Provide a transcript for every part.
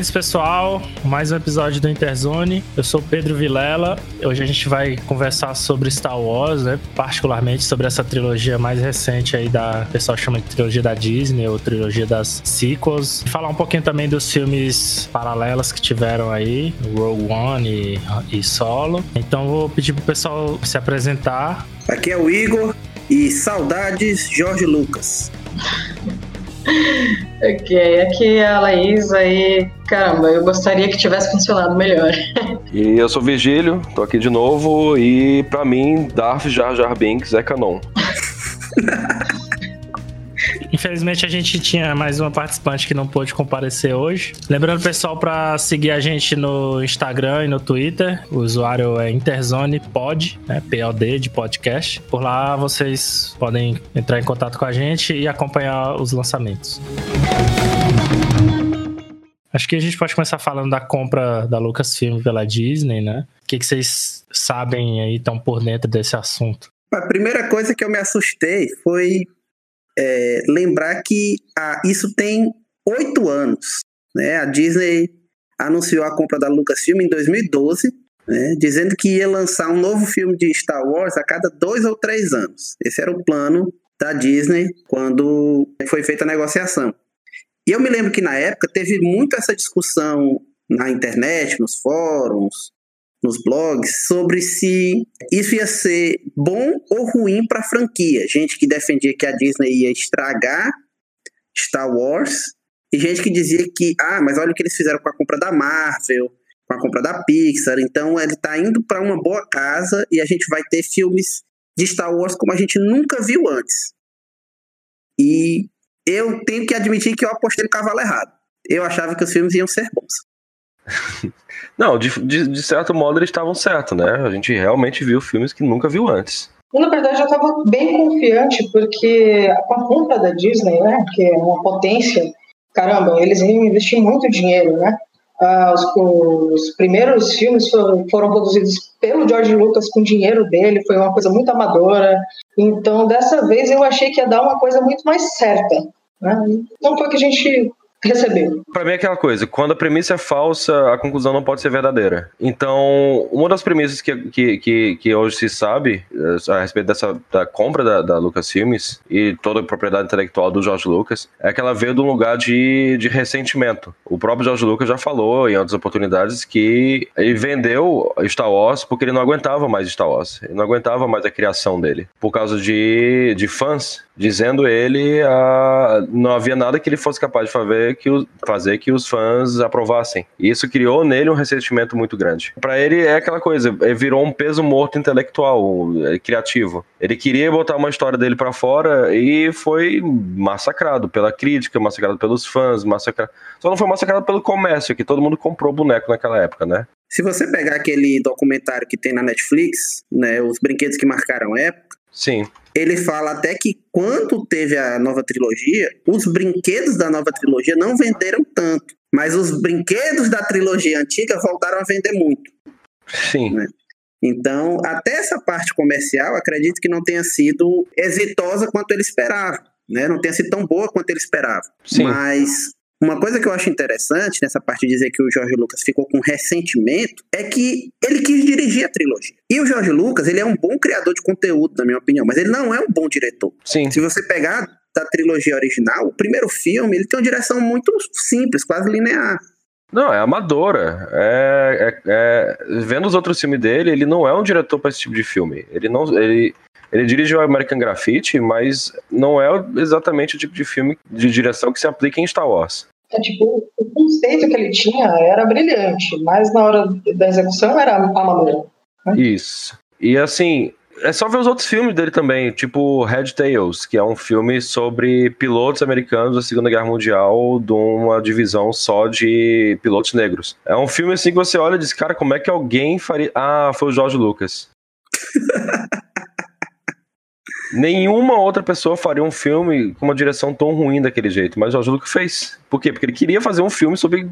Bem-vindos, pessoal. Mais um episódio do Interzone. Eu sou Pedro Vilela. Hoje a gente vai conversar sobre Star Wars, né? Particularmente sobre essa trilogia mais recente aí da. O pessoal chama de trilogia da Disney ou trilogia das sequels. Falar um pouquinho também dos filmes paralelos que tiveram aí, Rogue One e, e Solo. Então vou pedir pro pessoal se apresentar. Aqui é o Igor e saudades Jorge Lucas. ok, aqui é a Laís aí. Caramba, eu gostaria que tivesse funcionado melhor. e eu sou Virgílio, tô aqui de novo e para mim Darth Jar Jar Binks é canon. Infelizmente a gente tinha mais uma participante que não pôde comparecer hoje. Lembrando, pessoal, para seguir a gente no Instagram e no Twitter, o usuário é InterzonePod, né? POD de podcast. Por lá vocês podem entrar em contato com a gente e acompanhar os lançamentos. Acho que a gente pode começar falando da compra da Lucasfilm pela Disney, né? O que, que vocês sabem aí, estão por dentro desse assunto? A primeira coisa que eu me assustei foi é, lembrar que ah, isso tem oito anos. Né? A Disney anunciou a compra da Lucasfilm em 2012, né? dizendo que ia lançar um novo filme de Star Wars a cada dois ou três anos. Esse era o plano da Disney quando foi feita a negociação. E eu me lembro que na época teve muito essa discussão na internet, nos fóruns, nos blogs sobre se isso ia ser bom ou ruim para a franquia. Gente que defendia que a Disney ia estragar Star Wars e gente que dizia que, ah, mas olha o que eles fizeram com a compra da Marvel, com a compra da Pixar, então ele está indo para uma boa casa e a gente vai ter filmes de Star Wars como a gente nunca viu antes. E eu tenho que admitir que eu apostei no cavalo errado. Eu achava que os filmes iam ser bons. Não, de, de, de, certo modo eles estavam certos, né? A gente realmente viu filmes que nunca viu antes. Na verdade, eu estava bem confiante, porque com a compra da Disney, né, que é uma potência, caramba, eles iam investir muito dinheiro, né? Ah, os, os, primeiros filmes foram, foram, produzidos pelo George Lucas com dinheiro dele, foi uma coisa muito amadora. Então, dessa vez, eu achei que ia dar uma coisa muito mais certa. Né? Não foi que a gente receber. Para mim é aquela coisa, quando a premissa é falsa, a conclusão não pode ser verdadeira. Então, uma das premissas que, que, que, que hoje se sabe eh, a respeito dessa da compra da, da Lucasfilmes e toda a propriedade intelectual do George Lucas é que ela veio de um lugar de, de ressentimento. O próprio George Lucas já falou em outras oportunidades que ele vendeu Star Wars porque ele não aguentava mais Star Wars. Ele não aguentava mais a criação dele. Por causa de, de fãs dizendo ele a, não havia nada que ele fosse capaz de fazer que, o, fazer que os fãs aprovassem. E isso criou nele um ressentimento muito grande. Para ele é aquela coisa, ele virou um peso morto intelectual, é, criativo. Ele queria botar uma história dele para fora e foi massacrado pela crítica, massacrado pelos fãs, massacrado. Só não foi massacrado pelo comércio, que todo mundo comprou boneco naquela época, né? Se você pegar aquele documentário que tem na Netflix, né, os brinquedos que marcaram a época, Sim. Ele fala até que quando teve a nova trilogia, os brinquedos da nova trilogia não venderam tanto, mas os brinquedos da trilogia antiga voltaram a vender muito. Sim. Né? Então, até essa parte comercial, acredito que não tenha sido exitosa quanto ele esperava. Né? Não tenha sido tão boa quanto ele esperava. Sim. Mas uma coisa que eu acho interessante nessa parte de dizer que o Jorge Lucas ficou com ressentimento é que ele quis dirigir a trilogia. E o Jorge Lucas, ele é um bom criador de conteúdo, na minha opinião, mas ele não é um bom diretor. Sim. Se você pegar da trilogia original, o primeiro filme, ele tem uma direção muito simples, quase linear. Não, é amadora. É, é, é, vendo os outros filmes dele, ele não é um diretor para esse tipo de filme. Ele não, ele, ele dirige o American Graffiti, mas não é exatamente o tipo de filme de direção que se aplica em Star Wars. É, tipo, o conceito que ele tinha era brilhante, mas na hora da execução era amador. Né? Isso. E assim, é só ver os outros filmes dele também, tipo Red Tails, que é um filme sobre pilotos americanos da Segunda Guerra Mundial de uma divisão só de pilotos negros. É um filme assim que você olha e diz, cara, como é que alguém faria. Ah, foi o George Lucas. Nenhuma outra pessoa faria um filme com uma direção tão ruim daquele jeito, mas o George Lucas fez. Por quê? Porque ele queria fazer um filme sobre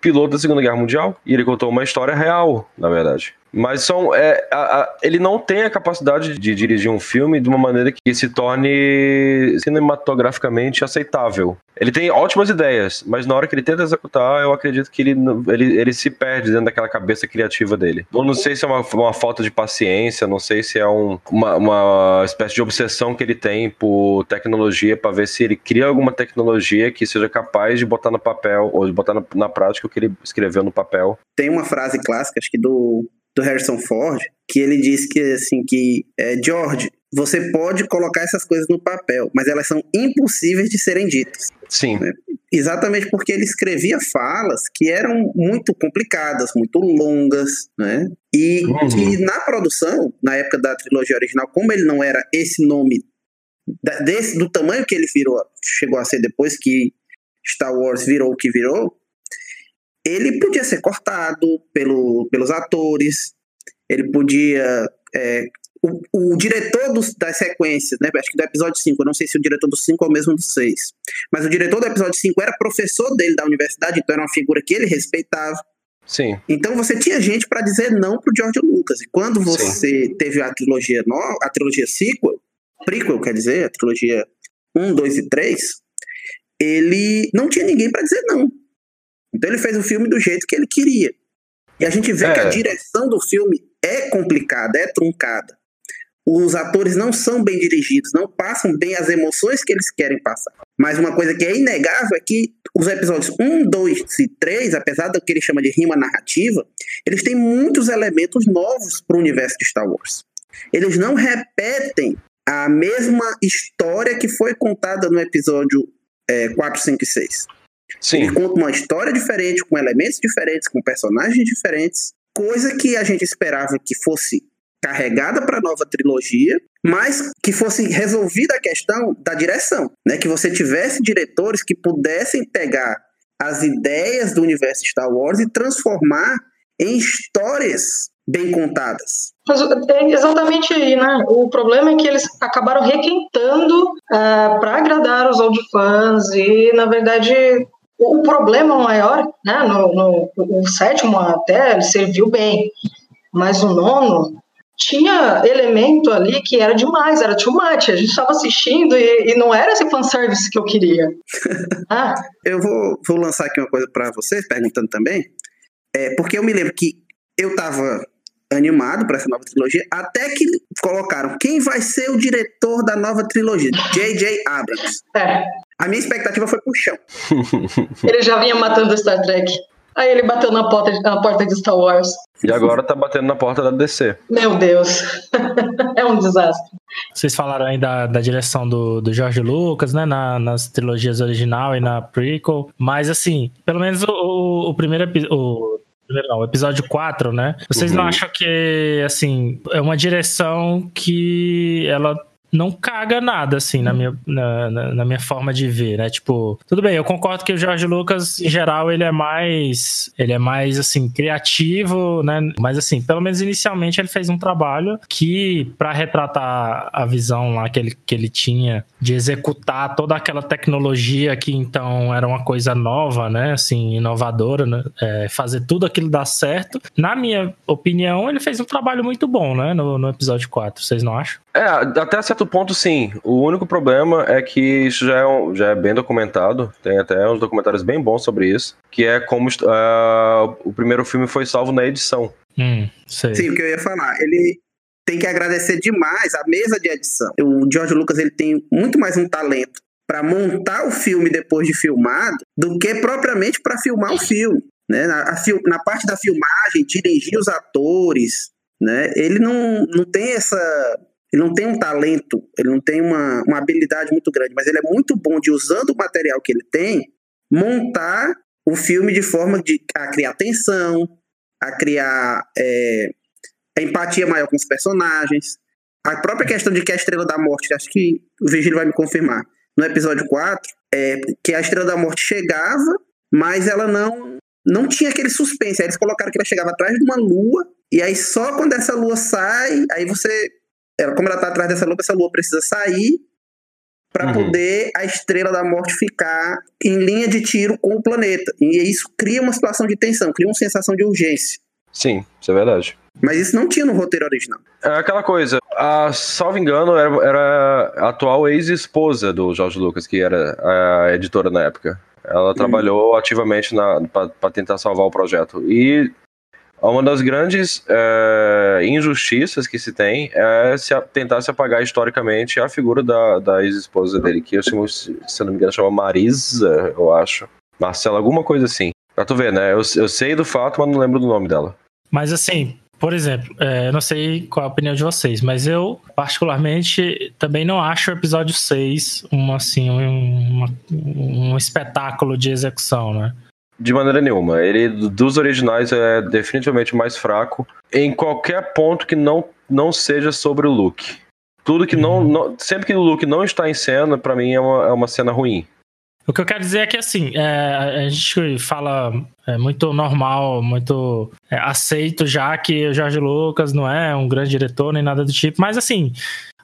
piloto da Segunda Guerra Mundial e ele contou uma história real, na verdade. Mas são, é, a, a, ele não tem a capacidade de dirigir um filme de uma maneira que se torne cinematograficamente aceitável. Ele tem ótimas ideias, mas na hora que ele tenta executar, eu acredito que ele, ele, ele se perde dentro daquela cabeça criativa dele. Eu não sei se é uma, uma falta de paciência, não sei se é um, uma, uma espécie de obsessão que ele tem por tecnologia para ver se ele cria alguma tecnologia que seja capaz de botar no papel ou de botar na, na prática o que ele escreveu no papel. Tem uma frase clássica, acho que do do Harrison Ford, que ele diz que assim que é, George, você pode colocar essas coisas no papel, mas elas são impossíveis de serem ditas. Sim. Né? Exatamente porque ele escrevia falas que eram muito complicadas, muito longas, né? E uhum. que na produção, na época da trilogia original, como ele não era esse nome desse, do tamanho que ele virou, chegou a ser depois que Star Wars virou o que virou, ele podia ser cortado pelo, pelos atores, ele podia. É, o, o, diretor dos, das sequências, né? Acho que do episódio 5, eu não sei se o diretor do 5 é o mesmo do 6. Mas o diretor do episódio 5 era professor dele da universidade, então era uma figura que ele respeitava. Sim. Então você tinha gente para dizer não pro George Lucas. E quando você Sim. teve a trilogia nova, a trilogia sequel, prequel, quer dizer, a trilogia 1, 2 e 3, ele não tinha ninguém para dizer não. Então ele fez o filme do jeito que ele queria. E a gente vê é. que a direção do filme é complicada, é truncada. Os atores não são bem dirigidos, não passam bem as emoções que eles querem passar. Mas uma coisa que é inegável é que os episódios 1, 2 e 3, apesar do que ele chama de rima narrativa, eles têm muitos elementos novos para o universo de Star Wars. Eles não repetem a mesma história que foi contada no episódio é, 4, 5 e 6. Sim. Ele conta uma história diferente, com elementos diferentes, com personagens diferentes, coisa que a gente esperava que fosse carregada para a nova trilogia, mas que fosse resolvida a questão da direção, né? Que você tivesse diretores que pudessem pegar as ideias do universo Star Wars e transformar em histórias bem contadas. É exatamente aí, né? O problema é que eles acabaram requentando uh, é, para agradar os old fãs e, na verdade, o problema maior, né, no, no o sétimo até ele serviu bem, mas o nono tinha elemento ali que era demais, era too much. A gente estava assistindo e, e, não era esse fanservice que eu queria. ah. Eu vou, vou lançar aqui uma coisa para vocês, perguntando também, é, porque eu me lembro que eu estava animado para essa nova trilogia, até que colocaram quem vai ser o diretor da nova trilogia, J.J. Abrams. É. A minha expectativa foi pro chão. ele já vinha matando Star Trek. Aí ele bateu na porta, de, na porta de Star Wars. E agora tá batendo na porta da DC. Meu Deus. é um desastre. Vocês falaram aí da, da direção do, do George Lucas, né? Na, nas trilogias original e na prequel. Mas assim, pelo menos o, o primeiro episódio não, o episódio 4, né? Vocês uhum. não acham que, assim, é uma direção que ela não caga nada, assim, na minha, na, na, minha forma de ver, né? Tipo, tudo bem, eu concordo que o Jorge Lucas, em geral, ele é mais, ele é mais, assim, criativo, né? Mas, assim, pelo menos inicialmente ele fez um trabalho que, para retratar a visão lá que ele, que ele tinha de executar toda aquela tecnologia que, então, era uma coisa nova, né? Assim, inovadora, né? É, fazer tudo aquilo dar certo. Na minha opinião, ele fez um trabalho muito bom, né? No, no episódio 4, vocês não acham? É, até certo ponto sim. O único problema é que isso já é, um, já é bem documentado, tem até uns documentários bem bons sobre isso, que é como uh, o primeiro filme foi salvo na edição. Hum, sei. Sim, o que eu ia falar. Ele tem que agradecer demais a mesa de edição. O George Lucas ele tem muito mais um talento para montar o filme depois de filmado do que propriamente para filmar o filme. Né? Na, a, na parte da filmagem, dirigir os atores, né? ele não, não tem essa ele não tem um talento, ele não tem uma, uma habilidade muito grande, mas ele é muito bom de, usando o material que ele tem, montar o filme de forma de, a criar tensão, a criar é, a empatia maior com os personagens. A própria questão de que a Estrela da Morte, acho que o Virgílio vai me confirmar, no episódio 4, é que a Estrela da Morte chegava, mas ela não não tinha aquele suspense. Aí eles colocaram que ela chegava atrás de uma lua, e aí só quando essa lua sai, aí você ela, como ela está atrás dessa lua, essa lua precisa sair para uhum. poder a estrela da morte ficar em linha de tiro com o planeta. E isso cria uma situação de tensão, cria uma sensação de urgência. Sim, isso é verdade. Mas isso não tinha no roteiro original. É aquela coisa, a, salvo engano, era, era a atual ex-esposa do George Lucas, que era a editora na época. Ela hum. trabalhou ativamente para tentar salvar o projeto. E uma das grandes é, injustiças que se tem é se, tentar se apagar historicamente a figura da, da ex-esposa dele, que eu chamo, se não me engano chama Marisa, eu acho. Marcela, alguma coisa assim. Pra tu ver, né? Eu, eu sei do fato, mas não lembro do nome dela. Mas assim, por exemplo, é, eu não sei qual a opinião de vocês, mas eu, particularmente, também não acho o episódio 6 um, assim, um, um espetáculo de execução, né? De maneira nenhuma. Ele, dos originais, é definitivamente mais fraco em qualquer ponto que não, não seja sobre o Luke. Tudo que não, não Sempre que o Luke não está em cena, para mim é uma, é uma cena ruim. O que eu quero dizer é que, assim, é, a gente fala é, muito normal, muito é, aceito já que o Jorge Lucas não é um grande diretor nem nada do tipo, mas, assim,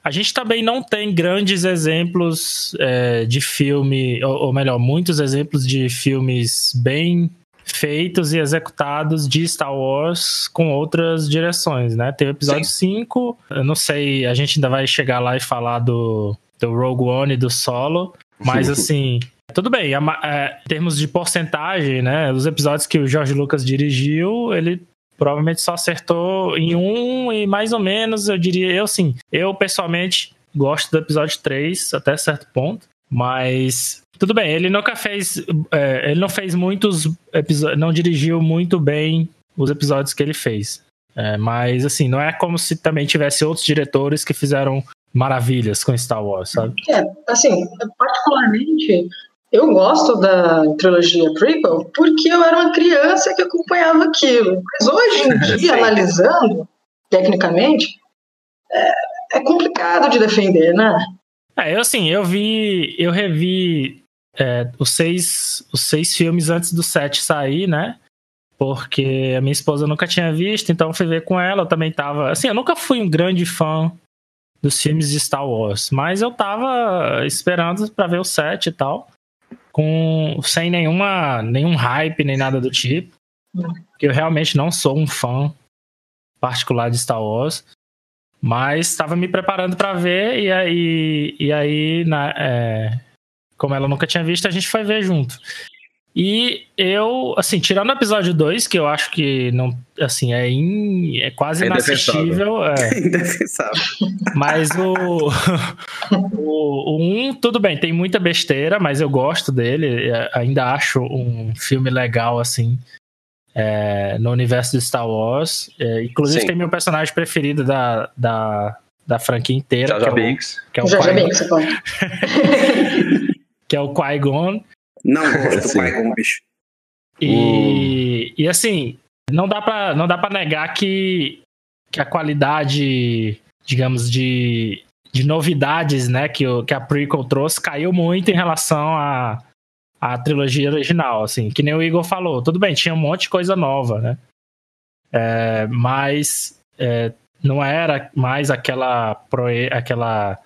a gente também não tem grandes exemplos é, de filme, ou, ou, melhor, muitos exemplos de filmes bem feitos e executados de Star Wars com outras direções, né? Tem o episódio 5, eu não sei, a gente ainda vai chegar lá e falar do, do Rogue One e do Solo, mas assim, tudo bem, é, em termos de porcentagem, né? Os episódios que o George Lucas dirigiu, ele provavelmente só acertou em um e mais ou menos, eu diria, eu sim. Eu, pessoalmente, gosto do episódio 3 até certo ponto, mas tudo bem, ele nunca fez. É, ele não fez muitos episódios, não dirigiu muito bem os episódios que ele fez. É, mas, assim, não é como se também tivesse outros diretores que fizeram maravilhas com Star Wars, sabe? É, assim, particularmente, eu gosto da trilogia prequel porque eu era uma criança que acompanhava aquilo. Mas hoje em dia, analisando tecnicamente, é, é, complicado de defender, né? É, eu assim, eu vi, eu revi é, os, seis, os seis filmes antes do set sair, né? Porque a minha esposa nunca tinha visto, então fui ver com ela. Eu também tava. Assim, eu nunca fui um grande fã dos filmes de Star Wars, mas eu tava esperando para ver o set e tal com sem nenhuma nenhum hype nem nada do tipo. Que eu realmente não sou um fã particular de Star Wars, mas estava me preparando para ver e aí e aí na, é, como ela nunca tinha visto, a gente foi ver junto. E eu, assim, tirando o episódio 2, que eu acho que não, assim, é, in, é quase é inassistível. É. Indefensável. Mas o, o, o 1, um, tudo bem, tem muita besteira, mas eu gosto dele. É, ainda acho um filme legal, assim, é, no universo de Star Wars. É, inclusive, Sim. tem meu personagem preferido da, da, da franquia inteira. Jaja Binks. Que é o, que é o Jaja Binks, que é o Qui-Gon. Não gosto do Qui-Gon, bicho. E, e assim, não dá pra, não dá pra negar que, que a qualidade, digamos, de, de novidades, né, que, o, que a prequel trouxe caiu muito em relação à a, a trilogia original, assim, que nem o Igor falou. Tudo bem, tinha um monte de coisa nova, né? É, mas é, não era mais aquela, proe, aquela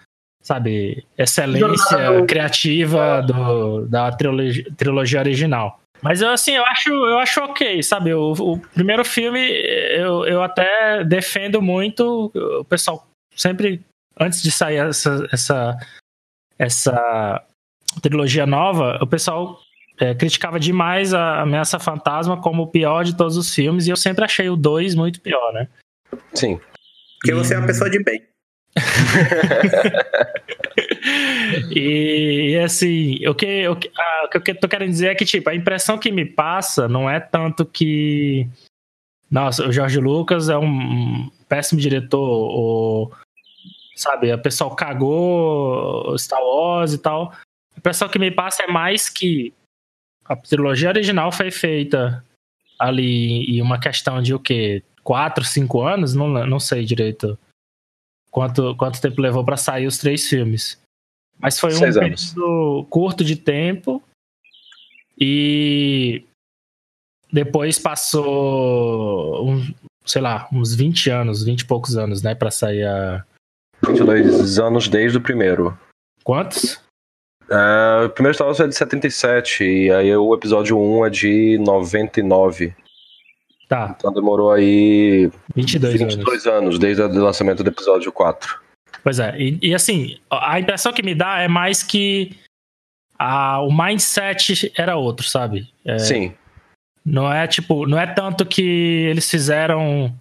sabe, excelência criativa do, da trilogia, trilogia original. Mas eu, assim, eu acho, eu acho ok, sabe? O, o, primeiro filme, eu, eu até defendo muito. O pessoal sempre, antes de sair essa, essa, essa trilogia nova, o pessoal é, criticava demais a Ameaça Fantasma como o pior de todos os filmes, e eu sempre achei o 2 muito pior, né? Sim. Porque você é uma pessoa de bem. e, assim, o que, o, que, ah, o que eu tô querendo dizer é que, tipo, a impressão que me passa não é tanto que. Nossa, o Jorge Lucas é um péssimo diretor, ou. Sabe, a pessoa cagou Star Wars e tal. A impressão que me passa é mais que a trilogia original foi feita ali e uma questão de o quê? Quatro, cinco anos? Não, não sei direito quanto, quanto tempo levou para sair os três filmes. Mas foi Seis um anos. período curto de tempo e depois passou, um, sei lá, uns 20 anos, 20 e poucos anos, né, para sair a 22 anos desde o primeiro. Quantos? Uh, o primeiro Star Wars é de 77 e aí o episódio 1 é de 99. Tá. Então demorou aí 22, 22 anos. anos desde o lançamento do episódio 4. Pois é, e, e, assim, a impressão que me dá é mais que a, o mindset era outro, sabe? É, Sim. Não é tipo, não é tanto que eles fizeram.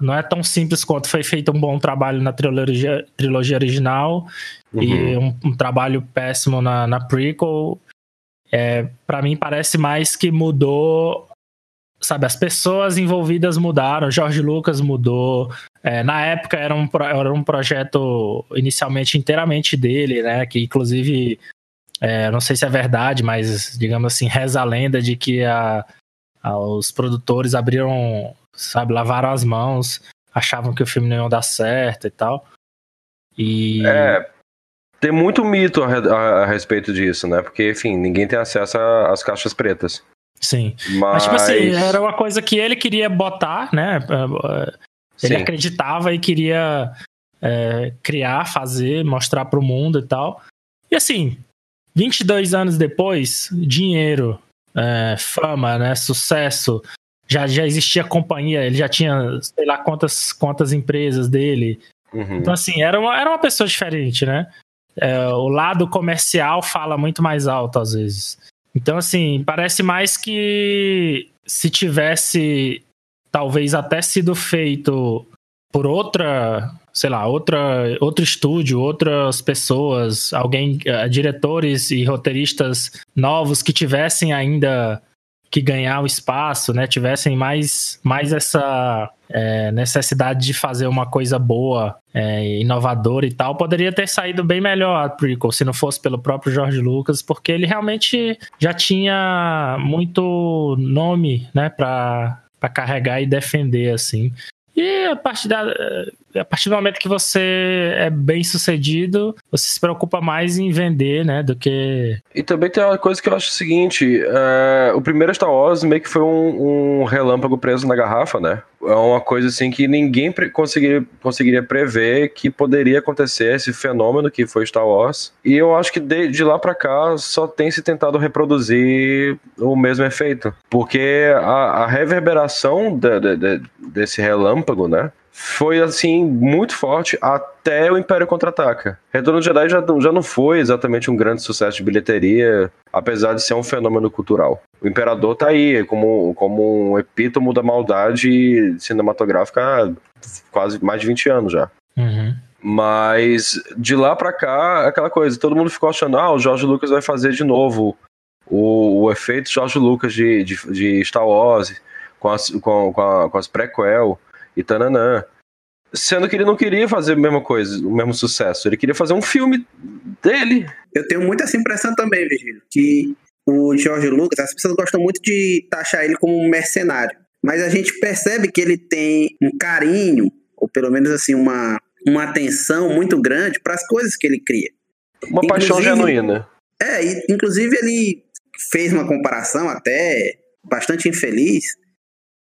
Não é tão simples quanto foi feito um bom trabalho na trilogia, trilogia original Uhum. e um, um trabalho péssimo na, na prequel. É, para mim parece mais que mudou. Sabe, as pessoas envolvidas mudaram, Jorge Lucas mudou. É, na época era um, era um projeto inicialmente inteiramente dele, né? Que inclusive é, não sei se é verdade, mas digamos assim, reza a lenda de que a, a- os produtores abriram, sabe, lavaram as mãos, achavam que o filme não ia dar certo e tal. E É, tem muito mito a, a- a respeito disso, né? Porque, enfim, ninguém tem acesso às caixas pretas. Sim. Mas, Mas, tipo assim, era uma coisa que ele queria botar, né? Ele Sim. acreditava e queria é, criar, fazer, mostrar pro mundo e tal. E assim, 22 anos depois, dinheiro, é, fama, né, sucesso, já, já existia companhia, ele já tinha, sei lá, quantas, quantas empresas dele. Uhum. Então, assim, era uma, era uma pessoa diferente, né? É, o lado comercial fala muito mais alto às vezes. Então, assim, parece mais que se tivesse talvez até sido feito por outra, sei lá, outra, outro estúdio, outras pessoas, alguém, eh, diretores e roteiristas novos que tivessem ainda que ganhar o espaço, né? Tivessem mais, mais essa é, necessidade de fazer uma coisa boa, é, inovadora e tal, poderia ter saído bem melhor a prequel, se não fosse pelo próprio George Lucas, porque ele realmente já tinha muito nome, né, pra carregar e defender, assim. E a partir, da, a partir do momento que você é bem sucedido, você se preocupa mais em vender, né, do que... E também tem uma coisa que eu acho o seguinte: é, o primeiro Star Wars meio que foi um, um relâmpago preso na garrafa, né? É uma coisa assim que ninguém conseguiria, conseguiria prever que poderia acontecer esse fenômeno que foi Star Wars. E eu acho que de, de lá pra cá só tem se tentado reproduzir o mesmo efeito. Porque a, a reverberação da- da- desse relâmpago, né? Foi assim muito forte até o Império Contra-Ataca. Retorno do Jedi já, não- já não foi exatamente um grande sucesso de bilheteria, apesar de ser um fenômeno cultural. O Imperador tá aí como, como um epítomo da maldade cinematográfica há quase mais de 20 anos já. Uhum. Mas de lá pra cá, aquela coisa, todo mundo ficou achando, ah, o George Lucas vai fazer de novo o, o efeito George Lucas de, de, de Star Wars, com as, com, com, a- com as prequel e tananã. Sendo que ele não queria fazer a mesma coisa, o mesmo sucesso. Ele queria fazer um filme dele. Eu tenho muito essa impressão também, Virgílio, que o George Lucas, as pessoas gostam muito de taxar ele como um mercenário. Mas a gente percebe que ele tem um carinho, ou pelo menos assim, uma, uma atenção muito grande para as coisas que ele cria. Uma paixão Inclusive- genuína. É, e inclusive ele fez uma comparação até bastante infeliz,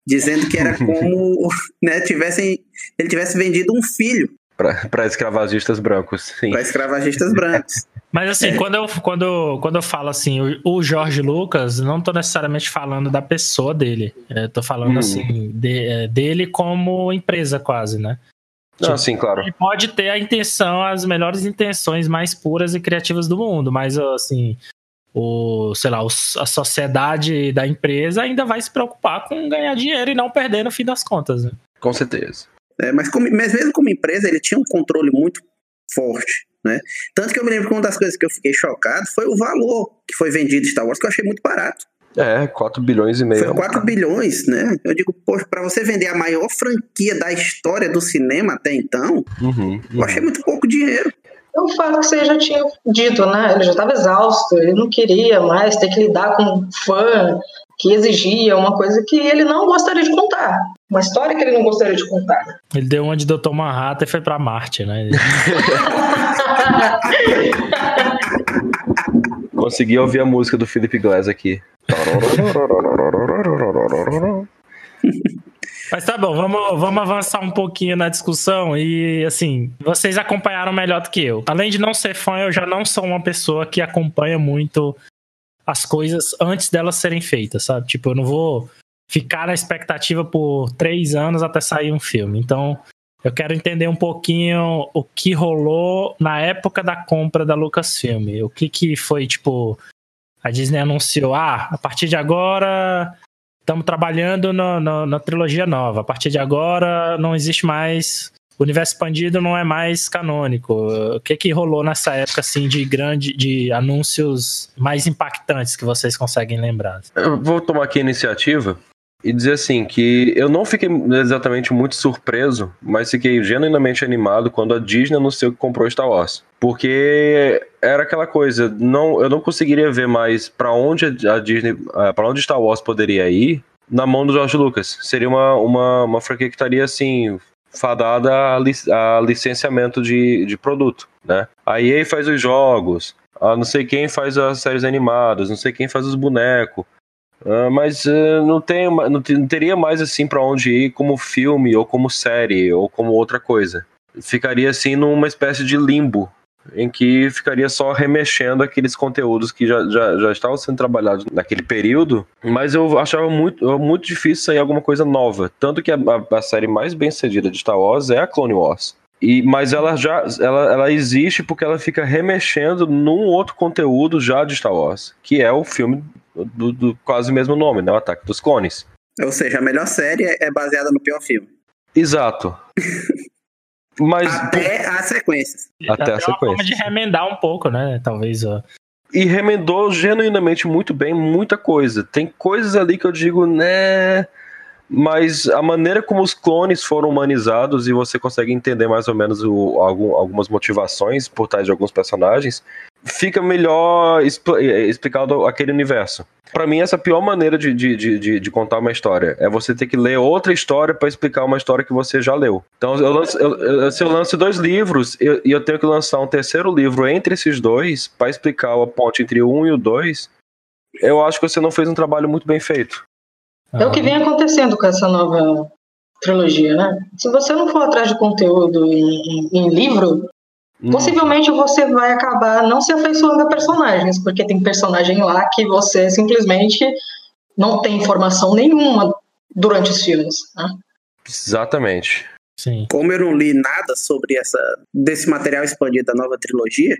dizendo que era como né, tivessem, ele tivesse vendido um filho Para escravagistas brancos, sim. para escravagistas brancos. Mas assim, quando, eu, quando, quando eu falo assim, o, o Jorge Lucas, não tô necessariamente falando da pessoa dele. Eu tô falando Hum. assim, de- é, dele como empresa quase, né? Não, sim, claro. Ele pode ter a intenção, as melhores intenções mais puras e criativas do mundo, mas assim, o, sei lá, os- a sociedade da empresa ainda vai se preocupar com ganhar dinheiro e não perder no fim das contas, né? Com certeza. É, mas, como- mas mesmo como empresa, ele tinha um controle muito forte. Né? Tanto que eu me lembro que uma das coisas que eu fiquei chocado foi o valor que foi vendido Star Wars, que eu achei muito barato. É, 4 bilhões e meio. Foi 4 bilhões, né? Eu digo, poxa, pra você vender a maior franquia da história do cinema até então, Uhum, eu achei muito pouco dinheiro. É o fato que você já tinha dito, né? Ele já estava exausto, ele não queria mais ter que lidar com um fã que exigia uma coisa que ele não gostaria de contar. Uma história que ele não gostaria de contar. Ele deu uma de Dr. Manhattan e foi pra Marte, né? Consegui ouvir a música do Philip Glass aqui. Mas tá bom, vamos, vamos avançar um pouquinho na discussão e assim, vocês acompanharam melhor do que eu. Além de não ser fã, eu já não sou uma pessoa que acompanha muito as coisas antes delas serem feitas, sabe? Tipo, eu não vou ficar na expectativa por três anos até sair um filme. Então, eu quero entender um pouquinho o que rolou na época da compra da Lucasfilm. O que que foi, tipo, a Disney anunciou, ah, a partir de agora estamos trabalhando no, no, na trilogia nova. A partir de agora não existe mais o universo expandido não é mais canônico. O que que rolou nessa época assim de grande de anúncios mais impactantes que vocês conseguem lembrar? Eu vou tomar aqui a iniciativa e dizer assim que eu não fiquei exatamente muito surpreso, mas fiquei genuinamente animado quando a Disney anunciou que comprou Star Wars, porque era aquela coisa, não, eu não conseguiria ver mais para onde a Disney, eh, para onde Star Wars poderia ir na mão do George Lucas. Seria uma, uma, uma franquia que estaria assim fadada a, a licenciamento de, de produto, né? A EA faz os jogos, a não sei quem faz as séries animadas, não sei quem faz os bonecos. Uh, mas uh, não, tem, não, não, teria mais assim para onde ir como filme, ou como série, ou como outra coisa. Ficaria assim numa espécie de limbo, em que ficaria só remexendo aqueles conteúdos que já, já, já estavam sendo trabalhados naquele período, mas eu achava muito, muito difícil sair alguma coisa nova. Tanto que a, a, a série mais bem sucedida de Star Wars é a Clone Wars. E, mas ela já ela, ela existe porque ela fica remexendo num outro conteúdo já de Star Wars, que é o filme do, do quase mesmo nome, né? O Ataque dos Clones. Ou seja, a melhor série é baseada no pior filme. Exato. Mas, até as sequências. Até, até a sequência. forma de remendar um pouco, né? Talvez. Ó. E remendou genuinamente muito bem muita coisa. Tem coisas ali que eu digo, né? Mas a maneira como os clones foram humanizados e você consegue entender mais ou menos o, algum, algumas motivações por trás de alguns personagens, fica melhor eh, explicado aquele universo. Para mim, essa é a pior maneira de, de, de, de, contar uma história é você ter que ler outra história para explicar uma história que você já leu. Então, eu lanço, eu, se eu lanço dois livros e eu, eu, tenho que lançar um terceiro livro entre esses dois para explicar a ponte entre o um e o dois, eu acho que você não fez um trabalho muito bem feito. É o que vem acontecendo com essa nova trilogia, né? Se você não for atrás de conteúdo em, em, em livro, Hum. Possivelmente você vai acabar não se afeiçoando a personagens, porque tem personagem lá que você simplesmente não tem informação nenhuma durante os filmes. Né? Exatamente. Sim. Como eu não li nada sobre essa desse material expandido da nova trilogia,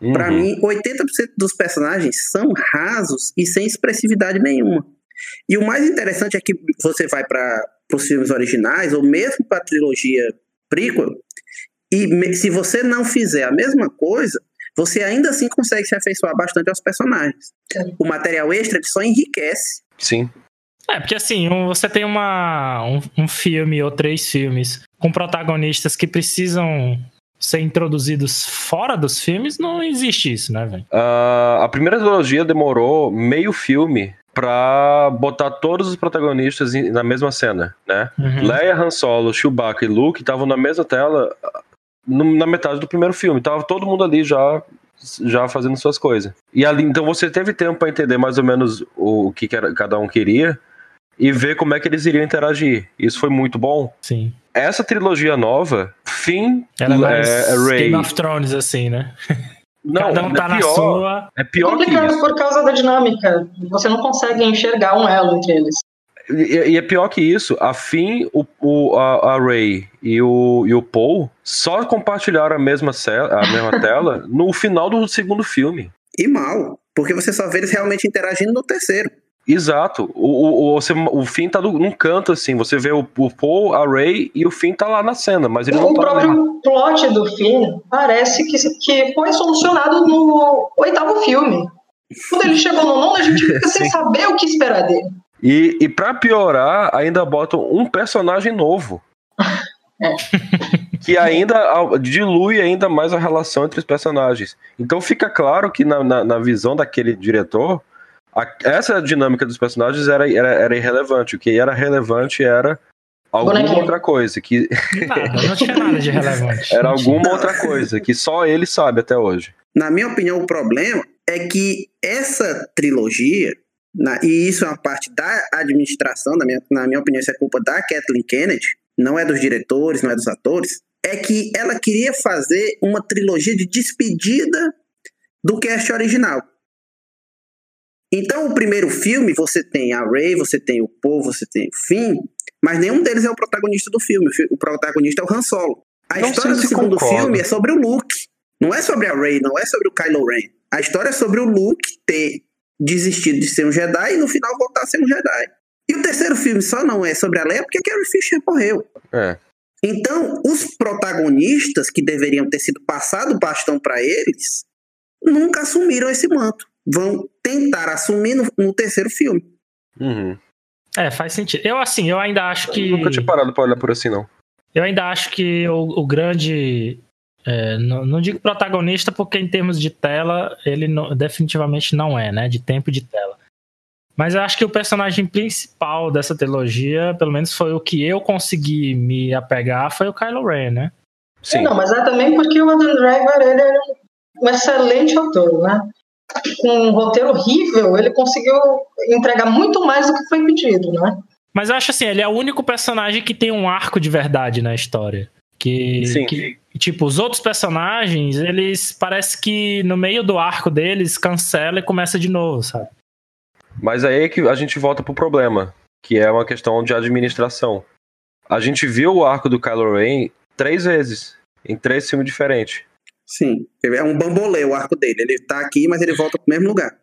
uhum. para mim 80% dos personagens são rasos e sem expressividade nenhuma. E o mais interessante é que você vai para os filmes originais ou mesmo para a trilogia prequel, e se você não fizer a mesma coisa, você ainda assim consegue se afeiçoar bastante aos personagens. O material extra só enriquece. Sim. É, porque assim, você tem uma, um, um filme ou três filmes com protagonistas que precisam ser introduzidos fora dos filmes, não existe isso, né, velho? Uh, a primeira trilogia demorou meio filme pra botar todos os protagonistas na mesma cena, né? Uhum. Leia, Han Solo, Chewbacca e Luke estavam na mesma tela no, na metade do primeiro filme. Tava todo mundo ali já já fazendo suas coisas. E ali, então você teve tempo para entender mais ou menos o, que, que era, cada um queria e ver como é que eles iriam interagir. Isso foi muito bom. Sim. Essa trilogia nova, fim, Ela é, mais é, Ray. Game of Thrones assim, né? Não, Cada um é tá pior, na sua. É pior complicado que isso. por causa da dinâmica. Você não consegue enxergar um elo entre eles. E, e, é pior que isso, a Finn, o, o, a, a Ray e o, e o Paul só compartilharam a mesma, a mesma tela no final do segundo filme. E mal, porque você só vê eles realmente interagindo no terceiro. Exato. O, o, o, você, o Finn tá num canto, assim. Você vê o, o Paul, a Ray e o Finn tá lá na cena, mas ele o não tá. O próprio plot do Finn parece que, que foi solucionado no oitavo filme. Quando ele chegou no nono, a gente fica sem saber o que esperar dele. E, e para piorar, ainda botam um personagem novo. É. que ainda dilui ainda mais a relação entre os personagens. Então fica claro que na, na, na visão daquele diretor, a, essa dinâmica dos personagens era, era, era, irrelevante. O que era relevante era alguma Bonequinho. outra coisa. Que... Nada, não tinha nada de relevante. era alguma outra coisa que só ele sabe até hoje. Na minha opinião, o problema é que essa trilogia na, e isso é uma parte da administração, na minha, na minha opinião, isso é culpa da Kathleen Kennedy, não é dos diretores, não é dos atores, é que ela queria fazer uma trilogia de despedida do cast original. Então, o primeiro filme, você tem a Rey, você tem o Poe, você tem o Finn, mas nenhum deles é o protagonista do filme. O protagonista é o Han Solo. A não história do segundo concordo. filme é sobre o Luke. Não é sobre a Rey, não é sobre o Kylo Ren. A história é sobre o Luke ter desistido de ser um Jedi e no final voltar a ser um Jedi. E o terceiro filme só não é sobre a Leia porque a Carrie Fisher morreu. É. Então, os protagonistas que deveriam ter sido passado o bastão para eles nunca assumiram esse manto. Vão tentar assumir no, no terceiro filme. Uhum. É, faz sentido. Eu, assim, eu ainda acho que. Eu nunca tinha parado pra olhar por assim, não. Eu ainda acho que o, o grande. É, não, não, digo protagonista, porque em termos de tela, ele não, definitivamente não é, né? De tempo de tela. Mas eu acho que o personagem principal dessa trilogia, pelo menos foi o que eu consegui me apegar, foi o Kylo Ren, né? Sim. Não, mas é também porque o Adam Driver ele é um excelente ator, né? Com um roteiro horrível, ele conseguiu entregar muito mais do que foi pedido, né? Mas eu acho assim, ele é o único personagem que tem um arco de verdade na história. Que, Sim. que tipo, os outros personagens, eles parece que no meio do arco deles cancela e começa de novo, sabe? Mas aí é que a gente volta pro problema, que é uma questão de administração. A gente viu o arco do Kylo Ren três vezes, em três filmes diferentes. Sim, é um bambolê o arco dele. Ele tá aqui, mas ele volta pro mesmo lugar.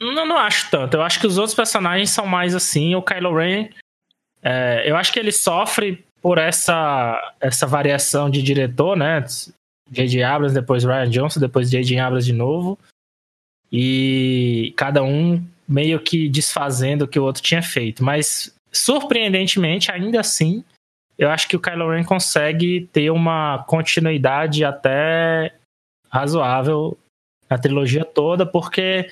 Não, não acho tanto. Eu acho que os outros personagens são mais assim. O Kylo Ren, é, eu acho que ele sofre por essa, essa variação de diretor, né? J.J. Abrams, depois Ryan Johnson, depois J.J. Abrams de novo e cada um meio que desfazendo o que o outro tinha feito. Mas, surpreendentemente, ainda assim, eu acho que o Kylo Ren consegue ter uma continuidade até razoável na trilogia toda, porque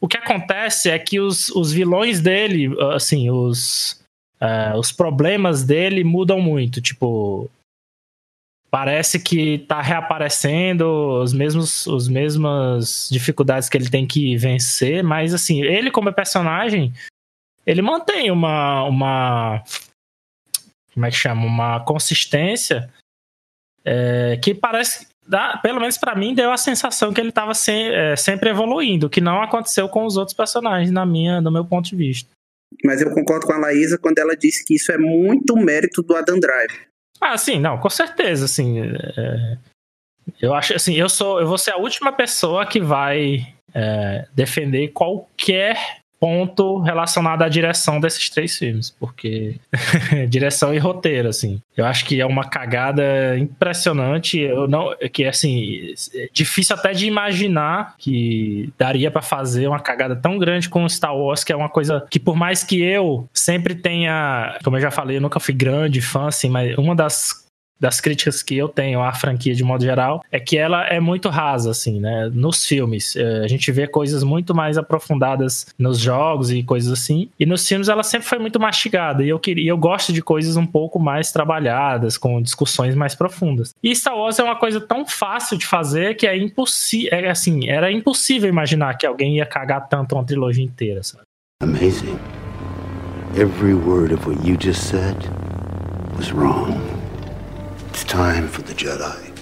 o que acontece é que os, os vilões dele, assim, os, uh, os problemas dele mudam muito. Tipo, parece que tá reaparecendo os mesmos os mesmas dificuldades que ele tem que vencer, mas assim, ele como personagem, ele mantém uma uma como é que chama, uma consistência é, que parece dá, pelo menos para mim deu a sensação que ele estava se, é, sempre evoluindo, que não aconteceu com os outros personagens na minha, do meu ponto de vista. Mas eu concordo com a Laísa quando ela disse que isso é muito mérito do Adam Driver. Ah, sim, não, com certeza, assim. É, eu acho assim, eu sou, eu vou ser a última pessoa que vai é, defender qualquer ponto relacionado à direção desses três filmes, porque direção e roteiro, assim. Eu acho que é uma cagada impressionante, eu não, que assim, é difícil até de imaginar que daria para fazer uma cagada tão grande com Star Wars, que é uma coisa que por mais que eu sempre tenha, como eu já falei, eu nunca fui grande fã, assim, mas uma das das críticas que eu tenho à franquia de modo geral é que ela é muito rasa, assim, né? Nos filmes. É, a gente vê coisas muito mais aprofundadas nos jogos e coisas assim. E nos filmes ela sempre foi muito mastigada. E eu queria, eu gosto de coisas um pouco mais trabalhadas, com discussões mais profundas. E Star Wars é uma coisa tão fácil de fazer que é impossível. É, assim, era impossível imaginar que alguém ia cagar tanto uma trilogia inteira, sabe? Amazing. Every word of what you just said was wrong. It's time for the Jedi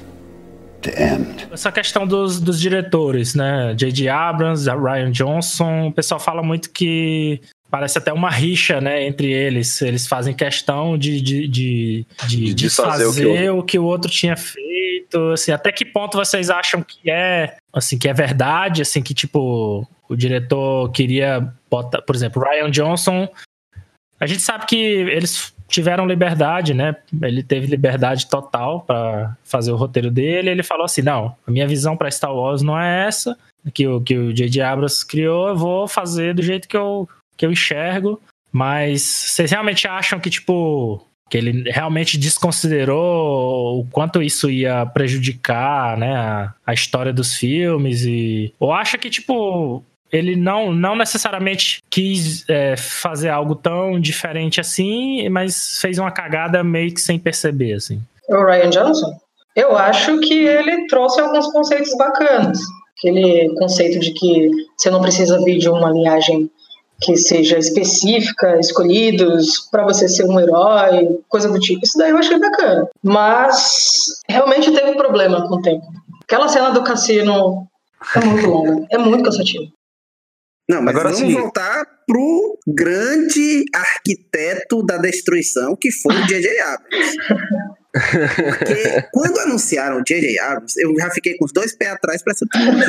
to end. Essa questão dos, dos diretores, né? J.J. Abrams, Ryan Johnson, o pessoal fala muito que parece até uma rixa, né, entre eles. Eles fazem questão de, de, de, de, de fazer o que, o... o que o outro tinha feito. Assim, até que ponto vocês acham que é, assim, que é verdade, assim, que tipo o diretor queria botar, por exemplo, Ryan Johnson. A gente sabe que eles tiveram liberdade, né? Ele teve liberdade total para fazer o roteiro dele. Ele falou assim: não, a minha visão para Star Wars não é essa que o que o J.J. Abrams criou. Eu vou fazer do jeito que eu que eu enxergo. Mas vocês realmente acham que tipo que ele realmente desconsiderou o quanto isso ia prejudicar, né, a, a história dos filmes e ou acha que tipo ele não, não necessariamente quis é, fazer algo tão diferente assim, mas fez uma cagada meio que sem perceber, assim. O Ryan Johnson? Eu acho que ele trouxe alguns conceitos bacanas. Aquele conceito de que você não precisa vir de uma linhagem que seja específica, escolhidos para você ser um herói, coisa do tipo. Isso daí eu achei bacana. Mas realmente teve problema com o tempo. Aquela cena do cassino é muito longa, é muito cansativa. Não, mas Agora vamos sim. voltar pro grande arquiteto da destruição que foi o J.J. Abrams. Porque quando anunciaram o J.J. Abrams, eu já fiquei com os dois pés atrás pra essa trilogia.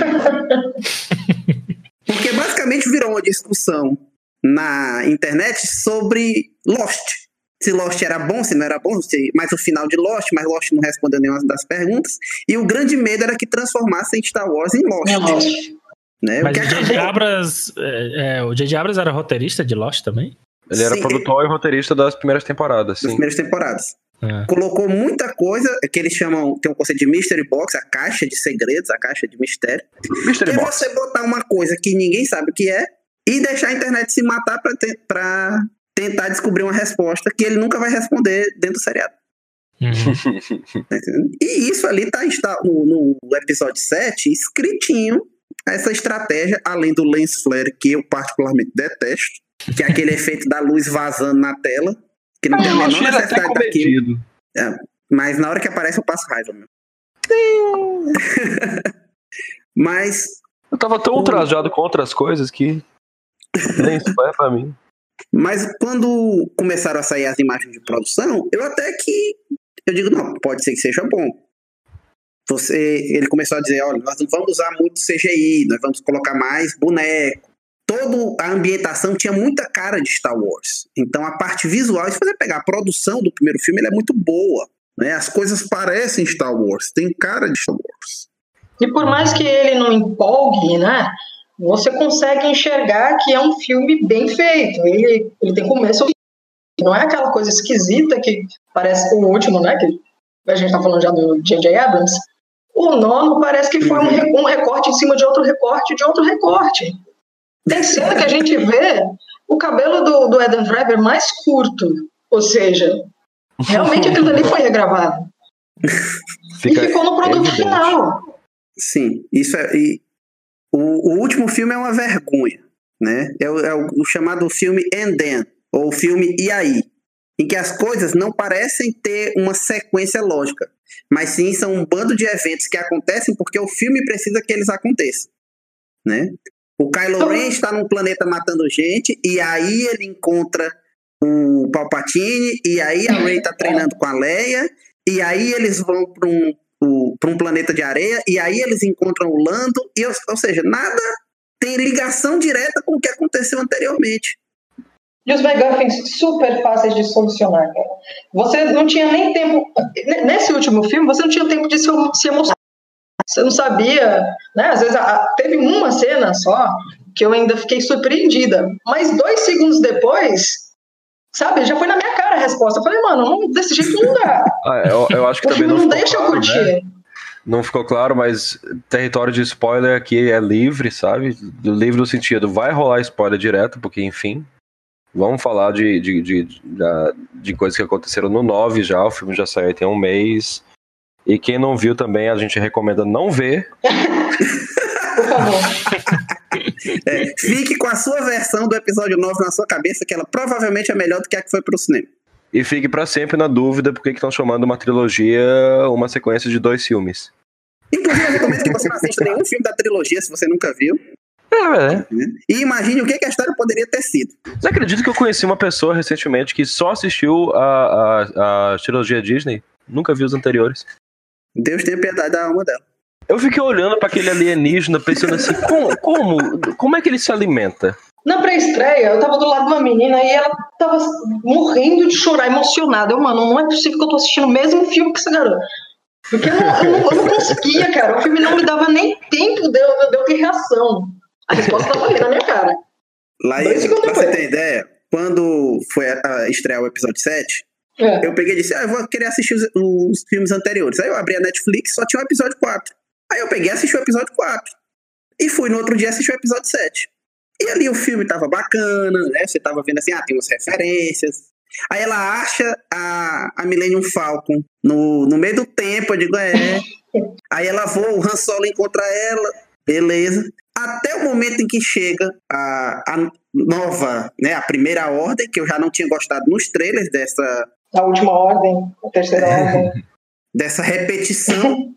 Porque basicamente virou uma discussão na internet sobre Lost. Se Lost era bom, se não era bom, se, mas o final de Lost, mas Lost não respondeu nenhuma das perguntas. E o grande medo era que transformasse em Star Wars em Lost. É Lost. Né? Mas o J.J. Abrams, é, é, o J.J. Abrams era roteirista de Lost também? Ele era Sim, produtor e roteirista das primeiras temporadas, das sim. primeiras temporadas. É. Colocou muita coisa que eles chamam, tem um conceito de mystery box, a caixa de segredos, a caixa de mistério. Mystery Que é Box. você botar uma coisa que ninguém sabe o que é e deixar a internet se matar pra, te- pra tentar descobrir uma resposta que ele nunca vai responder dentro do seriado. Uhum. tá? E isso ali tá está no, no episódio 7 escritinho essa estratégia, além do lens flare, que eu particularmente detesto, que é aquele efeito da luz vazando na tela, que não tem a menor necessidade daquilo. comedido. Mas na hora que aparece eu passo raiva, meu. Mas Eu tava tão ultrajado com outras coisas que nem isso é pra mim. Mas quando começaram a sair as imagens de produção, eu até que eu digo, não, pode ser que seja bom. Você, ele começou a dizer, olha, nós não vamos usar muito CGI, nós vamos colocar mais boneco. Toda a ambientação tinha muita cara de Star Wars. Então a parte visual, se você pegar a produção do primeiro filme, ela é muito boa. Né? As coisas parecem Star Wars, tem cara de Star Wars. E por mais que ele não empolgue, né? Você consegue enxergar que é um filme bem feito. Ele, ele tem começo. Não é aquela coisa esquisita que parece o último, né? Que a gente tá falando já do J.J. Abrams. O nono parece que foi um, re- um recorte em cima de outro recorte, de outro recorte. Tem cena que a gente vê o cabelo do, do Adam Driver mais curto. Ou seja, realmente aquilo ali foi regravado. Fica e ficou no produto evidente. final. Sim, isso é. e o, o último filme é uma vergonha, né? É o, é o- o chamado filme And Then, ou o filme E aí? Em que as coisas não parecem ter uma sequência lógica, mas sim são um bando de eventos que acontecem porque o filme precisa que eles aconteçam, né? O Kylo Ren está num planeta matando gente, e aí ele encontra o Palpatine, e aí a Rey tá treinando com a Leia, e aí eles vão para um, para um planeta de areia, e aí eles encontram o Lando, e, ou, ou seja, nada tem ligação direta com o que aconteceu anteriormente. E os McGuffins super fáceis de solucionar, cara. Você não tinha nem tempo. Nesse último filme, você não tinha tempo de se, emocionar. Você não sabia, né? Às vezes teve uma cena só que eu ainda fiquei surpreendida. Mas dois segundos depois, sabe, já foi na minha cara a resposta. Eu falei, mano, não- desse jeito não dá. Ah, eu, eu acho que O também filme não, não deixa eu claro, curtir. né? Não ficou claro, mas território de spoiler aqui é livre, sabe? Livre no sentido, vai rolar spoiler direto, porque enfim. Vamos falar de, de, de, de, de coisas que aconteceram no 9 já, o filme já saiu tem um mês. E quem não viu também, a gente recomenda não ver. Por favor. É, fique com a sua versão do episódio 9 na sua cabeça, que ela provavelmente é melhor do que a que foi pro cinema. E fique pra sempre na dúvida porque que estão chamando uma trilogia uma sequência de dois filmes. Inclusive, eu recomendo que você não assista nenhum filme da trilogia, se você nunca viu. É, é. né? E imagine o que, que a história poderia ter sido. Você acredita que eu conheci uma pessoa recentemente que só assistiu a, a, a trilogia Disney? Nunca viu os anteriores. Deus tenha piedade da alma dela. Eu fiquei olhando pra aquele alienígena, pensando assim, como, como, como é que ele se alimenta? Na pré-estreia, eu tava do lado de uma menina e ela tava morrendo de chorar, emocionada. Eu, mano, não é possível que eu tô assistindo o mesmo filme que essa garota. Porque eu não, eu não- eu não conseguia, cara. O filme não me dava nem tempo de eu, de eu ter reação. A resposta tava ali na minha cara. Lá, Dois segundos pra você depois. ter ideia, quando foi a, a estrear o episódio 7, É. eu peguei e disse, ah, eu vou querer assistir os, os filmes anteriores. Aí eu abri a Netflix, só tinha o episódio 4. Aí eu peguei e assisti o episódio 4. E fui no outro dia assistir o episódio 7. E ali o filme tava bacana, né? Você tava vendo assim, ah, tem umas referências. Aí ela acha a, a Millennium Falcon no, no meio do tempo, eu digo, é. Aí ela voa, o Han Solo encontra ela, beleza. Até o momento em que chega a, a nova, né, a primeira ordem, que eu já não tinha gostado nos trailers dessa, A última ordem, a terceira ordem. dessa repetição.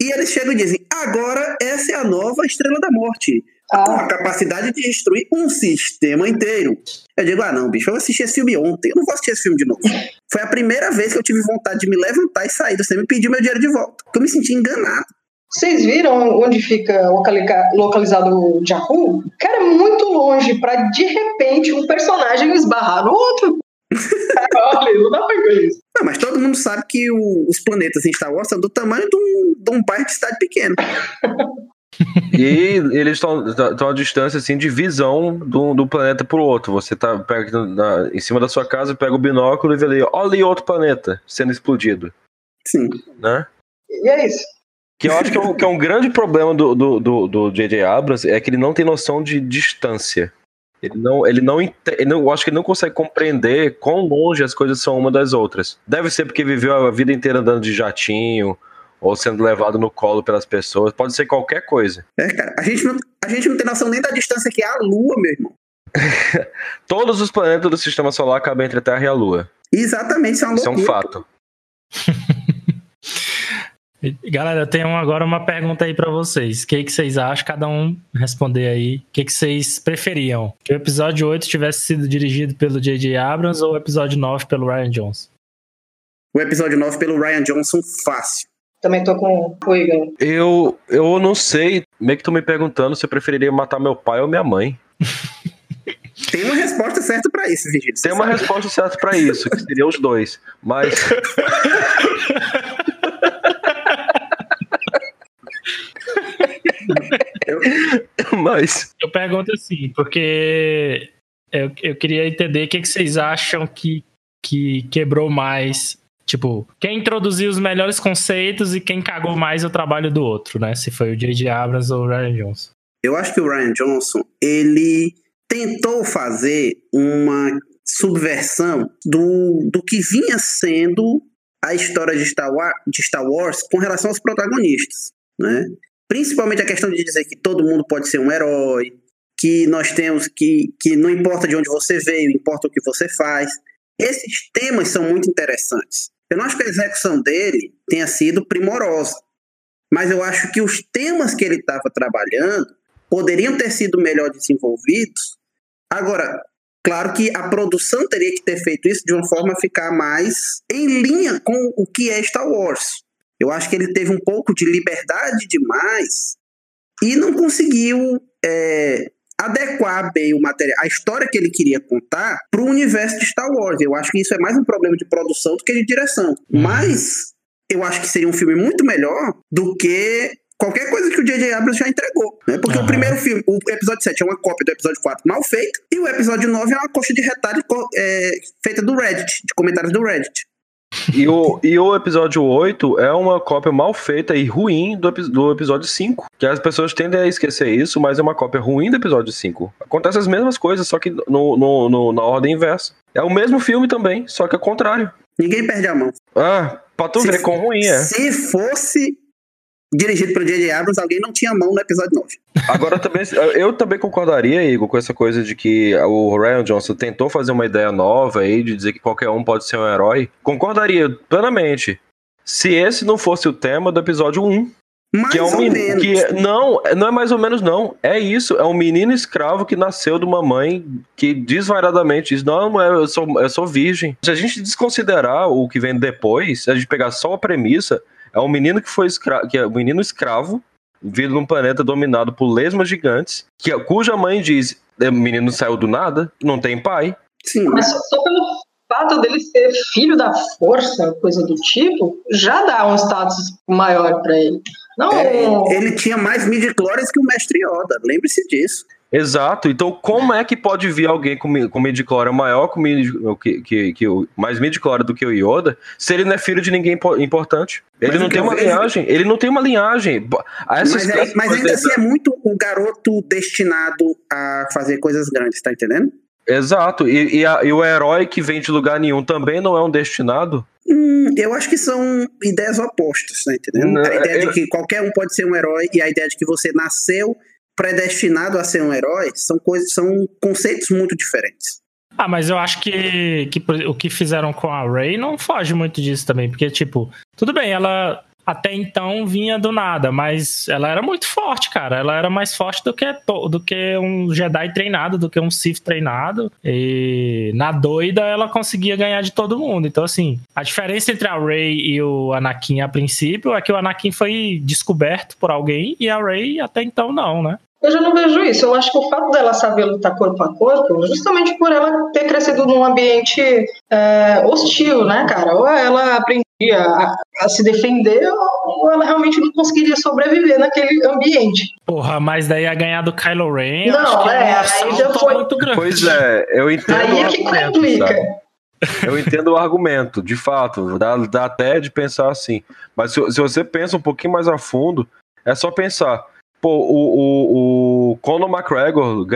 E eles chegam e dizem: agora essa é a nova Estrela da Morte. Com a Ah, capacidade de destruir um sistema inteiro. Eu digo, ah não, bicho, eu assisti esse filme ontem, eu não vou assistir esse filme de novo. Foi a primeira vez que eu tive vontade de me levantar e sair do cinema e pedir meu dinheiro de volta. Porque eu me senti enganado. Vocês viram onde fica localizado o Jakku? Cara, é muito longe pra de repente um personagem esbarrar no outro. Olha, não dá pra ver isso. Não, mas todo mundo sabe que o- os planetas em Star Wars são do tamanho de um, de um bairro de cidade pequena. E eles estão estão a distância assim de visão do, do planeta pro outro. Você tá pega na- em cima da sua casa, pega o binóculo e vê ali, olha ali outro planeta sendo explodido, Sim. né? E é isso. Que eu acho que é um, que é um grande problema do do, do, do J.J. Abrams é que ele não tem noção de distância. Ele não, ele não, ente- ele não, eu acho que ele não consegue compreender quão longe as coisas são uma das outras. Deve ser porque viveu a vida inteira andando de jatinho ou sendo levado no colo pelas pessoas. Pode ser qualquer coisa. É, cara, a gente, não, a gente não tem noção nem da distância que é a Lua, meu irmão. Todos os planetas do sistema solar cabem entre a Terra e a Lua. Exatamente, isso é uma Isso é um loucura. fato. E, Galera, eu tenho agora uma pergunta aí pra vocês. O que, que vocês acham? Cada um responder aí. O que, que vocês preferiam? Que o episódio 8 tivesse sido dirigido pelo J.J. Abrams ou o episódio 9 pelo Ryan Johnson? O episódio 9 pelo Ryan Johnson, fácil. Também tô com o Igor. Eu, eu não sei. Meio que tô me perguntando se eu preferiria matar meu pai ou minha mãe. Tem uma resposta certa pra isso, Virgílio. Tem uma resposta certa pra isso, que seria os dois. Mas. Mas. Eu pergunto assim, porque eu, eu queria entender o que, que vocês acham que, que quebrou mais. Tipo, quem introduziu os melhores conceitos e quem cagou mais o trabalho do outro, né? Se foi o J.J. Abrams ou o Ryan Johnson. Eu acho que o Ryan Johnson, ele tentou fazer uma subversão do, do que vinha sendo a história de Star, Wars, de Star Wars com relação aos protagonistas, né? Principalmente a questão de dizer que todo mundo pode ser um herói, que nós temos que, que não importa de onde você veio, importa o que você faz. Esses temas são muito interessantes. Eu não acho que a execução dele tenha sido primorosa, mas eu acho que os temas que ele estava trabalhando poderiam ter sido melhor desenvolvidos. Agora, claro que a produção teria que ter feito isso de uma forma a ficar mais em linha com o que é Star Wars. Eu acho que ele teve um pouco de liberdade demais e não conseguiu é, adequar bem o material, a história que ele queria contar para o universo de Star Wars. Eu acho que isso é mais um problema de produção do que de direção. Mas eu acho que seria um filme muito melhor do que qualquer coisa que o J.J. Abrams já entregou. Né? Porque Aham. o primeiro filme, o episódio 7 é uma cópia do episódio 4 mal feito, e o episódio 9 é uma coxa de retalho é, feita do Reddit, de comentários do Reddit. E o, e o episódio 8 é uma cópia mal feita e ruim do, do episódio 5. Que as pessoas tendem a esquecer isso, mas é uma cópia ruim do episódio 5. Acontece as mesmas coisas, só que no, no- no- na ordem inversa. É o mesmo filme também, só que ao contrário. Ninguém perde a mão. Ah, pra tu Se- ver quão ruim é. Se fosse dirigido pelo J.J. Abrams, alguém não tinha mão no episódio 9. Agora também, eu também concordaria, Igor, com essa coisa de que o Ryan Johnson tentou fazer uma ideia nova aí, de dizer que qualquer um pode ser um herói. Concordaria plenamente. Se esse não fosse o tema do episódio 1. Mais Que é um ou menino. menos. Que, não, não é mais ou menos, não. É isso. É um menino escravo que nasceu de uma mãe que desvairadamente diz: Não, eu eu sou, eu sou virgem. Se a gente desconsiderar o que vem depois, se a gente pegar só a premissa, é um menino que foi escravo, que é um menino escravo, vindo num planeta dominado por lesmas gigantes, que, cuja mãe diz: "É, O menino saiu do nada, não tem pai. Sim, Mas só, pelo fato dele ser filho da força, coisa do tipo, já dá um status maior pra ele. Não, É, ele tinha mais midi-chlorians que o Mestre Yoda, lembre-se disso. Exato. Então, como é que pode vir alguém com, com midichlorian maior com midi, que, que, que o mais midichlorian do que o Yoda, se ele não é filho de ninguém impo- importante? Ele Mas não tem uma vejo- linhagem. Ele não tem uma linhagem. Essas, Mas, é- mas ainda assim é muito o garoto destinado a fazer coisas grandes, tá entendendo? Exato. E, e a- e o herói que vem de lugar nenhum também não é um destinado? Hum, eu acho que são ideias opostas, tá entendendo? Não, a ideia eu- de que qualquer um pode ser um herói e a ideia de que você nasceu predestinado a ser um herói são coisas, são conceitos muito diferentes. Ah, mas eu acho que, que o que fizeram com a Ray não foge muito disso também, porque, tipo, tudo bem, ela até então vinha do nada, mas ela era muito forte, cara. Ela era mais forte do que, do que um Jedi treinado, do que um Sith treinado. E na doida ela conseguia ganhar de todo mundo. Então, assim, a diferença entre a Rey e o Anakin a princípio é que o Anakin foi descoberto por alguém e a Rey até então não, né? Eu já não vejo isso. Eu acho que o fato dela saber lutar corpo a corpo, justamente por ela ter crescido num ambiente é, hostil, né, cara? Ou ela aprendia a, a, se defender, ou ela realmente não conseguiria sobreviver naquele ambiente. Porra, mas daí a ganhar do Kylo Ren. Não, é, é aí já foi. Muito grande. Pois é, eu entendo. Aí é que complica. Sabe? Eu entendo o argumento, de fato, dá, dá até de pensar assim. Mas se, se, você pensa um pouquinho mais a fundo, é só pensar. Pô, o, o, o Conor McGregor,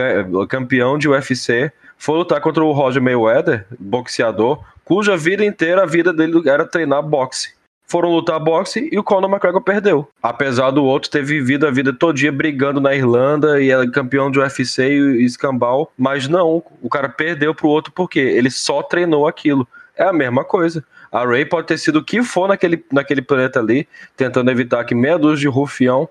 campeão de UFC, foi lutar contra o Roger Mayweather, boxeador, cuja vida inteira a vida dele era treinar boxe. Foram lutar boxe e o Conor McGregor perdeu. Apesar do outro ter vivido a vida todinha brigando na Irlanda e é campeão de UFC e escambau, mas não, o cara perdeu pro outro porque ele só treinou aquilo. É a mesma coisa. A Ray pode ter sido o que for naquele, naquele planeta ali, tentando evitar que meia dúzia de rufião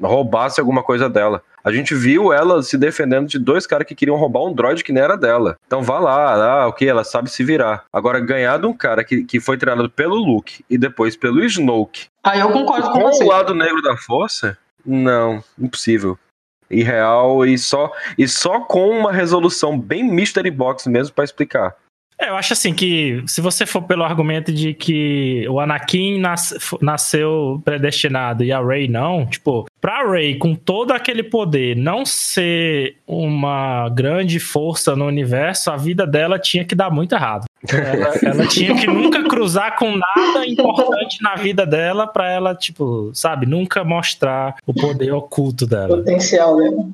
roubasse alguma coisa dela. A gente viu ela se defendendo de dois caras que queriam roubar um droid que nem era dela. Então vá lá, ah, ok, ela sabe se virar. Agora, ganhar de um cara que, que foi treinado pelo Luke e depois pelo Snoke. Ah, eu concordo com, com você. o lado negro da força? Não, impossível. Irreal e só, e só com uma resolução bem mystery box mesmo para explicar. É, eu acho assim que se você for pelo argumento de que o Anakin nas, nasceu predestinado e a Rey não, tipo, pra Rey com todo aquele poder não ser uma grande força no universo, a vida dela tinha que dar muito errado. Ela, ela tinha que nunca cruzar com nada importante na vida dela para ela, tipo, sabe, nunca mostrar o poder oculto dela. Potencial, né?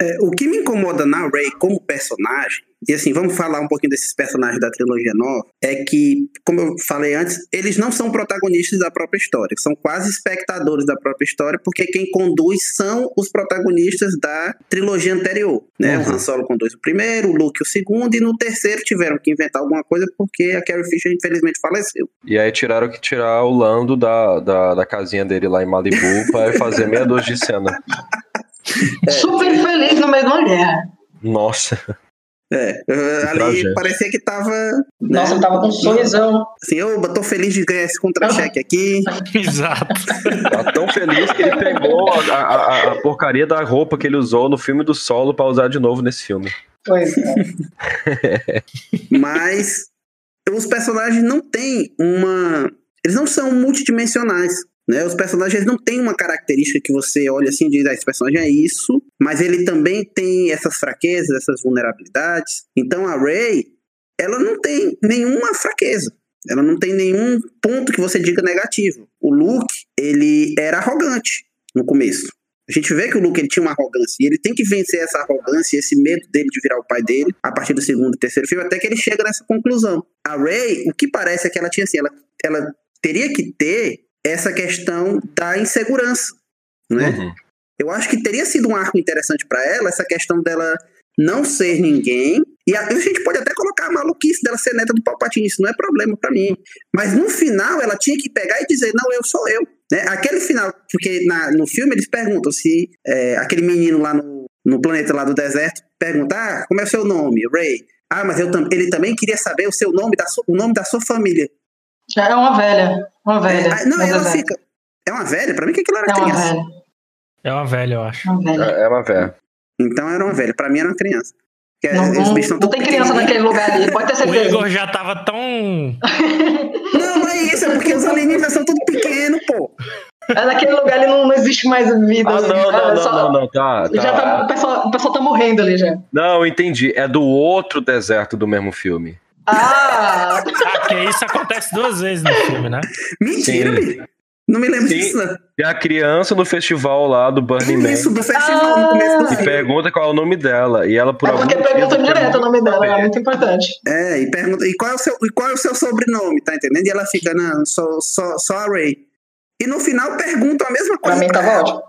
É, o que me incomoda na Rey como personagem, e assim, vamos falar um pouquinho desses personagens da trilogia nova, é que, como eu falei antes, eles não são protagonistas da própria história, são quase espectadores da própria história, porque quem conduz são os protagonistas da trilogia anterior. Né? Uhum. O Han Solo conduz o primeiro, o Luke o segundo, e no terceiro tiveram que inventar alguma coisa porque a Carrie Fisher infelizmente faleceu. E aí tiraram que tirar o Lando da, da, da casinha dele lá em Malibu para fazer meia dúzia de cena. É. Super feliz no meio da guerra. Nossa. É, ali parecia que tava. Né? Nossa, tava com um sorrisão. Assim, eu tô feliz de ganhar esse contra-cheque aqui. Exato. Tá tão feliz que ele pegou a, a, a, porcaria da roupa que ele usou no filme do solo pra usar de novo nesse filme. Pois é. Mas os personagens não têm uma. Eles não são multidimensionais. Né? Os personagens não têm uma característica que você olha assim e diz, ah, esse personagem é isso, mas ele também tem essas fraquezas, essas vulnerabilidades. Então a Rey, ela não tem nenhuma fraqueza. Ela não tem nenhum ponto que você diga negativo. O Luke, ele era arrogante no começo. A gente vê que o Luke ele tinha uma arrogância e ele tem que vencer essa arrogância, esse medo dele de virar o pai dele a partir do segundo e terceiro filme, até que ele chega nessa conclusão. A Rey, o que parece é que ela tinha assim, ela, ela teria que ter essa questão da insegurança, né? Uhum. Eu acho que teria sido um arco interessante para ela, essa questão dela não ser ninguém. E a, a, gente pode até colocar a maluquice dela ser neta do Palpatine, isso não é problema para mim. Mas no final ela tinha que pegar e dizer: não, eu sou eu. Né? Aquele final, porque na, no filme eles perguntam se é, aquele menino lá no, no planeta lá do deserto pergunta: ah, como é o seu nome? Ray. Ah, mas eu, ele também queria saber o seu nome, da o nome da sua família. É uma velha. Uma velha. É, não, ela é fica. É uma velha? Pra mim que aquilo era é criança. Uma velha. É uma velha, eu acho. Uma velha. É, é uma velha. Então era uma velha. Pra mim era uma criança. Não, não, não tem criança naquele lugar ali, pode ter certeza. O Igor já tava tão. não, não é isso, é porque os alienígenas são tudo pequenos, pô. É naquele lugar ali não, não existe mais vida. Ah, não, não, não, não, não, tá, tá. Já tá, o, pessoal, o pessoal tá morrendo ali já. Não, entendi. É do outro deserto do mesmo filme. Ah! Porque isso acontece duas vezes no filme, né? Mentira, Sim. Não me lembro Sim. disso, não. E a criança no festival lá do Burning Man. Isso, do festival ah. no começo do filme. E pergunta qual é o nome dela. E ela por É porque pergunta direto o nome dela, é muito importante. É, e pergunta, e qual é o seu, e qual é o seu sobrenome, tá entendendo? E ela fica, não, só, só, só a Ray. E no final pergunta a mesma coisa. Pra mim tava ótimo.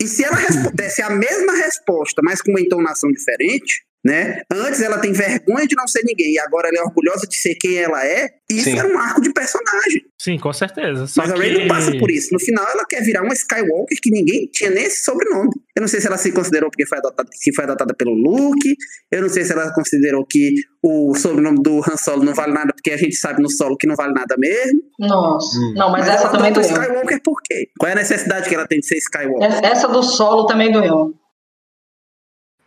E se ela respondesse a mesma resposta, mas com uma entonação diferente, né? Antes ela tem vergonha de não ser ninguém e agora ela é orgulhosa de ser quem ela é. Isso Sim. era um arco de personagem. Sim, com certeza. Só Mas a que... Rey não passa por isso. No final ela quer virar uma Skywalker que ninguém tinha nem esse sobrenome. Eu não sei se ela se considerou porque foi adotada, que foi adotada pelo Luke. Eu não sei se ela considerou que o sobrenome do Han Solo não vale nada porque a gente sabe no solo que não vale nada mesmo. Nossa. Hum. Não, mas, Mas, essa ela também doeu. Skywalker por quê? Qual é a necessidade que ela tem de ser Skywalker? Essa- Essa do solo também doeu.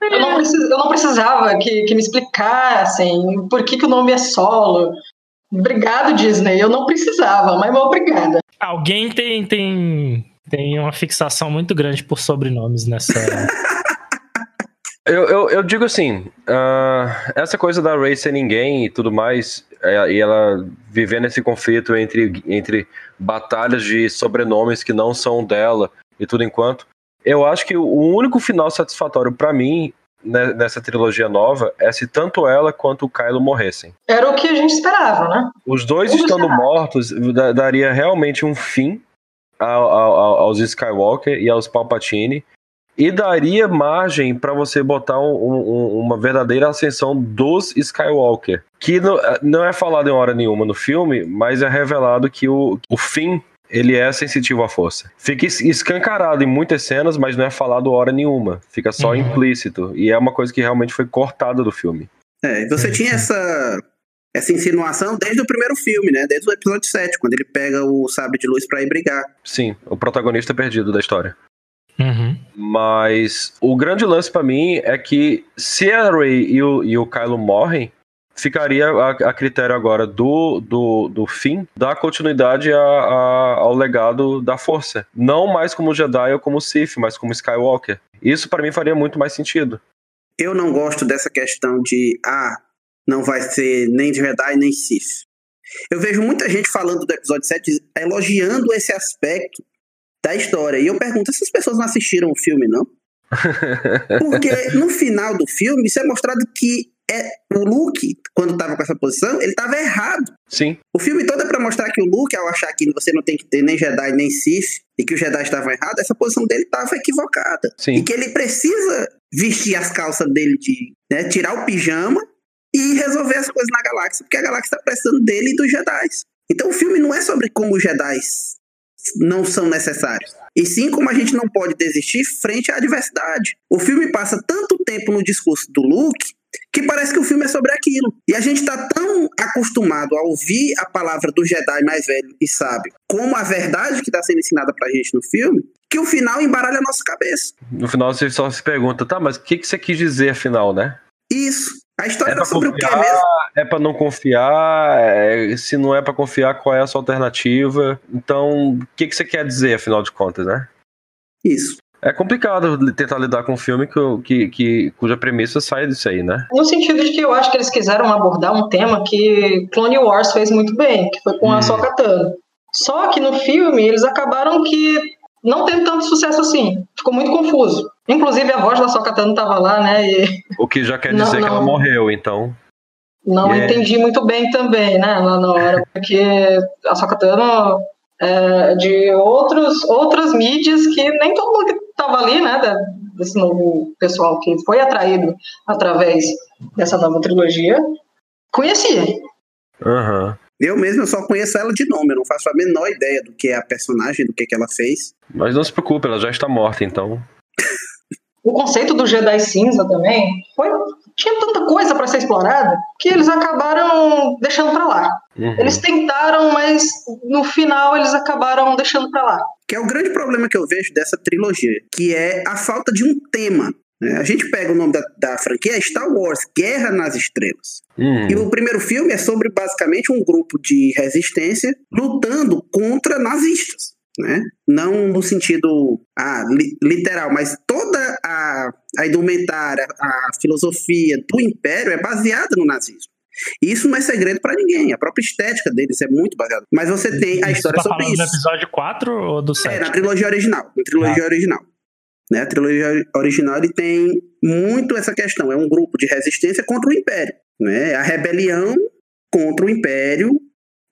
Eu não, precis- eu não precisava que, que me explicassem por que, que o nome é solo. Obrigado, Disney. Eu não precisava, mas obrigada. Alguém tem, tem, tem uma fixação muito grande por sobrenomes nessa. Eu, eu, eu digo assim, ah, essa coisa da Ray ser ninguém e tudo mais, é, e ela vivendo esse conflito entre, entre batalhas de sobrenomes que não são dela e tudo enquanto, eu acho que o único final satisfatório pra mim né, nessa trilogia nova é se tanto ela quanto o Kylo morressem. Era o que a gente esperava, né? Os dois Vamos estando esperar. mortos da- daria realmente um fim ao- ao- aos Skywalker e aos Palpatine e daria margem para você botar um- um- uma verdadeira ascensão dos Skywalker, que não, não é falado em hora nenhuma no filme, mas é revelado que o, o fim ele é sensitivo à força. Fica es- escancarado em muitas cenas, mas não é falado hora nenhuma. Fica só Uhum. implícito. E é uma coisa que realmente foi cortada do filme. É, e você tinha essa, essa insinuação desde o primeiro filme, né? Desde o episódio 7, quando ele pega o sabre de luz pra ir brigar. Sim, o protagonista perdido da história. Uhum. Mas o grande lance pra mim é que se a Rey e o, e o Kylo morrem, ficaria a, a critério agora do, do, do fim dar continuidade a- a- ao legado da força. Não mais como Jedi ou como Sith, mas como Skywalker. Isso pra mim faria muito mais sentido. Eu não gosto dessa questão de, ah, não vai ser nem Jedi nem Sith. Eu vejo muita gente falando do episódio 7, elogiando esse aspecto da história. E eu pergunto, essas pessoas não assistiram o filme, não? Porque no final do filme, isso é mostrado que é, o Luke, quando estava com essa posição, ele estava errado. Sim, O filme todo é pra mostrar que o Luke, ao achar que você não tem que ter nem Jedi nem Sith, e que os Jedi estavam errados, essa posição dele estava equivocada. E sim. que ele precisa vestir as calças dele de né, tirar o pijama e resolver as coisas na galáxia, porque a galáxia está precisando dele e dos Jedi. Então o filme não é sobre como os Jedi não são necessários, e sim como a gente não pode desistir frente à adversidade. O filme passa tanto tempo no discurso do Luke que parece que o filme é sobre aquilo. E a gente está tão acostumado a ouvir a palavra do Jedi mais velho e sábio como a verdade que está sendo ensinada pra gente no filme, que o final embaralha a nossa cabeça. No final você só se pergunta, tá, mas o que, que você quis dizer afinal, né? Isso. A história É era sobre o que confiar, mesmo? é pra não confiar, é, se não é pra confiar, qual é a sua alternativa? Então, o que, que você quer dizer, afinal de contas, né? Isso. É complicado li- tentar lidar com um filme que, que, que- cuja premissa sai disso aí, né? No sentido de que eu acho que eles quiseram abordar um tema que Clone Wars fez muito bem, que foi com Hum. a Ahsoka Tano. Só que no filme eles acabaram que não teve tanto sucesso assim. Ficou muito confuso. Inclusive a voz da Ahsoka Tano tava lá, né? E O que já quer Não, dizer que não. ela morreu, então. não Yeah. entendi muito bem também, né? Lá na hora. Porque a Ahsoka Tano é de outros, outras mídias que nem todo mundo que tava ali, né? Desse novo pessoal que foi atraído através dessa nova trilogia, conhecia. Aham. Eu mesmo só conheço ela de nome, eu não faço a menor ideia do que é a personagem, do que, que ela fez. Mas não se preocupe, ela já está morta, então. O conceito do Jedi cinza também foi tinha tanta coisa para ser explorada que eles acabaram deixando para lá. Uhum. Eles tentaram, mas no final eles acabaram deixando para lá. Que é o grande problema que eu vejo dessa trilogia, que é a falta de um tema. né? A gente pega o nome da, da franquia, é Star Wars, Guerra nas Estrelas. Uhum. E o primeiro filme é sobre basicamente um grupo de resistência lutando contra nazistas. Né? Não no sentido ah, li- literal, mas toda a, a indumentária, a filosofia do Império é baseada no nazismo. E isso não é segredo para ninguém, a própria estética deles é muito baseada. Mas você tem a história tá sobre falando do isso. episódio 4 ou do É, 7? na trilogia original. Na trilogia original. Né? A trilogia original ele tem muito essa questão. É um grupo de resistência contra o Império. Né? A rebelião contra o Império,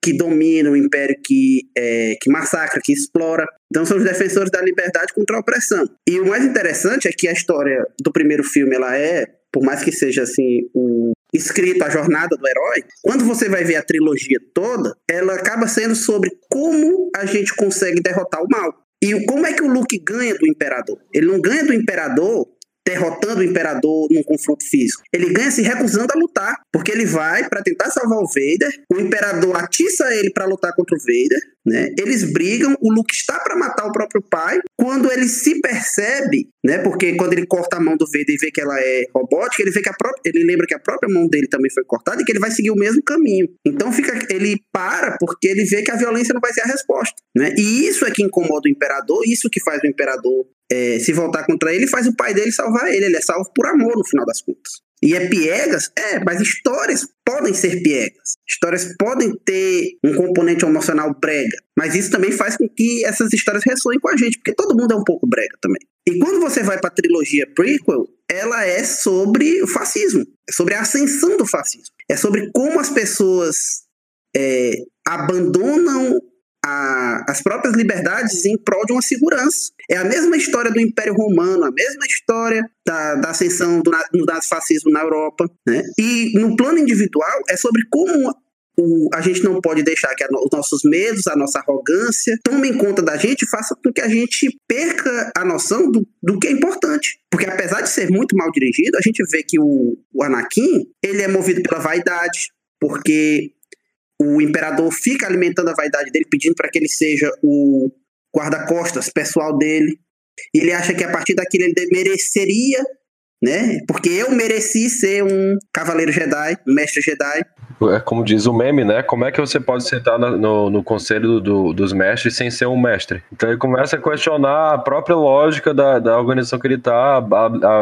que domina o Império que, é, que massacra, que explora. Então são os defensores da liberdade contra a opressão. E o mais interessante é que a história do primeiro filme ela é por mais que seja assim o escrito a jornada do herói, quando você vai ver a trilogia toda, ela acaba sendo sobre como a gente consegue derrotar o mal. E como é que o Luke ganha do Imperador? Ele não ganha do Imperador derrotando o imperador num confronto físico. Ele ganha se recusando a lutar, porque ele vai para tentar salvar o Vader, o imperador atiça ele para lutar contra o Vader, né? Eles brigam, o Luke está para matar o próprio pai. Quando ele se percebe, né? Porque quando ele corta a mão do Vader e vê que ela é robótica, ele vê que a própria, ele lembra que a própria mão dele também foi cortada e que ele vai seguir o mesmo caminho. Então fica, ele para porque ele vê que a violência não vai ser a resposta, né? E isso é que incomoda o imperador, isso que faz o imperador é, se voltar contra ele, faz o pai dele salvar ele. Ele é salvo por amor no final das contas. E é piegas? É, mas histórias podem ser piegas. Histórias podem ter um componente emocional brega. Mas isso também faz com que essas histórias ressoem com a gente, porque todo mundo é um pouco brega também. E quando você vai para a trilogia prequel, ela é sobre o fascismo, é sobre a ascensão do fascismo, é sobre como as pessoas é, abandonam a, as próprias liberdades em prol de uma segurança. É a mesma história do Império Romano, a mesma história da, da ascensão do, do nazifascismo na Europa. Né? E no plano individual, é sobre como o, a gente não pode deixar que os nossos medos, a nossa arrogância, tomem conta da gente e faça com que a gente perca a noção do, do que é importante. Porque apesar de ser muito mal dirigido, a gente vê que o, o Anakin, ele é movido pela vaidade, porque o imperador fica alimentando a vaidade dele, pedindo para que ele seja o guarda-costas pessoal dele. E ele acha que a partir daquilo ele mereceria, né? Porque eu mereci ser um cavaleiro Jedi, um mestre Jedi. É como diz o meme, né? Como é que você pode sentar no, no, conselho do, dos mestres sem ser um mestre? Então ele começa a questionar a própria lógica da, da organização que ele está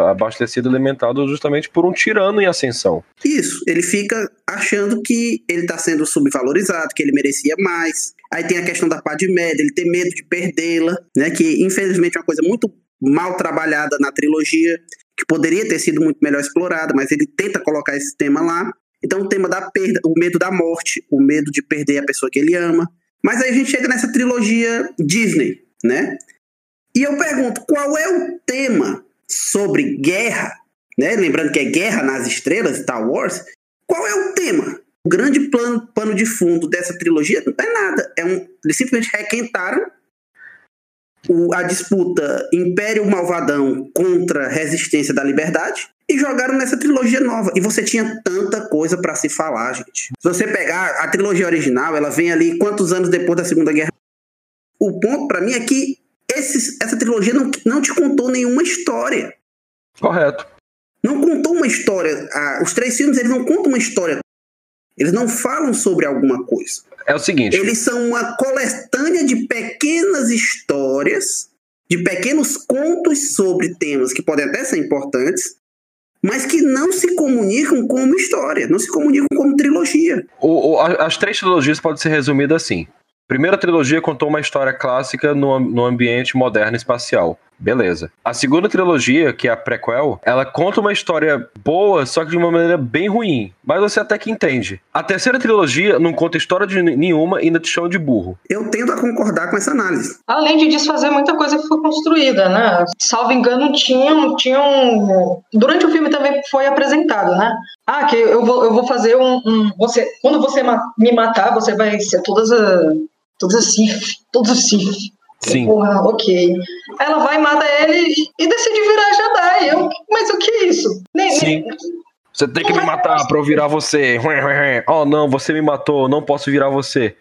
abastecido, alimentado justamente por um tirano em ascensão. Isso, ele fica achando que ele está sendo subvalorizado, que ele merecia mais. Aí tem a questão da Padmé, ele ter medo de perdê-la, né? Que infelizmente é uma coisa muito mal trabalhada na trilogia, que poderia ter sido muito melhor explorada, mas ele tenta colocar esse tema lá. Então, o tema da perda, o medo da morte, o medo de perder a pessoa que ele ama. Mas aí a gente chega nessa trilogia Disney, né? E eu pergunto, qual é o tema sobre guerra, né? Lembrando que é Guerra nas Estrelas, Star Wars. Qual é o tema? O grande plano, pano de fundo dessa trilogia não é nada. É um, eles simplesmente requentaram o, a disputa Império Malvadão contra Resistência da Liberdade e jogaram nessa trilogia nova. E você tinha tanta coisa para se falar, gente. Se você pegar a trilogia original, ela vem ali quantos anos depois da Segunda Guerra? O ponto para mim é que esse, essa trilogia não, não te contou nenhuma história. Correto. Não contou uma história. Ah, os três filmes eles não contam uma história. Eles não falam sobre alguma coisa. É o seguinte. Eles são uma coletânea de pequenas histórias, de pequenos contos sobre temas que podem até ser importantes, mas que não se comunicam como história, não se comunicam como trilogia. O, o, as três trilogias podem ser resumidas assim. Primeira trilogia contou uma história clássica no, no ambiente moderno espacial. Beleza. A segunda trilogia, que é a prequel, ela conta uma história boa, só que de uma maneira bem ruim. Mas você até que entende. A terceira trilogia não conta história de nenhuma e ainda te chama de burro. Eu tendo a concordar com essa análise. Além de desfazer muita coisa que foi construída, né? Salvo engano, tinham. tinham durante o filme também foi apresentado, né? Ah, que eu vou, eu vou fazer um. um você, quando você me matar, você vai ser todas. Uh, todos os Sif, todos os Sif. Sim. Porra, ok. Ela vai, mata ele e, e decide virar Jedi. Eu, mas o que é isso? Nem, Sim. Nem, você tem que me matar pra eu virar você. Oh, não, você me matou, não posso virar você.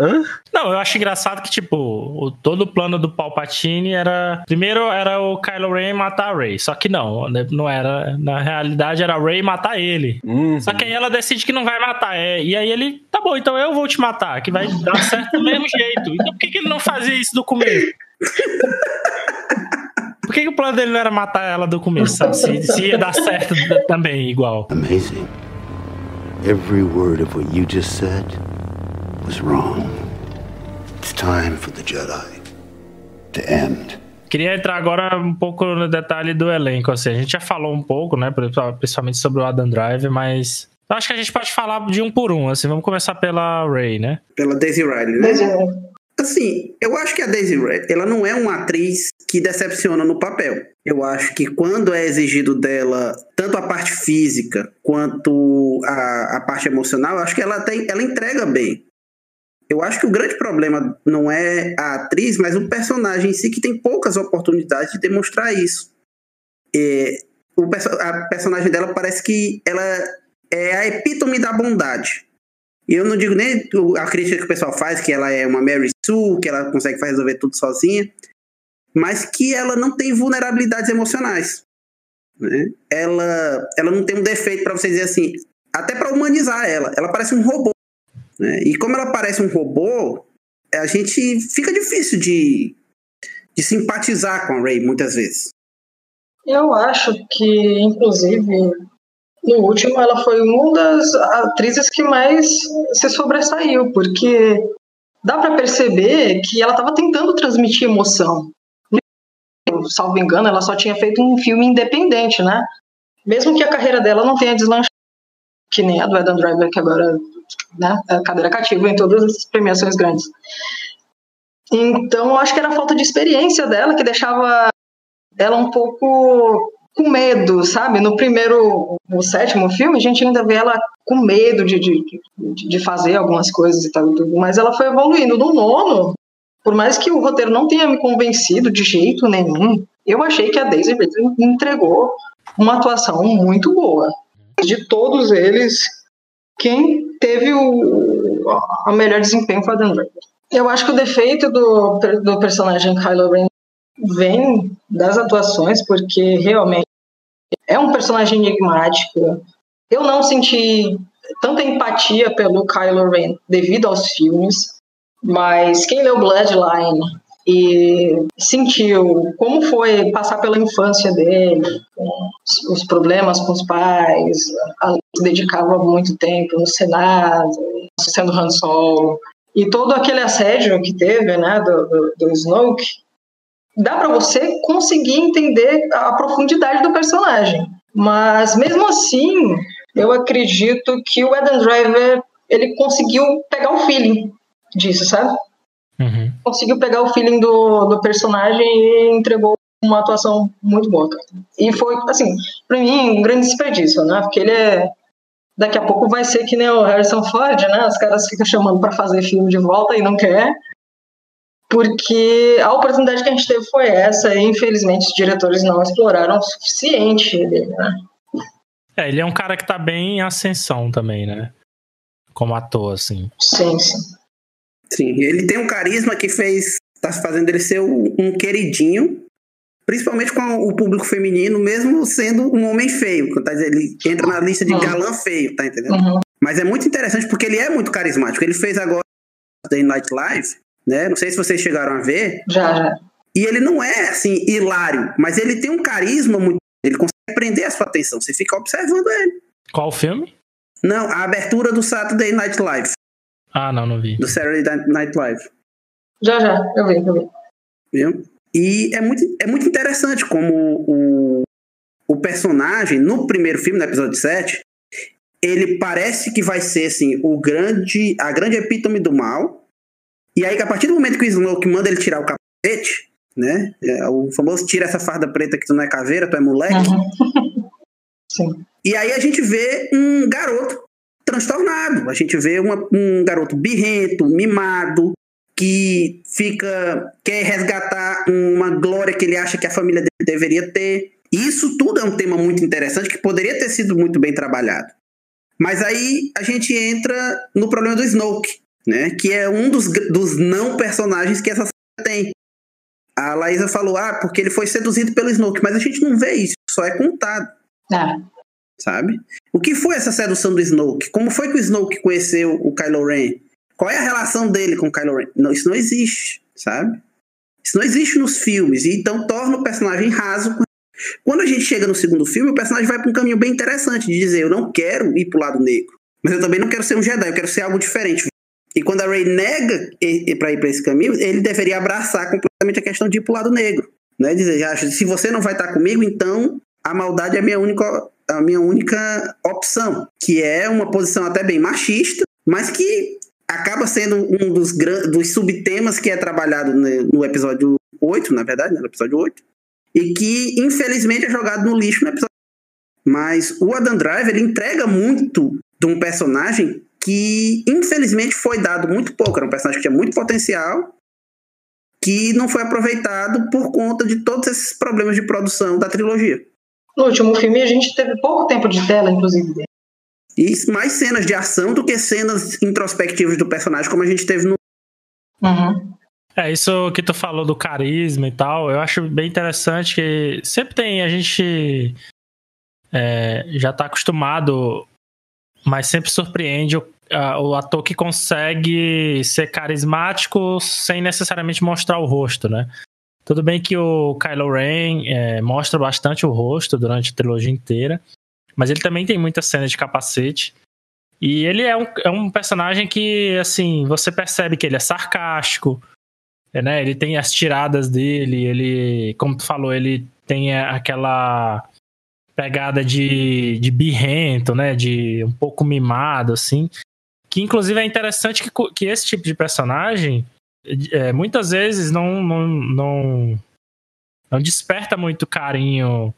Hã? Não, eu acho engraçado que, tipo, o, todo o plano do Palpatine era. Primeiro era o Kylo Ren matar a Rey. Só que não, né, não era. Na realidade era a Rey matar ele. Uhum. Só que aí ela decide que não vai matar. É, e aí ele, tá bom, então eu vou te matar, que vai dar certo do mesmo jeito. Então por que, que ele não fazia isso do começo? Por que, que o plano dele não era matar ela do começo, sabe? Se, se ia dar certo também, igual. Amazing. Every word of what you just said was wrong. It's time for the Jedi to end. Queria entrar agora um pouco no detalhe do elenco. Assim, a gente já falou um pouco, né? Principalmente sobre o Adam Driver, mas eu acho que a gente pode falar de um por um. Assim, vamos começar pela Ray, né? Pela Daisy Riley, né? assim, eu acho que a Daisy Ray, ela não é uma atriz que decepciona no papel. Eu acho que quando é exigido dela tanto a parte física quanto a, a parte emocional, eu acho que ela, tem, ela entrega bem. Eu acho que o grande problema não é a atriz, mas o personagem em si, que tem poucas oportunidades de demonstrar isso. É, o, a personagem dela parece que ela é a epítome da bondade. E eu não digo nem a crítica que o pessoal faz, que ela é uma Mary Sue, que ela consegue resolver tudo sozinha, mas que ela não tem vulnerabilidades emocionais. Né? Ela, ela não tem um defeito para você dizer assim, até para humanizar ela. Ela parece um robô. Né? E como ela parece um robô, a gente fica difícil de, de simpatizar com a Ray muitas vezes. Eu acho que, inclusive, no último ela foi uma das atrizes que mais se sobressaiu, porque dá para perceber que ela estava tentando transmitir emoção. Salvo engano, ela só tinha feito um filme independente, né? Mesmo que a carreira dela não tenha deslanchado, que nem a do Adam Driver, que agora né, cadeira cativa em todas as premiações grandes. Então, acho que era a falta de experiência dela que deixava ela um pouco com medo, sabe? No primeiro, no sétimo filme, a gente ainda vê ela com medo de, de, de fazer algumas coisas e tal, mas ela foi evoluindo. No nono, por mais que o roteiro não tenha me convencido de jeito nenhum, eu achei que a Daisy entregou uma atuação muito boa. De todos eles, quem teve o a melhor desempenho foi a Dan Driver. Eu acho que o defeito do, do personagem Kylo Ren vem das atuações, porque realmente é um personagem enigmático. Eu não senti tanta empatia pelo Kylo Ren devido aos filmes, mas quem leu Bloodline e sentiu como foi passar pela infância dele, os problemas com os pais, se dedicava muito tempo no Senado, sendo Han Solo, e todo aquele assédio que teve, né, do, do, do Snoke, dá para você conseguir entender a profundidade do personagem. Mas mesmo assim, eu acredito que o Adam Driver ele conseguiu pegar o feeling disso, sabe? Conseguiu pegar o feeling do, do personagem e entregou uma atuação muito boa. Cara. E foi, assim, pra mim, um grande desperdício, né? Porque ele é. Daqui a pouco vai ser que nem o Harrison Ford, né? Os caras ficam chamando para fazer filme de volta e não quer porque a oportunidade que a gente teve foi essa e infelizmente os diretores não exploraram o suficiente dele, né? É, ele é um cara que tá bem em ascensão também, né? Como ator, assim. Sim, sim. Sim, ele tem um carisma que fez. tá fazendo ele ser um queridinho, principalmente com o público feminino, mesmo sendo um homem feio. Tá dizendo, ele entra na lista de uhum. galã feio, tá entendendo? Uhum. Mas é muito interessante porque ele é muito carismático. Ele fez agora The Night Live, né? Não sei se vocês chegaram a ver. Já, já. E ele não é assim hilário, mas ele tem um carisma muito. Ele consegue prender a sua atenção. Você fica observando ele. Qual filme? Não, a abertura do Saturday Night Live. Ah, não, não vi. Do Saturday Night Live. Já, já, eu vi, eu vi. Viu? E é muito, é muito interessante como o, o personagem, no primeiro filme, no episódio 7, ele parece que vai ser assim, o grande, a grande epítome do mal, e aí, a partir do momento que o Snoke manda ele tirar o capacete, né? É, o famoso tira essa farda preta que tu não é caveira, tu é moleque. Uhum. Sim. E aí a gente vê um garoto transtornado. A gente vê uma, um garoto birrento, mimado, que fica quer resgatar uma glória que ele acha que a família dele deveria ter. Isso tudo é um tema muito interessante que poderia ter sido muito bem trabalhado. Mas aí a gente entra no problema do Snoke, né? Que é um dos, dos não personagens que essa série tem. A Laísa falou, ah, porque ele foi seduzido pelo Snoke, mas a gente não vê isso, só é contado. Ah. Sabe? O que foi essa sedução do Snoke? Como foi que o Snoke conheceu o Kylo Ren? Qual é a relação dele com o Kylo Ren? Não, isso não existe, sabe? Isso não existe nos filmes, e então torna o personagem raso. Quando a gente chega no segundo filme, o personagem vai para um caminho bem interessante de dizer: eu não quero ir pro lado negro, mas eu também não quero ser um Jedi, eu quero ser algo diferente. E quando a Rey nega para ir para esse caminho, ele deveria abraçar completamente a questão de ir para o lado negro. Né? Dizer, se você não vai estar comigo, então a maldade é a minha única, a minha única opção. Que é uma posição até bem machista, mas que acaba sendo um dos, dos subtemas que é trabalhado no episódio 8, na verdade, né, no episódio 8, e que infelizmente é jogado no lixo no episódio. Mas o Adam Driver ele entrega muito de um personagem que infelizmente foi dado muito pouco, era um personagem que tinha muito potencial, que não foi aproveitado por conta de todos esses problemas de produção da trilogia. No último filme a gente teve pouco tempo de tela, inclusive. E mais cenas de ação do que cenas introspectivas do personagem, como a gente teve no. Uhum. É, isso que tu falou do carisma e tal, eu acho bem interessante que sempre tem, a gente é, já tá acostumado, mas sempre surpreende o, a, o ator que consegue ser carismático sem necessariamente mostrar o rosto, né? Tudo bem que o Kylo Ren é, mostra bastante o rosto durante a trilogia inteira, mas ele também tem muita cena de capacete. E ele é um, é um personagem que, assim, você percebe que ele é sarcástico, é, né? Ele tem as tiradas dele, ele, como tu falou, ele tem aquela pegada de, de birrento, né? De um pouco mimado, assim. Que inclusive é interessante que, que esse tipo de personagem é, muitas vezes não, não, não, não desperta muito carinho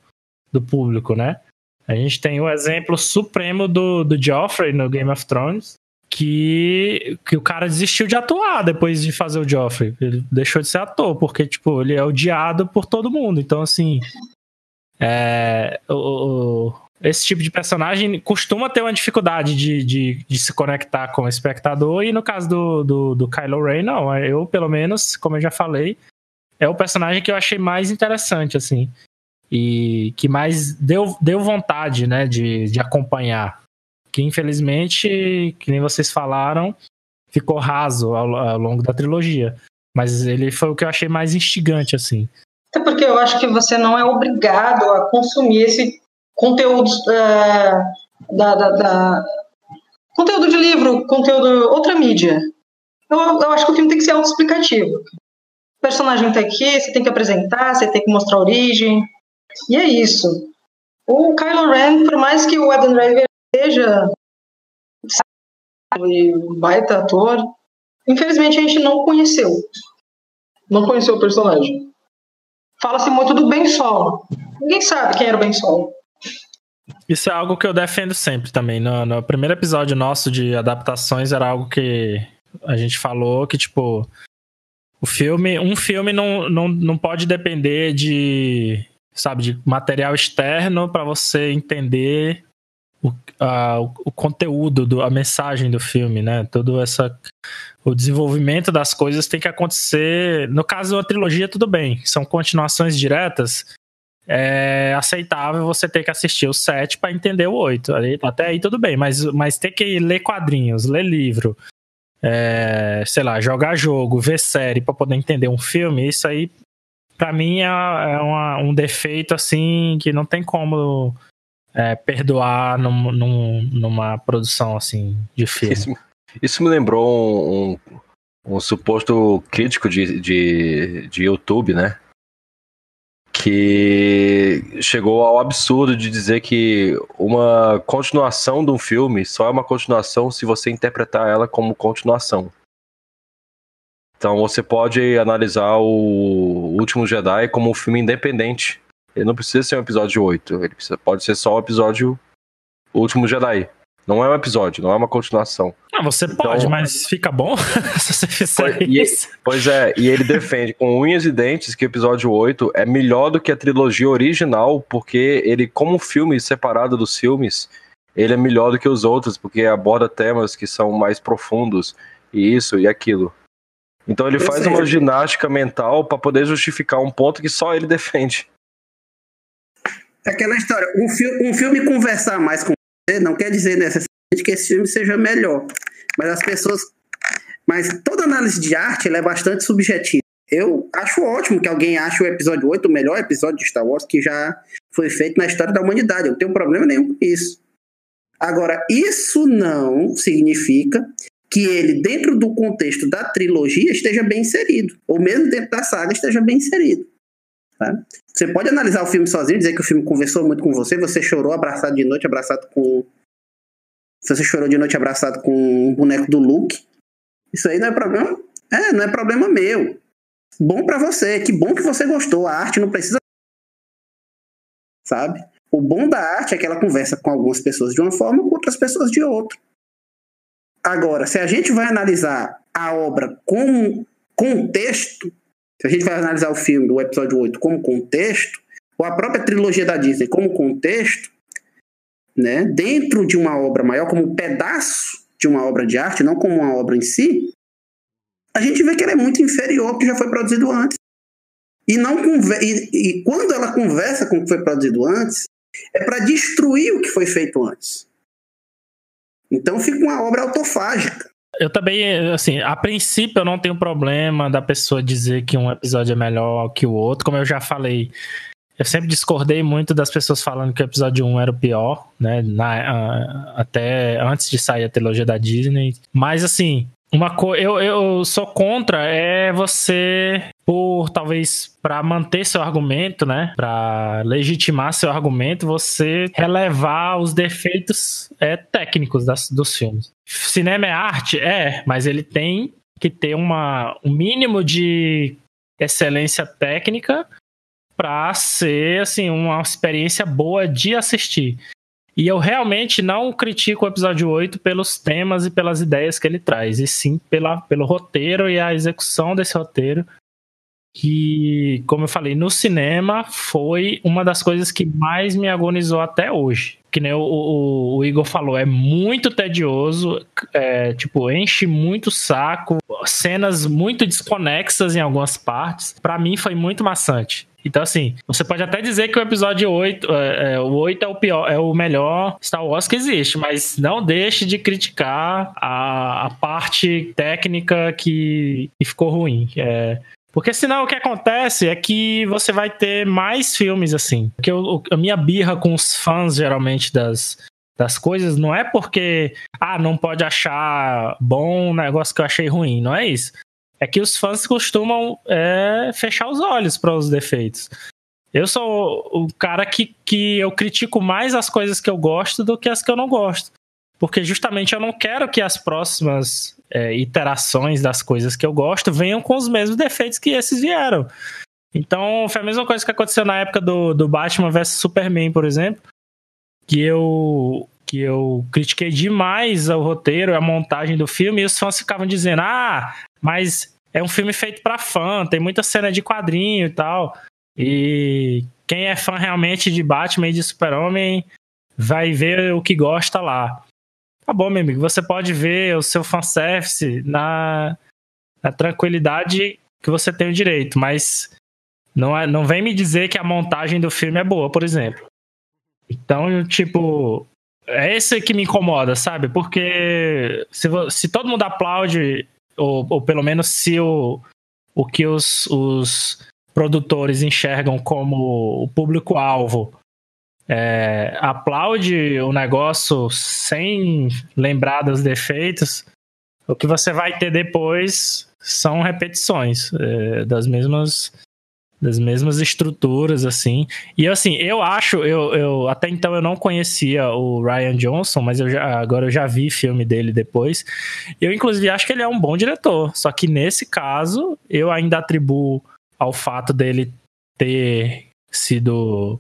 do público, né? A gente tem o exemplo supremo do, do Joffrey no Game of Thrones, que, que o cara desistiu de atuar depois de fazer o Joffrey. Ele deixou de ser ator, porque, tipo, ele é odiado por todo mundo. Então, assim, é, o, esse tipo de personagem costuma ter uma dificuldade de, de, de, se conectar com o espectador, e no caso do, do, do Kylo Ren, não. Eu, pelo menos, como eu já falei, é o personagem que eu achei mais interessante, assim. E que mais deu, deu vontade, né, de, de acompanhar que infelizmente, que nem vocês falaram, ficou raso ao, ao, longo da trilogia. Mas ele foi o que eu achei mais instigante, assim. Até porque eu acho que você não é obrigado a consumir esse conteúdo uh, da, da, da, conteúdo de livro, conteúdo outra mídia. Eu, eu acho que o filme tem que ser autoexplicativo. O personagem está aqui, você tem que apresentar, você tem que mostrar a origem. E é isso. O Kylo Ren, por mais que o Adam Driver seja um baita ator, infelizmente a gente não conheceu. Não conheceu o personagem. Fala-se muito do Ben Solo. Ninguém sabe quem era o Ben Solo. Isso é algo que eu defendo sempre também. No, no primeiro episódio nosso de adaptações era algo que a gente falou que, tipo, o filme, um filme não, não, não pode depender de, sabe, de material externo para você entender o, a, o conteúdo, do, a mensagem do filme, né? Todo essa o desenvolvimento das coisas tem que acontecer. No caso da trilogia, tudo bem, são continuações diretas. É aceitável você ter que assistir o 7 para entender o 8. Até aí tudo bem, mas, mas ter que ler quadrinhos, ler livro, é, sei lá, jogar jogo, ver série para poder entender um filme, isso aí, para mim, é, é uma, um defeito assim que não tem como é, perdoar num, num, numa produção assim de filme. Isso, isso me lembrou um, um, um suposto crítico de, de, de YouTube, né? Que chegou ao absurdo de dizer que uma continuação de um filme só é uma continuação se você interpretar ela como continuação. Então você pode analisar o Último Jedi como um filme independente ele não precisa ser um episódio 8. Ele precisa, pode ser só o episódio o Último Jedi. Não é um episódio, não é uma continuação. Ah, você então, pode, mas fica bom se você fizer pois, isso. E, pois é, e ele defende com unhas e dentes que o episódio 8 é melhor do que a trilogia original, porque ele, como filme separado dos filmes, ele é melhor do que os outros, porque aborda temas que são mais profundos, e isso e aquilo. Então ele faz uma ginástica mental para poder justificar um ponto que só ele defende. É aquela história, um, fi um filme conversar mais com você não quer dizer necessariamente que esse filme seja melhor. Mas as pessoas. Mas toda análise de arte é bastante subjetiva. Eu acho ótimo que alguém ache o episódio 8 o melhor episódio de Star Wars que já foi feito na história da humanidade. Eu não tenho problema nenhum com isso. Agora, isso não significa que ele, dentro do contexto da trilogia, esteja bem inserido. Ou mesmo dentro da saga, esteja bem inserido. Tá? Você pode analisar o filme sozinho, dizer que o filme conversou muito com você, você chorou abraçado de noite, abraçado com. Você chorou de noite abraçado com um boneco do Luke. Isso aí não é problema. É, não é problema meu. Bom para você, que bom que você gostou. A arte não precisa. Sabe? O bom da arte é que ela conversa com algumas pessoas de uma forma, com outras pessoas de outra. Agora, se a gente vai analisar a obra como contexto, se a gente vai analisar o filme do episódio 8 como contexto, ou a própria trilogia da Disney como contexto, né, dentro de uma obra maior, como um pedaço de uma obra de arte, não como uma obra em si, a gente vê que ela é muito inferior ao que já foi produzido antes. E, não e, e quando ela conversa com o que foi produzido antes, é para destruir o que foi feito antes. Então fica uma obra autofágica. Eu também, assim, a princípio eu não tenho problema da pessoa dizer que um episódio é melhor que o outro, como eu já falei. Eu sempre discordei muito das pessoas falando que o episódio 1 era o pior, né? Na, até antes de sair a trilogia da Disney. Mas, assim, uma coisa, eu, eu sou contra é você, por talvez para manter seu argumento, né, para legitimar seu argumento, você relevar os defeitos é, técnicos das, dos filmes. Cinema é arte, é, mas ele tem que ter uma, um mínimo de excelência técnica para ser assim uma experiência boa de assistir. E eu realmente não critico o episódio 8 pelos temas e pelas ideias que ele traz, e sim pela, pelo roteiro e a execução desse roteiro. Que, como eu falei, no cinema foi uma das coisas que mais me agonizou até hoje. Que nem o, o, o Igor falou, é muito tedioso, é, tipo, enche muito o saco, cenas muito desconexas em algumas partes. Para mim foi muito maçante. Então, assim, você pode até dizer que o episódio 8, é, é, o 8 é o pior, é o melhor Star Wars que existe, mas não deixe de criticar a, a parte técnica que, que ficou ruim. É, porque senão o que acontece é que você vai ter mais filmes assim. Porque eu, a minha birra com os fãs, geralmente, das, das coisas, não é porque, ah, não pode achar bom um negócio que eu achei ruim. Não é isso é que os fãs costumam é, fechar os olhos para os defeitos. Eu sou o cara que, que eu critico mais as coisas que eu gosto do que as que eu não gosto. Porque justamente eu não quero que as próximas é, iterações das coisas que eu gosto venham com os mesmos defeitos que esses vieram. Então, foi a mesma coisa que aconteceu na época do, do Batman vs Superman, por exemplo. Que eu, que eu critiquei demais o roteiro, a montagem do filme, e os fãs ficavam dizendo: ah, mas é um filme feito para fã, tem muita cena de quadrinho e tal. E quem é fã realmente de Batman e de Super-Homem vai ver o que gosta lá. Tá bom, meu amigo, você pode ver o seu fanservice na, na tranquilidade que você tem o direito, mas não, é, não vem me dizer que a montagem do filme é boa, por exemplo. Então, tipo, é esse que me incomoda, sabe? Porque se, se todo mundo aplaude ou, ou pelo menos se o, o que os, os produtores enxergam como o público-alvo é, aplaude o negócio sem lembrar dos defeitos, o que você vai ter depois são repetições é, das mesmas das mesmas estruturas, assim. E assim, eu acho, eu, eu até então eu não conhecia o Ryan Johnson, mas eu já, agora eu já vi filme dele depois. Eu, inclusive, acho que ele é um bom diretor. Só que nesse caso, eu ainda atribuo ao fato dele ter sido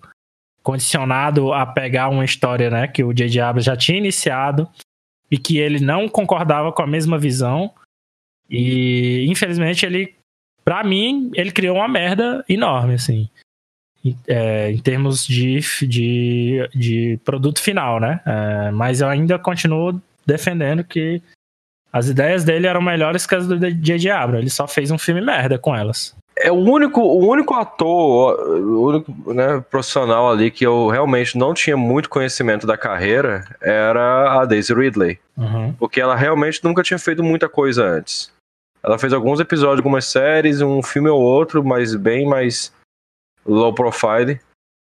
condicionado a pegar uma história, né, que o J.J. Abrams já tinha iniciado e que ele não concordava com a mesma visão. E infelizmente ele para mim, ele criou uma merda enorme, assim. É, em termos de, de, de produto final, né? É, mas eu ainda continuo defendendo que as ideias dele eram melhores que as do J.J. Abrams. Ele só fez um filme merda com elas. É o único, o único ator, o único né, profissional ali que eu realmente não tinha muito conhecimento da carreira era a Daisy Ridley. Uhum. Porque ela realmente nunca tinha feito muita coisa antes. Ela fez alguns episódios, algumas séries, um filme ou outro, mas bem mais low profile.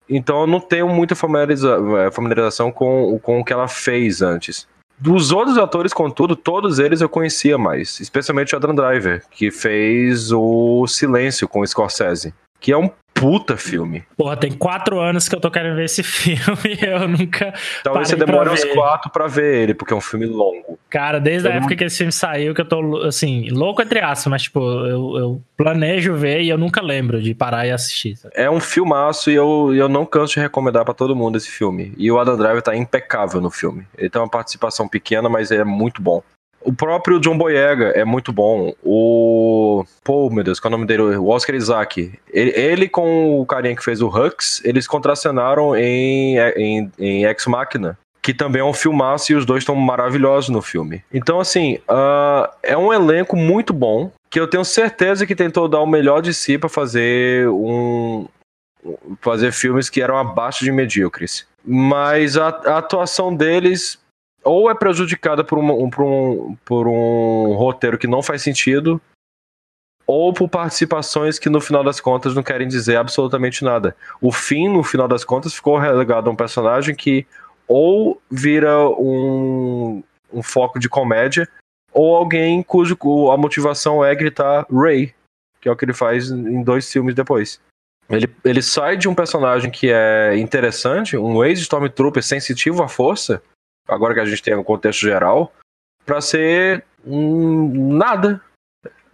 Então eu não tenho muita familiariza é, familiarização com, com o que ela fez antes. Dos outros atores, contudo, todos eles eu conhecia mais. Especialmente o Adam Driver, que fez o Silêncio com o Scorsese. Que é um puta filme. Porra, tem quatro anos que eu tô querendo ver esse filme e eu nunca. Talvez você demore uns quatro pra ver ele, porque é um filme longo. Cara, desde a época que esse filme saiu, que eu tô, assim, louco entre aspas, mas, tipo, eu, eu, planejo ver e eu nunca lembro de parar e assistir. Sabe? É um filmaço e eu, eu não canso de recomendar para todo mundo esse filme. E o Adam Driver tá impecável no filme. Ele tem uma participação pequena, mas é muito bom. O próprio John Boyega é muito bom. O. Pô, meu Deus, qual é o nome dele? O Oscar Isaac. Ele, ele com o carinha que fez o Hux, eles contracenaram em, em, em Ex Machina que também é um filmaço e os dois estão maravilhosos no filme. Então, assim, uh, é um elenco muito bom, que eu tenho certeza que tentou dar o melhor de si para fazer um fazer filmes que eram abaixo de medíocres. Mas a, a atuação deles ou é prejudicada por, uma, por, um, por um roteiro que não faz sentido, ou por participações que no final das contas não querem dizer absolutamente nada. O fim, no final das contas, ficou relegado a um personagem que ou vira um, um foco de comédia, ou alguém cujo a motivação é gritar Ray, que é o que ele faz em dois filmes depois. Ele, ele sai de um personagem que é interessante, um ex-Stormtrooper sensitivo à força, agora que a gente tem um contexto geral, para ser nada.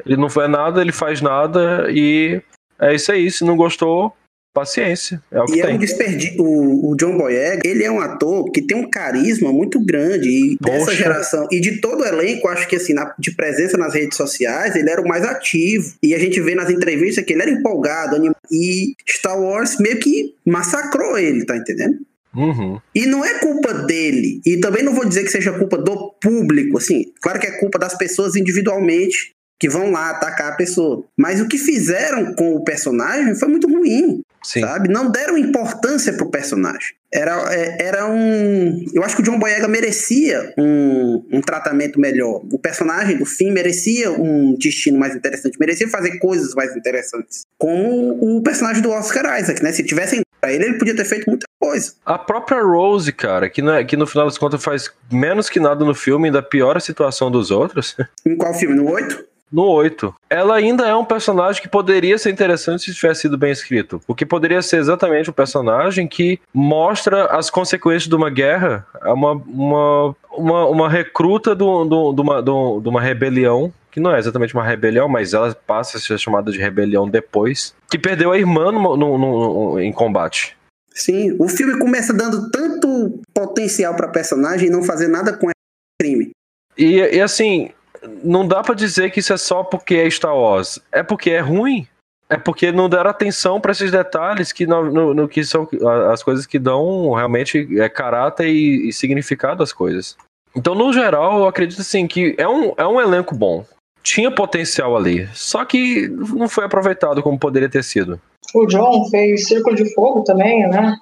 Ele não faz nada, ele faz nada e é isso aí. Se não gostou, paciência. É o que e tem. é um desperdício. O, o, John Boyega, ele é um ator que tem um carisma muito grande e Poxa. dessa geração e de todo o elenco, acho que assim, na, de presença nas redes sociais, ele era o mais ativo. E a gente vê nas entrevistas que ele era empolgado, animado, e Star Wars meio que massacrou ele, tá entendendo? Uhum. E não é culpa dele. E também não vou dizer que seja culpa do público, assim. Claro que é culpa das pessoas individualmente que vão lá atacar a pessoa. Mas o que fizeram com o personagem foi muito ruim. Sim. sabe? Não deram importância pro personagem. Era, é, era um. Eu acho que o John Boyega merecia um, um tratamento melhor. O personagem do fim merecia um destino mais interessante, merecia fazer coisas mais interessantes. Como o personagem do Oscar Isaac, né? Se tivessem pra ele, ele podia ter feito muita coisa. A própria Rose, cara, que, é, que no final das contas faz menos que nada no filme, ainda piora a situação dos outros. Em qual filme? No 8? no 8. Ela ainda é um personagem que poderia ser interessante se tivesse sido bem escrito. Porque poderia ser exatamente um personagem que mostra as consequências de uma guerra, uma, uma, uma, uma recruta do, do, de, uma, uma rebelião que não é exatamente uma rebelião, mas ela passa a ser chamada de rebelião depois, que perdeu a irmã no, no, no, em combate. Sim, o filme começa dando tanto potencial para personagem e não fazer nada com crime. E, e assim, não dá para dizer que isso é só porque é Star Wars. É porque é ruim. É porque não deram atenção para esses detalhes que no, no, no, que são as coisas que dão realmente é, caráter e, e significado às coisas. Então, no geral, eu acredito assim que é um, é um elenco bom tinha potencial ali, só que não foi aproveitado como poderia ter sido. O John fez Círculo de Fogo também, né?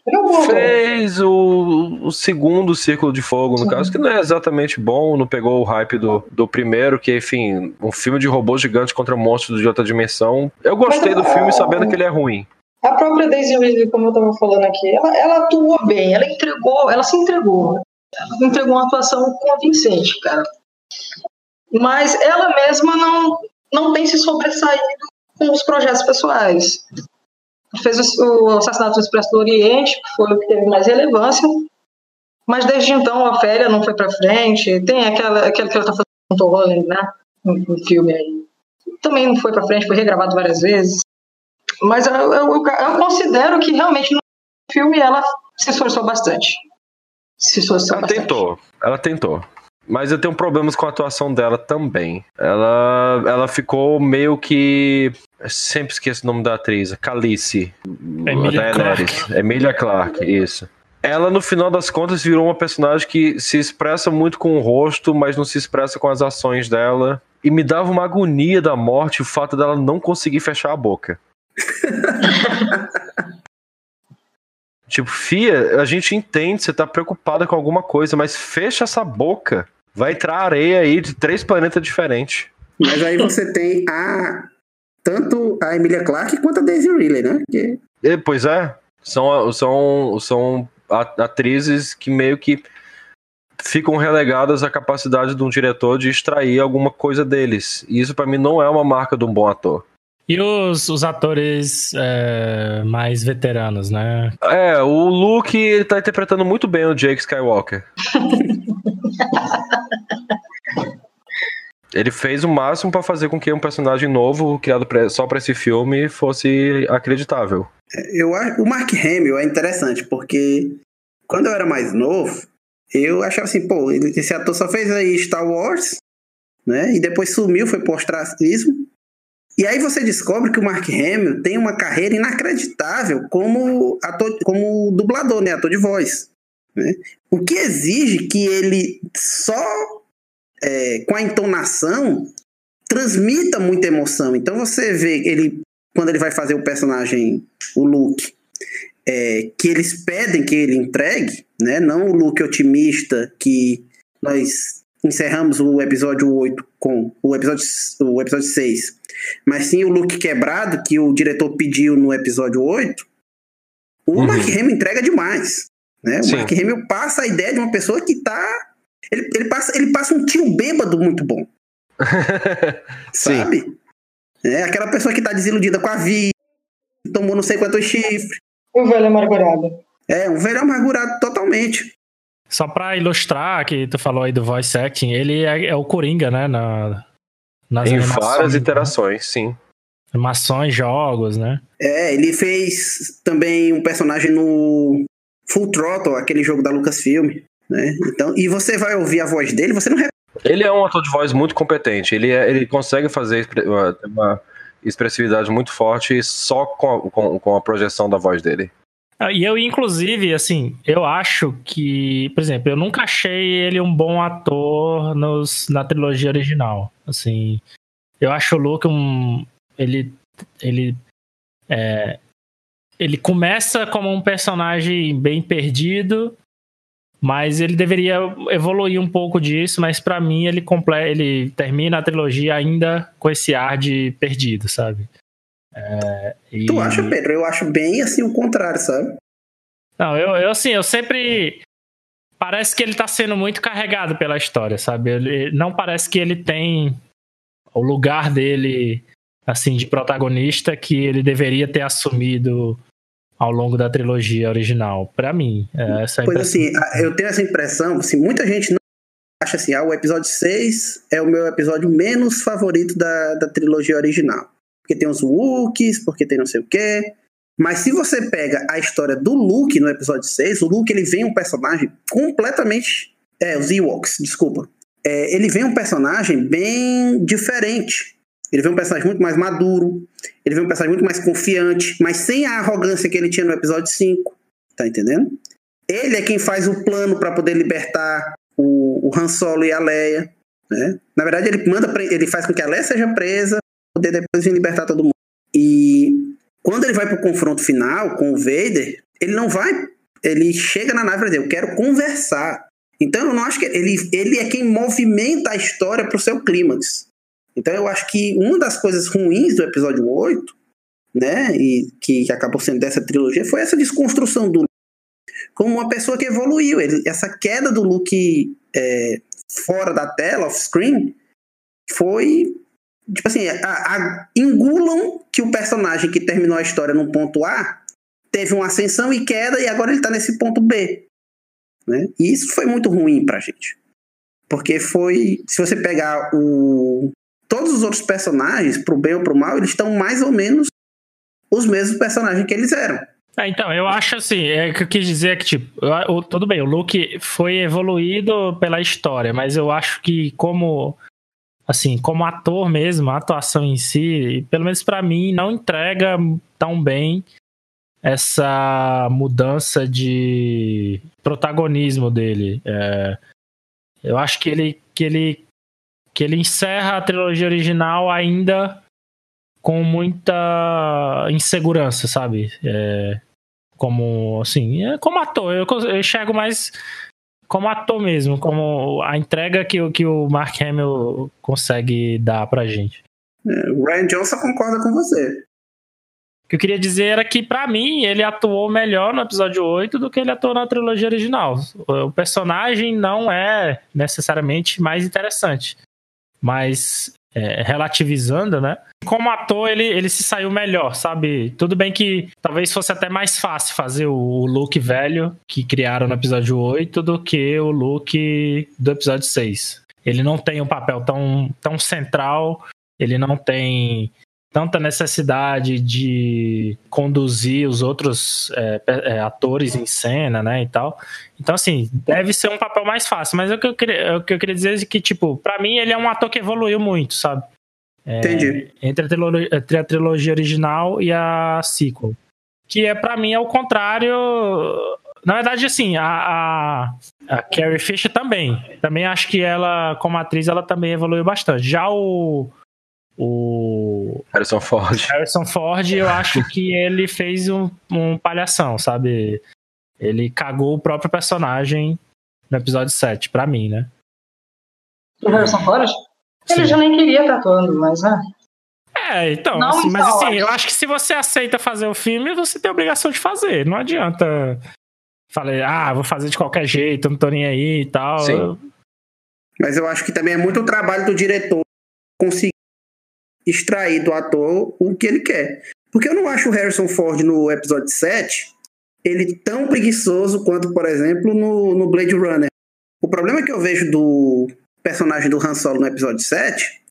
fez o, o, segundo Círculo de Fogo, no caso, que não é exatamente bom, não pegou o hype do, do primeiro, que, enfim, um filme de robô gigante contra monstros de outra dimensão. Eu gostei Mas, do filme sabendo que ele é ruim. A própria Daisy Ridley, como eu tava falando aqui, ela, ela atuou bem, ela entregou, ela se entregou. Ela entregou uma atuação convincente, cara mas ela mesma não, não tem se sobressaído com os projetos pessoais. Fez o, assassinato do Expresso do Oriente, que foi o que teve mais relevância, mas desde então a Féria não foi para frente. Tem aquela, aquela que ela está fazendo com Tom Holland, né? Um, filme aí. Também não foi para frente, foi regravado várias vezes. Mas eu, eu, eu, considero que realmente no filme ela se esforçou bastante. Se esforçou ela bastante. tentou, ela tentou. Mas eu tenho problemas com a atuação dela também. Ela, ela ficou meio que. Eu sempre esqueço o nome da atriz. Calice. Emilia Clarke. Emilia Clarke, isso. Ela, no final das contas, virou uma personagem que se expressa muito com o rosto, mas não se expressa com as ações dela. E me dava uma agonia da morte o fato dela não conseguir fechar a boca. Tipo, Fia, a gente entende, você tá preocupada com alguma coisa, mas fecha essa boca. Vai entrar areia aí de três planetas diferentes. Mas aí você tem a. Tanto a Emilia Clarke quanto a Daisy Ridley, né? Que... É, pois é. São, são, são atrizes que meio que ficam relegadas à capacidade de um diretor de extrair alguma coisa deles. E isso para mim não é uma marca de um bom ator. E os, os atores é, mais veteranos, né? É, o Luke ele tá interpretando muito bem o Jake Skywalker. Ele fez o máximo para fazer com que um personagem novo, criado só para esse filme, fosse acreditável. Eu acho, o Mark Hamill é interessante, porque quando eu era mais novo, eu achava assim, pô, esse ator só fez aí Star Wars, né? E depois sumiu, foi pro ostracismo. E aí você descobre que o Mark Hamill tem uma carreira inacreditável como ator, como dublador, né? Ator de voz. Né? O que exige que ele só é, com a entonação transmita muita emoção. Então você vê ele quando ele vai fazer o personagem, o Luke, é, que eles pedem que ele entregue, né? Não o Luke otimista que nós encerramos o episódio 8 com o episódio, o episódio 6, mas sim o Luke quebrado que o diretor pediu no episódio 8. O uhum. Mark Hamill entrega demais. Né? O Mark Hamill passa a ideia de uma pessoa que tá. Ele, ele, passa, ele passa um tio bêbado muito bom. sabe? É aquela pessoa que tá desiludida com a vida, tomou não sei quantos chifres. Um velho amargurado. É, um velho amargurado totalmente. Só pra ilustrar que tu falou aí do voice acting, ele é, é o Coringa, né? Na, nas em várias iterações, né? sim. Animações, jogos, né? É, ele fez também um personagem no Full Throttle, aquele jogo da Lucasfilm, né? Então, e você vai ouvir a voz dele, você não Ele é um ator de voz muito competente. Ele, é, ele consegue fazer uma, uma expressividade muito forte só com a, com, com a projeção da voz dele. Ah, e eu, inclusive, assim, eu acho que, por exemplo, eu nunca achei ele um bom ator nos, na trilogia original. Assim, eu acho o Luke um. Ele. Ele. É, ele começa como um personagem bem perdido, mas ele deveria evoluir um pouco disso, mas para mim ele, ele termina a trilogia ainda com esse ar de perdido, sabe? É, e... Tu acha, Pedro? Eu acho bem assim o contrário, sabe? Não, eu, eu assim, eu sempre. Parece que ele tá sendo muito carregado pela história, sabe? Ele, não parece que ele tem o lugar dele assim, de protagonista que ele deveria ter assumido ao longo da trilogia original. para mim, é essa é Pois assim, eu tenho essa impressão, assim, muita gente não acha assim, ah, o episódio 6 é o meu episódio menos favorito da, da trilogia original. Porque tem os Wookiees, porque tem não sei o quê. Mas se você pega a história do Luke no episódio 6, o Luke ele vem um personagem completamente. É, os Ewoks, desculpa. É, ele vem um personagem bem diferente ele vê um personagem muito mais maduro, ele vê um personagem muito mais confiante, mas sem a arrogância que ele tinha no episódio 5. Tá entendendo? Ele é quem faz o plano para poder libertar o, o Han Solo e a Leia. Né? Na verdade, ele manda ele faz com que a Leia seja presa, poder depois vir libertar todo mundo. E quando ele vai pro confronto final com o Vader, ele não vai. Ele chega na nave e diz: Eu quero conversar. Então eu não acho que ele, ele é quem movimenta a história pro seu clímax. Então eu acho que uma das coisas ruins do episódio 8, né, e que, que acabou sendo dessa trilogia, foi essa desconstrução do como uma pessoa que evoluiu. Ele, essa queda do Luke é, fora da tela, off-screen, foi. Tipo assim, a, a, engulam que o personagem que terminou a história no ponto A teve uma ascensão e queda e agora ele tá nesse ponto B. Né? E isso foi muito ruim pra gente. Porque foi. Se você pegar o, todos os outros personagens, pro bem ou pro mal, eles estão mais ou menos os mesmos personagens que eles eram. É, então, eu acho assim, é que eu quis dizer que, tipo, eu, tudo bem, o Luke foi evoluído pela história, mas eu acho que como, assim, como ator mesmo, a atuação em si, pelo menos para mim, não entrega tão bem essa mudança de protagonismo dele. É, eu acho que ele, que ele que ele encerra a trilogia original ainda com muita insegurança, sabe? É, como, assim, é como ator. Eu, eu enxergo mais como ator mesmo, como a entrega que, que o Mark Hamill consegue dar pra gente. É, o Ryan Johnson concorda com você. O que eu queria dizer era que, para mim, ele atuou melhor no episódio 8 do que ele atuou na trilogia original. O personagem não é necessariamente mais interessante mas é, relativizando, né? Como ator, ele, ele se saiu melhor, sabe? Tudo bem que talvez fosse até mais fácil fazer o, look velho que criaram no episódio 8 do que o look do episódio 6. ele não tem um papel tão, tão central, ele não tem tanta necessidade de conduzir os outros é, é, atores em cena, né, e tal. Então, assim, deve ser um papel mais fácil. Mas o que eu queria, o que eu queria dizer é que, tipo, para mim ele é um ator que evoluiu muito, sabe? É, Entendi. Entre a, trilogia, entre a trilogia original e a sequel. Que é, para mim, é o contrário. Na verdade, assim, a, a, a Carrie Fisher também. Também acho que ela, como atriz, ela também evoluiu bastante. Já o o Harrison Ford. Harrison Ford, eu acho que ele fez um, um palhação, sabe? Ele cagou o próprio personagem no episódio 7, pra mim, né? O Harrison Ford? Ele Sim. já nem queria estar atuando, mas né? É, então, assim, mas assim, eu acho que se você aceita fazer o filme, você tem a obrigação de fazer. Não adianta falei, ah, vou fazer de qualquer jeito, não tô nem aí e tal. Sim. Mas eu acho que também é muito o trabalho do diretor conseguir extrair do ator o que ele quer. Porque eu não acho o Harrison Ford no episódio 7 ele tão preguiçoso quanto, por exemplo, no, no Blade Runner. O problema que eu vejo do personagem do Han Solo no episódio 7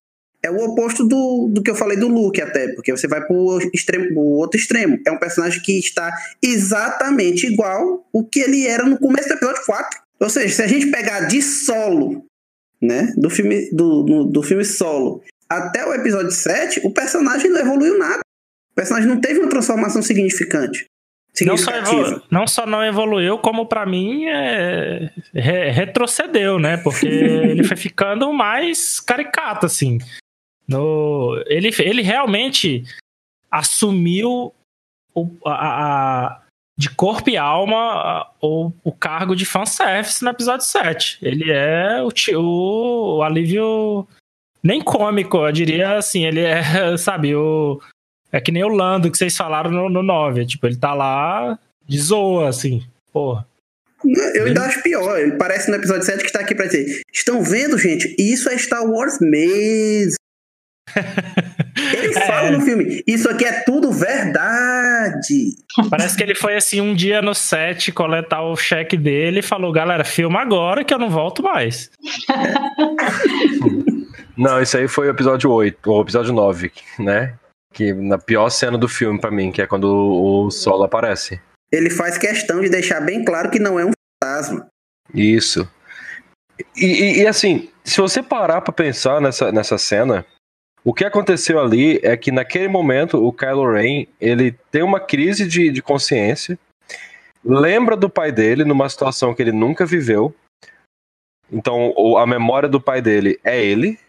é o oposto do, do que eu falei do Luke até, porque você vai pro, extremo, pro outro extremo. É um personagem que está exatamente igual o que ele era no começo do episódio 4. Ou seja, se a gente pegar de solo, né, do filme, do, do, do filme solo, até o episódio 7, o personagem não evoluiu nada. O personagem não teve uma transformação significante. Não só, evolu não só não evoluiu, como para mim é, re retrocedeu, né? Porque ele foi ficando mais caricato, assim. No, ele, ele realmente assumiu o, a, a, de corpo e alma o, o cargo de fanservice no episódio 7. Ele é o, o, o alívio nem cômico, eu diria assim, ele é, sabe, o. É que nem o Lando que vocês falaram no, no 9. Tipo, ele tá lá de zoa, assim. Porra. Eu ainda acho pior. Ele parece no episódio 7 que tá aqui pra dizer: Estão vendo, gente? Isso é Star Wars mesmo. Eles é. falam no filme, isso aqui é tudo verdade. Parece que ele foi assim um dia no set coletar o cheque dele e falou: galera, filma agora que eu não volto mais. Não, isso aí foi o episódio 8, ou episódio 9, né? Que na pior cena do filme para mim, que é quando o solo aparece. Ele faz questão de deixar bem claro que não é um fantasma. Isso. E, e, e assim, se você parar para pensar nessa, nessa cena, o que aconteceu ali é que naquele momento o Kylo Ren ele tem uma crise de, de consciência, lembra do pai dele numa situação que ele nunca viveu. Então a memória do pai dele é ele,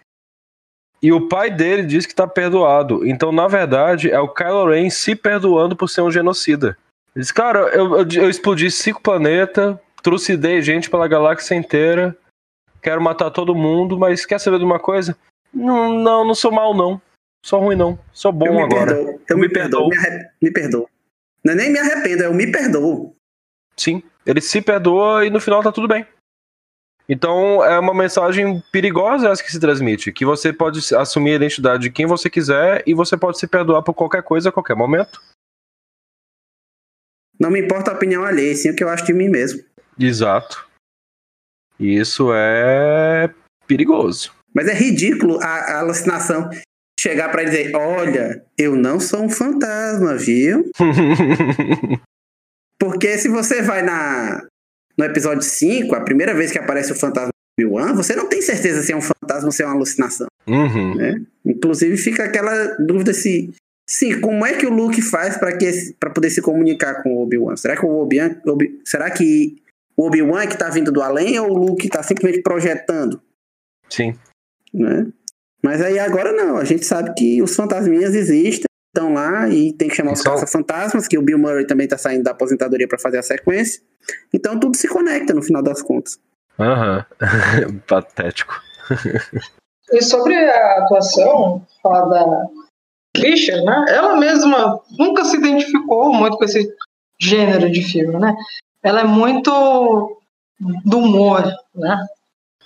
e o pai dele diz que está perdoado. Então, na verdade, é o Kylo Ren se perdoando por ser um genocida. Ele diz, cara, eu, eu, eu explodi cinco planetas, trucidei gente pela galáxia inteira, quero matar todo mundo, mas quer saber de uma coisa? Não, não, não sou mal, não. Sou ruim, não. Sou bom eu agora. Perdoo. Eu me, me perdoo. Me, me perdoo. Não é nem me arrependo, é eu me perdoo. Sim, ele se perdoa e no final tá tudo bem. Então é uma mensagem perigosa essa que se transmite, que você pode assumir a identidade de quem você quiser e você pode se perdoar por qualquer coisa a qualquer momento. Não me importa a opinião alheia, sim o que eu acho de mim mesmo. Exato. Isso é perigoso. Mas é ridículo a, a alucinação chegar para dizer: olha, eu não sou um fantasma, viu? Porque se você vai na, no episódio 5, a primeira vez que aparece o fantasma do Obi-Wan, você não tem certeza se é um fantasma ou se é uma alucinação. Uhum. Né? Inclusive fica aquela dúvida se. Sim, como é que o Luke faz para poder se comunicar com o Obi-Wan? Será que o Obi-Wan. Obi, será que o Obi-Wan é que tá vindo do além ou o Luke tá simplesmente projetando? Sim. Né? Mas aí agora não, a gente sabe que os fantasminhas existem, estão lá e tem que chamar os então... caça-fantasmas, que o Bill Murray também tá saindo da aposentadoria para fazer a sequência. Então tudo se conecta no final das contas. Aham, uhum. patético. e sobre a atuação, falar da Fischer, né? Ela mesma nunca se identificou muito com esse gênero de filme, né? Ela é muito do humor, né?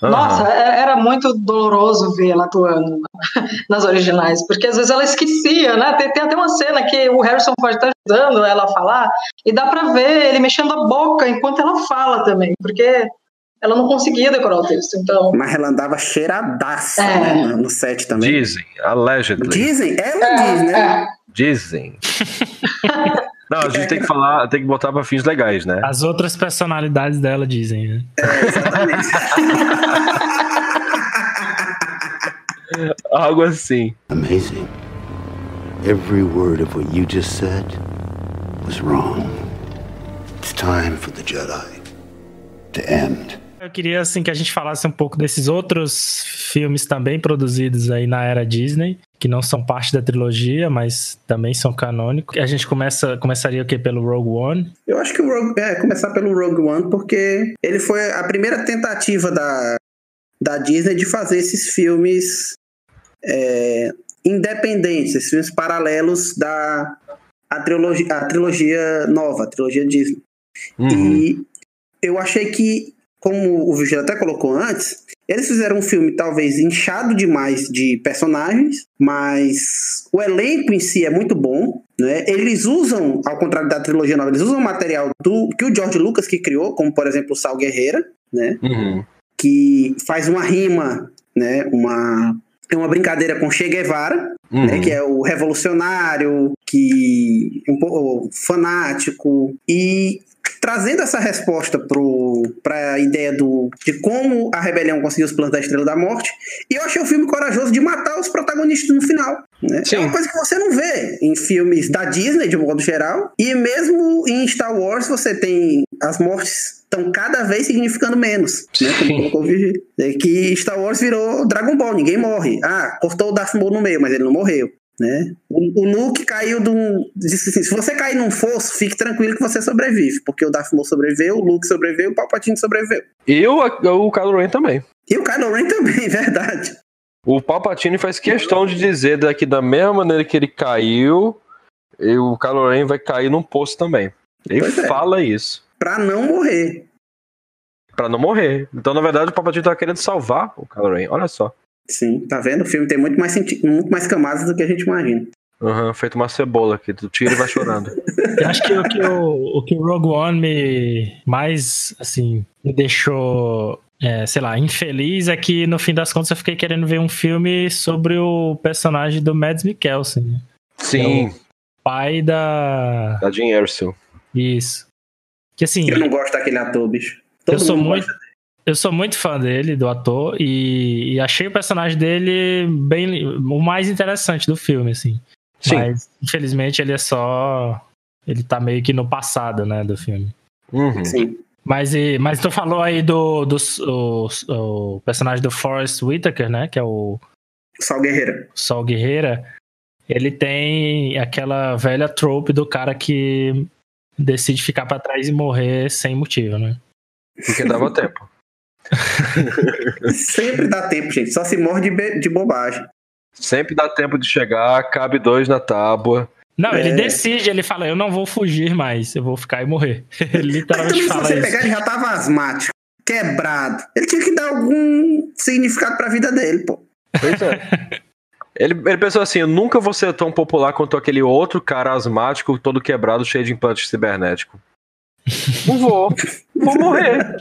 Uhum. Nossa, é, era muito doloroso ver ela atuando nas originais, porque às vezes ela esquecia, né? Tem, tem até uma cena que o Harrison pode estar ajudando ela a falar, e dá pra ver ele mexendo a boca enquanto ela fala também, porque ela não conseguia decorar o texto, então... Mas ela andava cheiradaça É. né, no- no set também. Dizem, allegedly. Dizem? Ela É, diz, né? é. Dizem. Não, a gente tem que falar, tem que botar pra fins legais, né? As outras personalidades dela dizem, né? Algo assim. Amazing. Every word of what you just said was wrong. It's time for the Jedi to end. Eu queria assim que a gente falasse um pouco desses outros filmes também produzidos aí na era Disney, que não são parte da trilogia, mas também são canônicos. A gente começa começaria o quê? Pelo Rogue One. Eu acho que o Rogue, é, começar pelo Rogue One, porque ele foi a primeira tentativa da, da Disney de fazer esses filmes é, independentes, esses filmes paralelos da a trilogia, a trilogia nova, a trilogia Disney. Uhum. E eu achei que, como o Vigil até colocou antes, eles fizeram um filme talvez inchado demais de personagens, mas o elenco em si é muito bom. Né? Eles usam, ao contrário da trilogia nova, eles usam material do que o George Lucas que criou, como por exemplo o Sal Guerreira, né? Uhum. que faz uma rima, né? uma, é uma brincadeira com Che Guevara, Uhum. né, que é o revolucionário, que um pouco fanático e trazendo essa resposta para a ideia do, de como a rebelião conseguiu os planos da Estrela da Morte. E eu achei o filme corajoso de matar os protagonistas no final. Né? É uma coisa que você não vê em filmes da Disney, de modo geral, e mesmo em Star Wars você tem as mortes estão cada vez significando menos, né? Como colocou. É que Star Wars virou Dragon Ball, ninguém morre. Ah, cortou o Darth Maul no meio, mas ele não morreu. Né? O, o Luke caiu de um. Disse assim: se você cair num fosso, fique tranquilo que você sobrevive. Porque o Darth Maul sobreviveu, o Luke sobreviveu, o Palpatine sobreviveu. E o, o Kylo Ren também. E o Kylo Ren também, verdade. O Palpatine faz questão de dizer daqui da mesma maneira que ele caiu, o Kylo Ren vai cair num poço também. Ele Pois é. fala isso. Pra não morrer. Pra não morrer. Então, na verdade, o Palpatine tá querendo salvar o Kylo Ren. Olha só. Sim, tá vendo? O filme tem muito mais, senti- muito mais camadas do que a gente imagina. Uhum, feito uma cebola aqui. Tu tira e vai chorando. Eu acho que o que o, o que o Rogue One me mais, assim, me deixou, é, sei lá, infeliz é que no fim das contas eu fiquei querendo ver um filme sobre o personagem do Mads Mikkelsen, né? Sim, pai da. da Jean Erso. Isso. Que assim, Eu não gosto daquele ator, bicho. Todo eu sou mundo muito. gosta. Eu sou muito fã dele, do ator, e, e achei o personagem dele bem o mais interessante do filme, assim. Sim. Mas, infelizmente, ele é só. Ele tá meio que no passado, né, do filme. Uhum. Sim. Mas, e, mas tu falou aí do, do o, o personagem do Forrest Whitaker, né? Que é o Sal Guerreira. Sol Guerreira. Ele tem aquela velha trope do cara que decide ficar pra trás e morrer sem motivo, né? Porque dava tempo. Sempre dá tempo, gente. Só se morre de, de bobagem. Sempre dá tempo de chegar, cabe dois na tábua. Não, ele É. decide, ele fala, eu não vou fugir mais, eu vou ficar e morrer. Ele literalmente Também, se fala você isso. pegar, ele já tava asmático, quebrado. Ele tinha que dar algum significado pra vida dele, pô. Pois é. Ele, ele pensou assim: eu nunca vou ser tão popular quanto aquele outro cara asmático, todo quebrado, cheio de implante cibernético. Não vou. Vou morrer.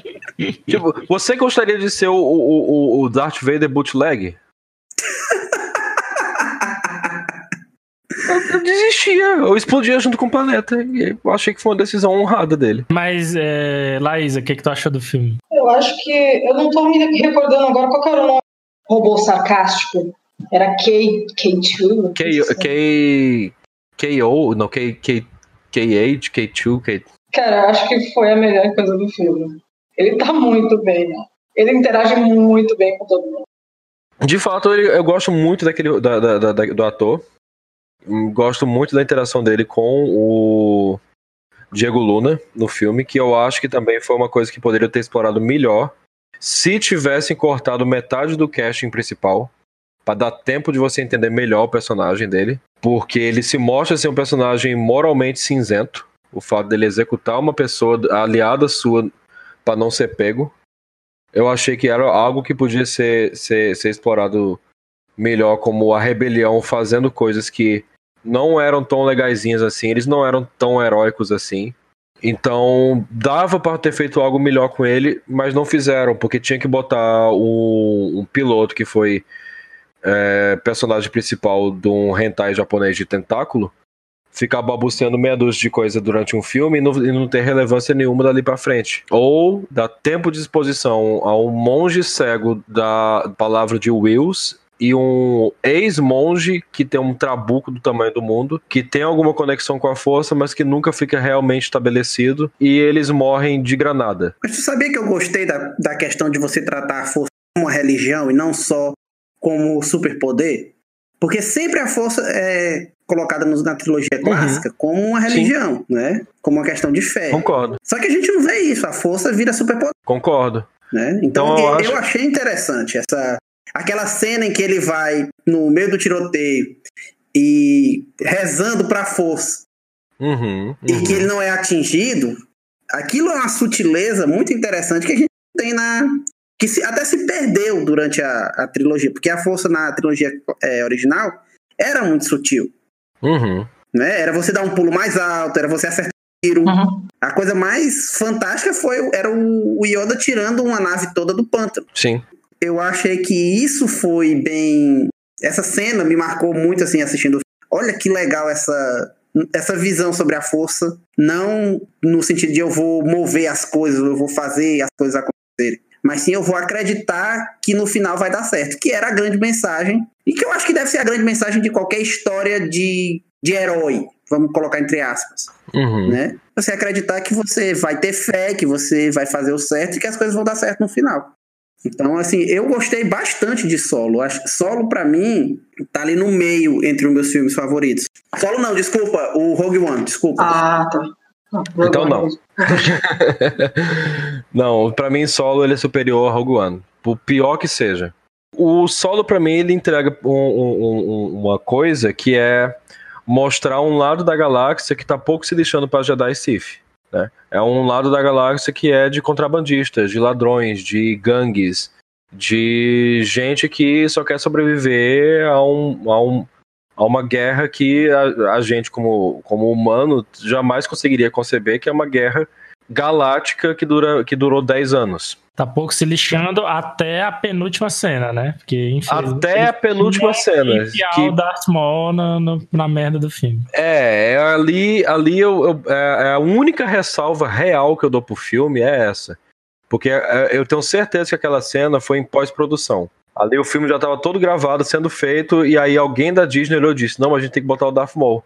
tipo, você gostaria de ser o, o, o- o Darth Vader bootleg? Eu, eu desistia, eu explodia junto com o planeta. E eu achei que foi uma decisão honrada dele. Mas, é, Laísa, o que, que tu achou do filme? Eu acho que. Eu não tô me recordando agora qual que era o nome. Robô sarcástico. Era K, K2. K, K, KO, não, K, K, K8, K2, K. Cara, acho que foi a melhor coisa do filme. Ele tá muito bem, né? Ele interage muito bem com todo mundo. De fato, eu gosto muito daquele, da- da- da- do ator. Gosto muito da interação dele com o Diego Luna no filme, que eu acho que também foi uma coisa que poderia ter explorado melhor se tivessem cortado metade do casting principal, para dar tempo de você entender melhor o personagem dele, porque ele se mostra ser um personagem moralmente cinzento. O fato dele executar uma pessoa aliada sua para não ser pego eu achei que era algo que podia ser, ser, ser explorado melhor, como a rebelião fazendo coisas que não eram tão legaisinhas assim, eles não eram tão heróicos assim. Então, dava para ter feito algo melhor com ele, mas não fizeram, porque tinha que botar um, um piloto que foi é, personagem principal de um hentai japonês de tentáculo, ficar babuceando meia dúzia de coisa durante um filme e não, e não ter relevância nenhuma dali para frente. Ou dar tempo de exposição a um monge cego da palavra de Wills e um ex-monge que tem um trabuco do tamanho do mundo, que tem alguma conexão com a força, mas que nunca fica realmente estabelecido, e eles morrem de granada. Mas tu sabia que eu gostei da, da questão de você tratar a força como uma religião e não só como superpoder? Porque sempre a força é colocada na trilogia uhum. clássica uhum. como uma religião, Sim. né? Como uma questão de fé. Concordo. Só que a gente não vê isso, a força vira superpoder. Concordo. Né? Então, então eu, eu acho... achei interessante essa aquela cena em que ele vai no meio do tiroteio e rezando para a força uhum, uhum. e que ele não é atingido, aquilo é uma sutileza muito interessante que a gente tem na que se, até se perdeu durante a, a, trilogia, porque a força na trilogia é, original era muito sutil. Uhum. Né? Era você dar um pulo mais alto, era você acertar um tiro. Uhum. A coisa mais fantástica foi era o, o Yoda tirando uma nave toda do pântano. Sim. Eu achei que isso foi bem. Essa cena me marcou muito assim assistindo. Olha que legal essa essa visão sobre a força, não no sentido de eu vou mover as coisas, eu vou fazer as coisas acontecerem, mas sim eu vou acreditar que no final vai dar certo, que era a grande mensagem, que eu acho que deve ser a grande mensagem de qualquer história de, de herói, vamos colocar entre aspas. Uhum. Né? Você acreditar que você vai ter fé, que você vai fazer o certo e que as coisas vão dar certo no final. Então, assim, eu gostei bastante de Solo. Solo, para mim, tá ali no meio entre os meus filmes favoritos. Solo não, desculpa, o Rogue One, desculpa. Ah, tá. então não. não, para mim Solo ele é superior a Rogue One, por pior que seja. O Solo para mim ele entrega um, um, uma coisa que é mostrar um lado da galáxia que tá pouco se deixando para Jedi Sith. Né? É um lado da galáxia que é de contrabandistas, de ladrões, de gangues, de gente que só quer sobreviver a, um, a, um, a uma guerra que a, a gente, como, como humano, jamais conseguiria conceber, que é uma guerra galáctica que, dura, que durou 10 anos. Tá pouco se lixando até a penúltima cena, né? Porque, até a penúltima cena. Que... o Darth Maul na, na, merda do filme. É, é ali, ali eu, eu, é, é, a única ressalva real que eu dou pro filme é essa. Porque é, eu tenho certeza que aquela cena foi em pós-produção. Ali o filme já estava todo gravado, sendo feito, e aí alguém da Disney olhou e disse: Não, mas a gente tem que botar o Darth Maul.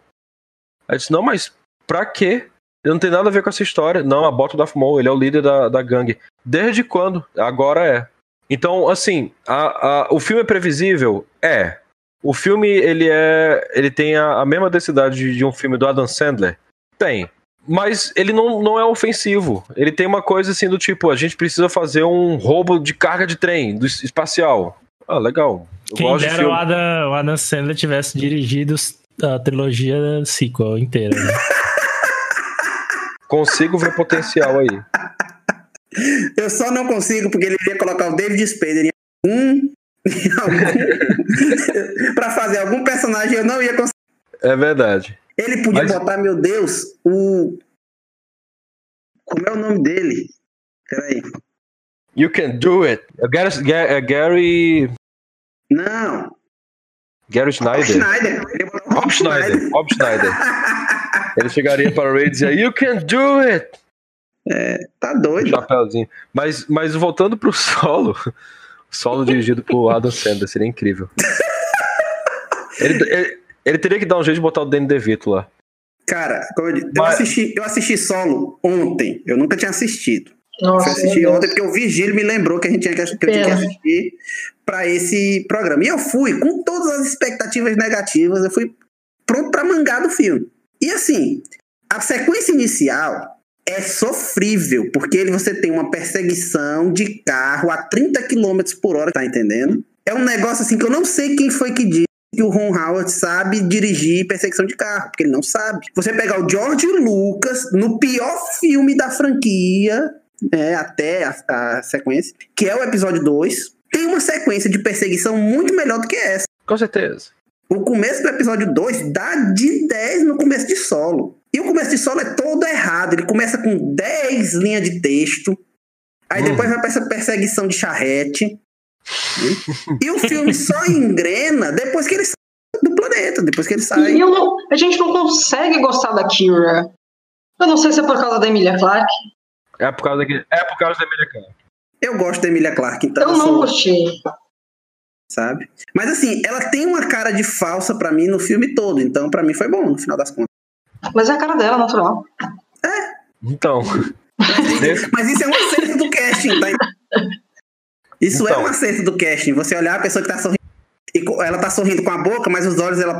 Aí eu disse: Não, mas pra quê? Ele não tem nada a ver com essa história. Não, a bota Darth Maul, ele é o líder da, da gangue. Desde quando? Agora é. Então, assim, a, a, o filme é previsível? É. O filme, ele é. Ele tem a, a mesma densidade de, de um filme do Adam Sandler? Tem. Mas ele não, não é ofensivo. Ele tem uma coisa assim do tipo, a gente precisa fazer um roubo de carga de trem, do espacial. Ah, legal. Eu Quem dera de o, Adam, o Adam Sandler tivesse dirigido a trilogia sequel inteira. Né? Consigo ver potencial aí. Eu só não consigo porque ele ia colocar o David Spader em algum. algum para fazer algum personagem eu não ia conseguir. É verdade. Ele podia Mas... botar, meu Deus, o. Como é o nome dele? Peraí. You can do it. Gary. Gary... Não. Gary Schneider. Bob Schneider. Bob Schneider. Bob Schneider. Ele chegaria para o Ray e dizia, You can do it! É, tá doido. Chapeuzinho. Mas, mas voltando pro solo, solo dirigido por Adam Sandler, seria incrível. Ele, ele, ele, teria que dar um jeito de botar o Danny DeVito lá. Cara, eu, mas... eu, assisti, eu assisti solo ontem, eu nunca tinha assistido. Nossa, eu assisti ontem porque o Virgílio me lembrou que a gente tinha que, que, eu tinha que assistir para esse programa. E eu fui com todas as expectativas negativas, eu fui pronto para mangar do filme. E assim, a sequência inicial é sofrível, porque você tem uma perseguição de carro a 30 km por hora, tá entendendo? É um negócio assim que eu não sei quem foi que disse que o Ron Howard sabe dirigir perseguição de carro, porque ele não sabe. Você pegar o George Lucas no pior filme da franquia, é, até a, a sequência, que é o episódio 2, tem uma sequência de perseguição muito melhor do que essa. Com certeza. O começo do episódio 2 dá de 10 no começo de solo. E o começo de solo é todo errado. Ele começa com 10 linhas de texto. Aí Hum. depois vai pra essa perseguição de charrete. E o filme só engrena depois que ele sai do planeta, depois que ele sai. E eu não, a gente não consegue gostar da Kira. Eu não sei se é por causa da Emilia Clarke. É por causa que é por causa da Emilia Clarke. Eu gosto da Emilia Clarke, então Eu eu não sou- gostei. Sabe? Mas assim, ela tem uma cara de falsa pra mim no filme todo, então pra mim foi bom no final das contas. Mas é a cara dela, natural. Então, Desse- Mas isso é um acerto do casting, tá? Isso é Então. um acerto do casting. Você olhar a pessoa que tá sorrindo, e ela tá sorrindo com a boca, mas os olhos ela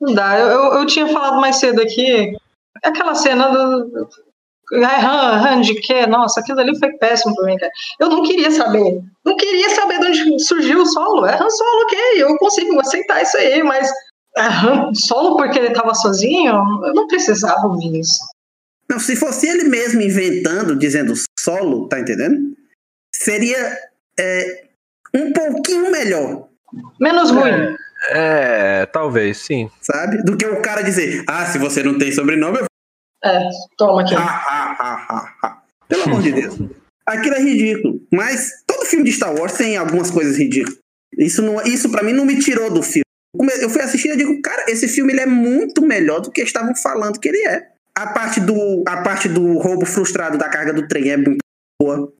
Não dá. Eu, eu, eu tinha falado mais cedo aqui. Aquela cena do. Ai, Han, de quê? Nossa, aquilo ali foi péssimo pra mim, cara. Eu não queria saber. Não queria saber de onde surgiu o solo. É Han Solo, ok. Eu consigo aceitar isso aí, mas. É Han Solo porque ele tava sozinho? Eu não precisava ouvir isso. Não, se fosse ele mesmo inventando, dizendo solo, tá entendendo? Seria é, um pouquinho melhor, Menos ruim. é, talvez, sim. sabe? Do que o cara dizer, ah, se você não tem sobrenome, eu É, toma aqui. Pelo amor de Deus. Aquilo é ridículo. Mas todo filme de Star Wars tem algumas coisas ridículas. Isso, não, isso para mim não me tirou do filme. Eu fui assistir e digo, cara, esse filme ele é muito melhor do que estavam falando que ele é. A parte do, a parte do roubo frustrado da carga do trem é muito boa.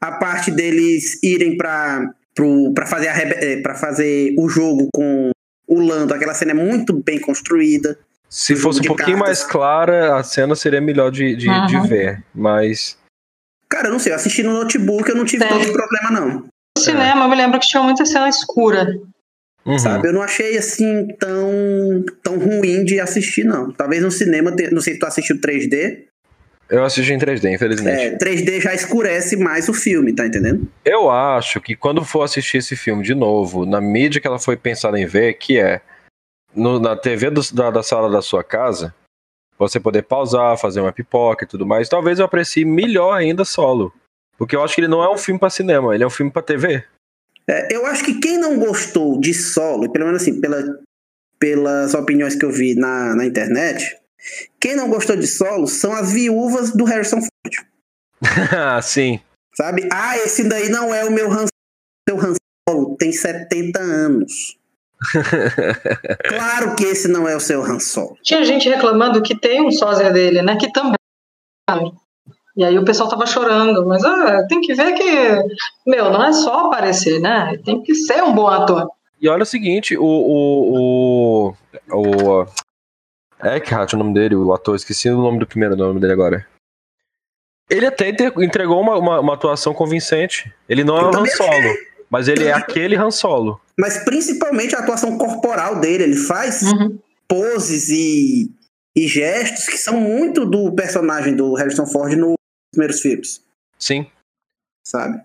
A parte deles irem pra, pro, pra, fazer, a eh, pra fazer o jogo com o Lando, aquela cena é muito bem construída. Se fosse um de pouquinho cartas. mais clara, a cena seria melhor de, de, de Uhum. ver. Mas. Cara, eu não sei, eu assisti no notebook, eu não tive tanto problema, não. No cinema, eu me lembro que tinha muita cena escura. Uhum. Sabe? Eu não achei assim tão, tão ruim de assistir, não. Talvez no cinema, não sei se tu assistiu 3D. Eu assisti em 3D, infelizmente. É, 3D já escurece mais o filme, tá entendendo? Eu acho que quando for assistir esse filme de novo, na mídia que ela foi pensada em ver, que é no- na TV do- da, da sala da sua casa, você poder pausar, fazer uma pipoca e tudo mais, talvez eu aprecie melhor ainda solo. Porque eu acho que ele não é um filme pra cinema, ele é um filme pra TV. É, eu acho que quem não gostou de solo, pelo menos assim, pela, pelas opiniões que eu vi na, na internet, quem não gostou de solo são as viúvas do Harrison Ford, Sim. sabe? Ah, esse daí não é o meu Han seu Han Solo, tem 70 anos. claro que esse não é o seu Han Solo. Tinha gente reclamando que tem um sósia dele, né? Que também. E aí o pessoal tava chorando, mas ah, tem que ver que, meu, não é só aparecer, né? Tem que ser um bom ator. E olha o seguinte, o. O. O. o Eckhart, o nome dele, o ator, esqueci o nome do primeiro nome dele agora. Ele até entregou uma, uma, uma atuação convincente. Ele não é o Han Solo, mas ele é aquele Han Solo. Mas principalmente a atuação corporal dele, ele faz Uhum. poses e, e gestos que são muito do personagem do Harrison Ford nos primeiros filmes, Sim. sabe?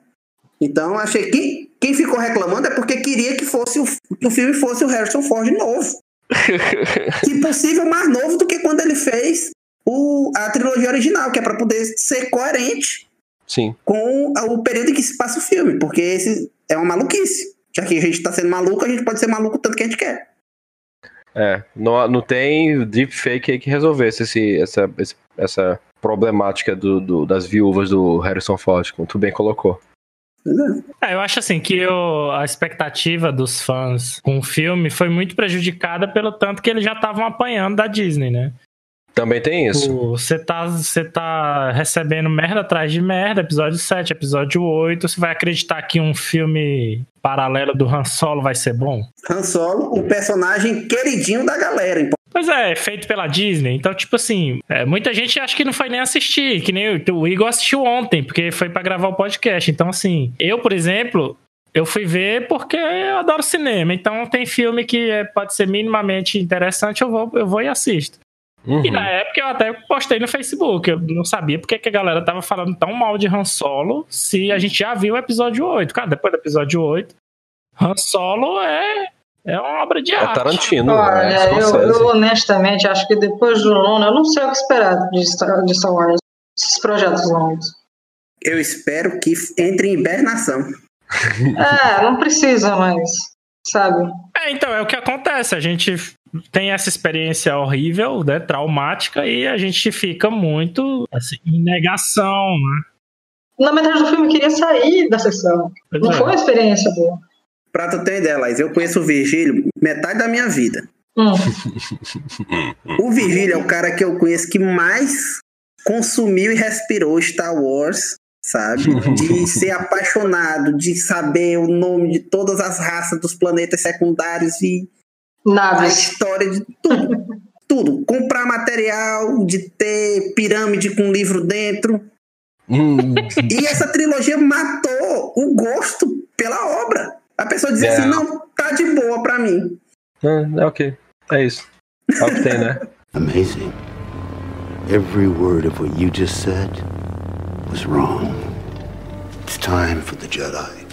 Então achei que quem ficou reclamando é porque queria que fosse o, que o filme fosse o Harrison Ford novo. Se possível, mais novo do que quando ele fez o, a trilogia original, que é para poder ser coerente Sim. com o período em que se passa o filme, porque esse é uma maluquice. Já que a gente tá sendo maluco, a gente pode ser maluco tanto que a gente quer. É. Não, não tem deepfake aí que resolvesse esse, essa, esse- essa problemática do, do- das viúvas do Harrison Ford, como tu bem colocou. É, eu acho assim que o- a expectativa dos fãs com o filme foi muito prejudicada pelo tanto que eles já estavam apanhando da Disney, né? Também tem isso. Você tá, você tá recebendo merda atrás de merda, episódio 7, episódio 8. Você vai acreditar que um filme paralelo do Han Solo vai ser bom? Han Solo, o personagem queridinho da galera. então. Pois é, feito pela Disney. Então, tipo assim, é, muita gente acha que não foi nem assistir, que nem o, o Igor assistiu ontem, porque foi pra gravar o podcast. Então, assim, eu, por exemplo, eu fui ver porque eu adoro cinema. Então, tem filme que é, pode ser minimamente interessante, eu vou, eu vou e assisto. Uhum. E na época eu até postei no Facebook. Eu não sabia porque que a galera tava falando tão mal de Han Solo se a gente já viu o episódio 8. Cara, depois do episódio 8, Han Solo é, é uma obra de É arte. Tarantino, é Olha, eu, Scorsese. eu honestamente acho que depois do nono, eu não sei o que esperar de Star, de Star Wars. Esses projetos longos. Eu espero que entre em hibernação. É, não precisa mais, sabe? É, então, é o que acontece. A gente tem essa experiência horrível, né, traumática, e a gente fica muito assim, em negação, né? Na metade do filme eu queria sair da sessão. Pois Não é. foi uma experiência boa. Pra tu ter ideia, Laís, eu conheço o Virgílio metade da minha vida. Hum. O Virgílio é o cara que eu conheço que mais consumiu e respirou Star Wars, sabe? De ser apaixonado, de saber o nome de todas as raças dos planetas secundários e a Naves. história de tudo. tudo. Comprar material, de ter pirâmide com livro dentro. Hum, E essa trilogia matou o gosto pela obra. A pessoa dizia É. assim, não, tá de boa pra mim. é, é ok. É isso. É o que tem, né? Amazing. Every word of what you just said was wrong. It's time for the Jedi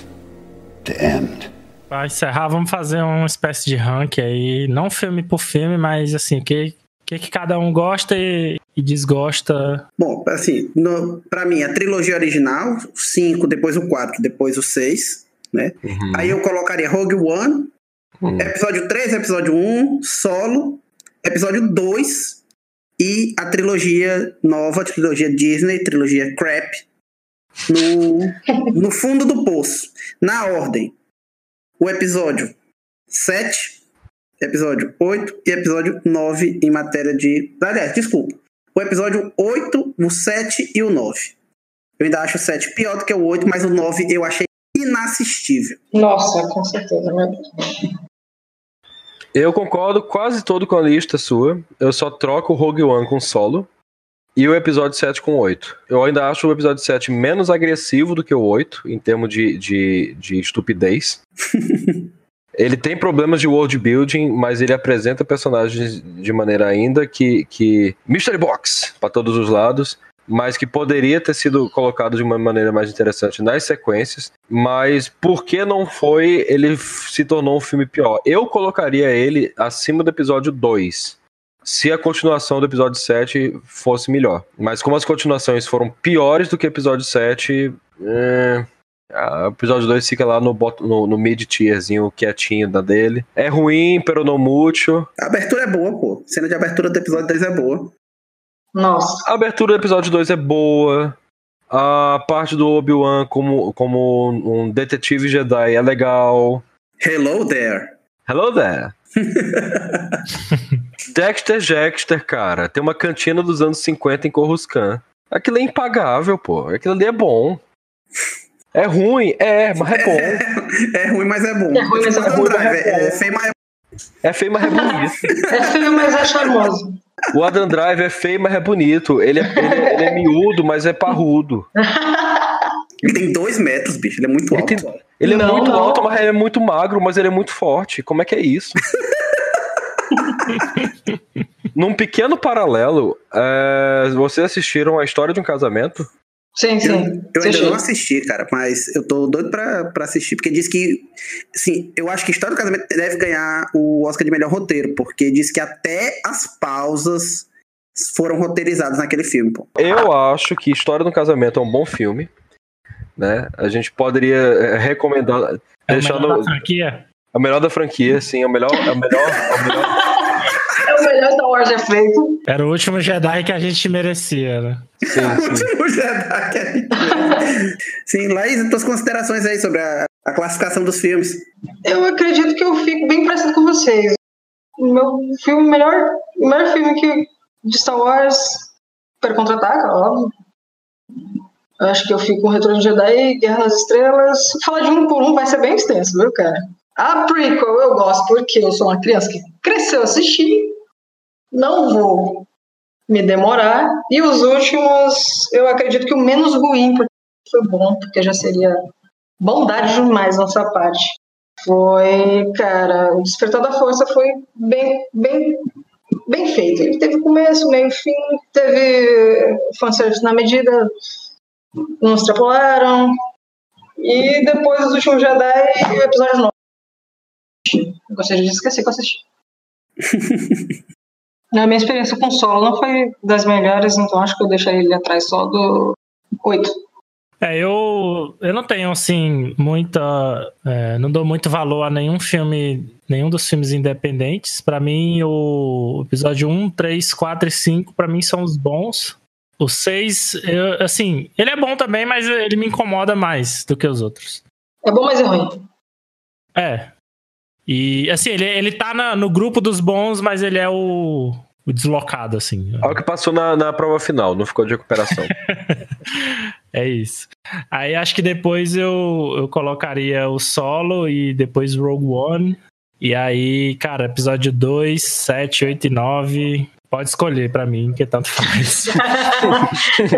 to end. Pra encerrar, vamos fazer uma espécie de ranking aí, não filme por filme, mas assim, o que, que, que cada um gosta e, e desgosta. Bom, assim, no, pra mim, a trilogia original, o 5, depois o 4, depois o 6, né? Uhum. Aí eu colocaria Rogue One, Hum. episódio 3, episódio 1, Solo, episódio 2 e a trilogia nova, a trilogia Disney, trilogia Crap, no, no fundo do poço. Na ordem, o episódio 7, episódio 8 e episódio 9 em matéria de. Aliás, desculpa. O episódio 8, o 7 e o 9. Eu ainda acho o 7 pior do que o 8, mas o 9 eu achei inassistível. Nossa, com certeza. Meu Deus. Eu concordo quase todo com a lista sua. Eu só troco o Rogue One com solo. E o episódio 7 com 8. Eu ainda acho o episódio 7 menos agressivo do que o 8, em termos de, de, de estupidez. ele tem problemas de world building, mas ele apresenta personagens de maneira ainda que. que Mystery Box para todos os lados. Mas que poderia ter sido colocado de uma maneira mais interessante nas sequências. Mas por que não foi, ele se tornou um filme pior. Eu colocaria ele acima do episódio 2 se a continuação do episódio 7 fosse melhor. Mas como as continuações foram piores do que o episódio 7, é, o episódio 2 fica lá no, bot- no, no mid-tierzinho, quietinho da dele. É ruim, pero no mucho. A abertura é boa, pô. A cena de abertura do episódio 10 é boa. Nossa. A abertura do episódio 2 é boa. A parte do Obi-Wan como, como um detetive Jedi é legal. Hello there. Hello there. Dexter Dexter, cara. Tem uma cantina dos anos 50 em Coruscant. Aquilo é impagável, pô. Aquilo ali é bom. É ruim, é, mas é bom. É ruim, mas é bom. É ruim, mas é Adam bom. Driver, é, é feio, mas é É feio, mas é bonito. É feio, mas é charmoso. O Adam Drive é feio, mas é bonito. Ele é, ele, ele é miúdo, mas é parrudo. Ele tem dois metros, bicho. Ele é muito Ele, alto. tem- ele é Não, muito não. alto, mas ele é muito magro, mas ele é muito forte. Como é que é isso? Num pequeno paralelo, é, vocês assistiram a história de um casamento? Sim, Eu, sim. eu ainda Assisti. não assisti, cara, mas eu tô doido pra, pra assistir, porque diz que. Sim, eu acho que História do Casamento deve ganhar o Oscar de melhor roteiro, porque diz que até as pausas foram roteirizadas naquele filme, pô. Eu acho que História do Casamento é um bom filme. Né? A gente poderia é, recomendar. É o deixar melhor no- da franquia? A melhor da franquia, sim. A melhor, a melhor, a melhor, É o melhor Star Wars feito. Era o último Jedi que a gente merecia, né? sim, O último Jedi que a gente. Sim, Laís, tuas considerações aí sobre a, a classificação dos filmes. Eu acredito que eu fico bem parecido com vocês. O meu filme, melhor, o melhor filme que, de Star Wars, para contra-ataca, óbvio. Eu acho que eu fico com Retorno de Jedi, Guerra nas Estrelas. Falar de um por um vai ser bem extenso, viu, cara? A prequel eu gosto porque eu sou uma criança que cresceu assistindo. Não vou me demorar. E os últimos, eu acredito que o menos ruim porque foi bom, porque já seria bondade demais nossa parte. Foi, cara, o Despertar da Força foi bem, bem, bem feito. Ele teve começo, meio, fim, teve fanservice na medida, não extrapolaram. E depois os últimos Jedi episódio 9. Eu gostaria de esquecer que eu assisti. A minha experiência com o solo não foi das melhores, então acho que eu deixaria ele atrás só do 8. É, eu, eu não tenho, assim, muita. É, não dou muito valor a nenhum filme, nenhum dos filmes independentes. Para mim, o episódio 1, 3, 4 e 5, para mim, são os bons. O 6, eu, assim, ele é bom também, mas ele me incomoda mais do que os outros. É bom, mas é ruim. É. E, assim, ele, ele tá na, no grupo dos bons, mas ele é o, o deslocado, assim. Olha o que passou na, na prova final, não ficou de recuperação. é isso. Aí acho que depois eu, eu colocaria o solo e depois Rogue One. E aí, cara, episódio 2, 7, 8 e 9. Pode escolher para mim, que tanto faz.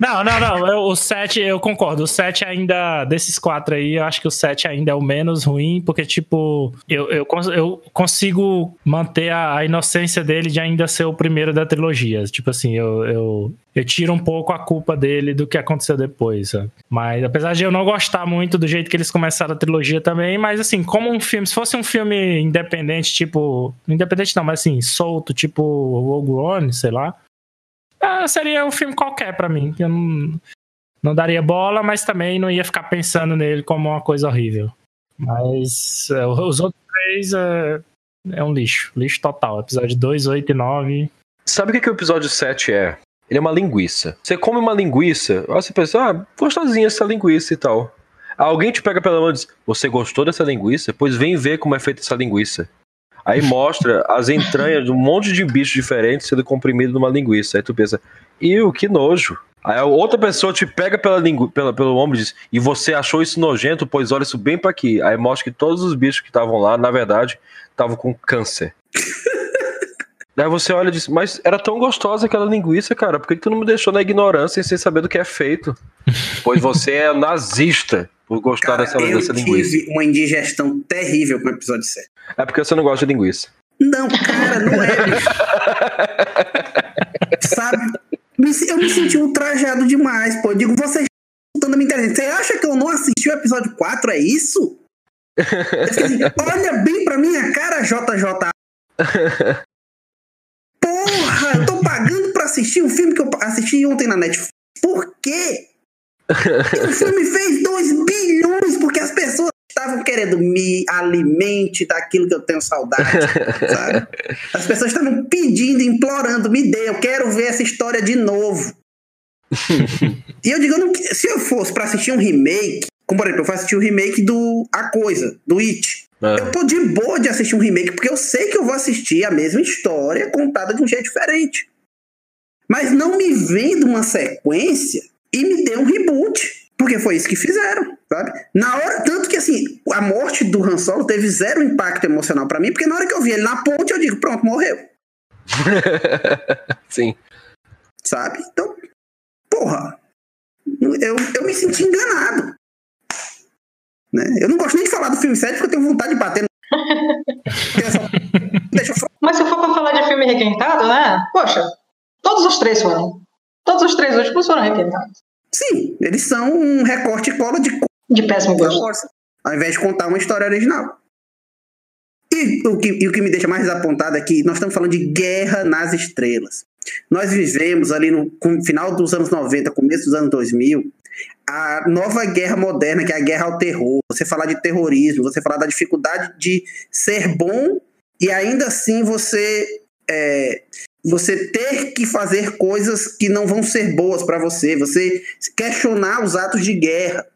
Não, não, não. Eu, o 7, eu concordo. O 7 ainda, desses quatro aí, eu acho que o 7 ainda é o menos ruim, porque, tipo, eu, eu, eu consigo manter a, a inocência dele de ainda ser o primeiro da trilogia. Tipo assim, eu, eu, eu tiro um pouco a culpa dele do que aconteceu depois. Sabe? Mas apesar de eu não gostar muito do jeito que eles começaram a trilogia também, mas assim, como um filme, se fosse um filme independente, tipo. Independente não, mas assim, solto, tipo Rogue One, sei lá. Ah, seria um filme qualquer para mim. Eu não, não daria bola, mas também não ia ficar pensando nele como uma coisa horrível. Mas é, os outros três é, é um lixo. Lixo total. Episódio 2, 8 e 9. Sabe o que, que o episódio 7 é? Ele é uma linguiça. Você come uma linguiça, você pensa, ah, gostosinha essa linguiça e tal. Alguém te pega pela mão e diz, você gostou dessa linguiça? Pois vem ver como é feita essa linguiça. Aí mostra as entranhas de um monte de bichos diferentes sendo comprimido numa linguiça. Aí tu pensa, o que nojo. Aí outra pessoa te pega pela lingu... pela, pelo ombro e diz, e você achou isso nojento? Pois olha isso bem para aqui. Aí mostra que todos os bichos que estavam lá, na verdade, estavam com câncer. Aí você olha e diz, mas era tão gostosa aquela linguiça, cara, por que tu não me deixou na ignorância sem saber do que é feito? pois você é nazista por gostar cara, dessa, eu dessa linguiça. Eu tive uma indigestão terrível com o episódio 7. É porque você não gosta de linguiça. Não, cara, não é, bicho. Sabe? Eu me senti ultrajado demais, pô. Eu digo, vocês estão me internet. Você acha que eu não assisti o episódio 4? É isso? Assim, olha bem pra minha cara, JJ. Porra, eu tô pagando pra assistir um filme que eu assisti ontem na Netflix. Por quê? o filme fez 2 bilhões porque as pessoas estavam querendo me alimente daquilo que eu tenho saudade, sabe? As pessoas estavam pedindo, implorando, me dê, eu quero ver essa história de novo. e eu digo, eu não, se eu fosse para assistir um remake, como por exemplo, eu fui assistir o um remake do A Coisa, do It. É. Eu tô de boa de assistir um remake, porque eu sei que eu vou assistir a mesma história contada de um jeito diferente. Mas não me vendo uma sequência e me dê um reboot. Porque foi isso que fizeram, sabe? Na hora, tanto que assim, a morte do Han Solo teve zero impacto emocional para mim, porque na hora que eu vi ele na ponte, eu digo, pronto, morreu. Sim. Sabe? Então, porra, eu, eu me senti enganado. Né? Eu não gosto nem de falar do filme 7 porque eu tenho vontade de bater no... Deixa eu... Mas se for pra falar de filme requentado, né? Poxa, todos os três foram. Todos os três últimos foram requentados. Sim, eles são um recorte e cola de... De péssimo gosto. Ao invés de contar uma história original. E o que, e o que me deixa mais desapontado é que nós estamos falando de guerra nas estrelas. Nós vivemos ali no final dos anos 90, começo dos anos 2000, a nova guerra moderna, que é a guerra ao terror, você falar de terrorismo, você falar da dificuldade de ser bom e ainda assim você é, você ter que fazer coisas que não vão ser boas para você, você questionar os atos de guerra.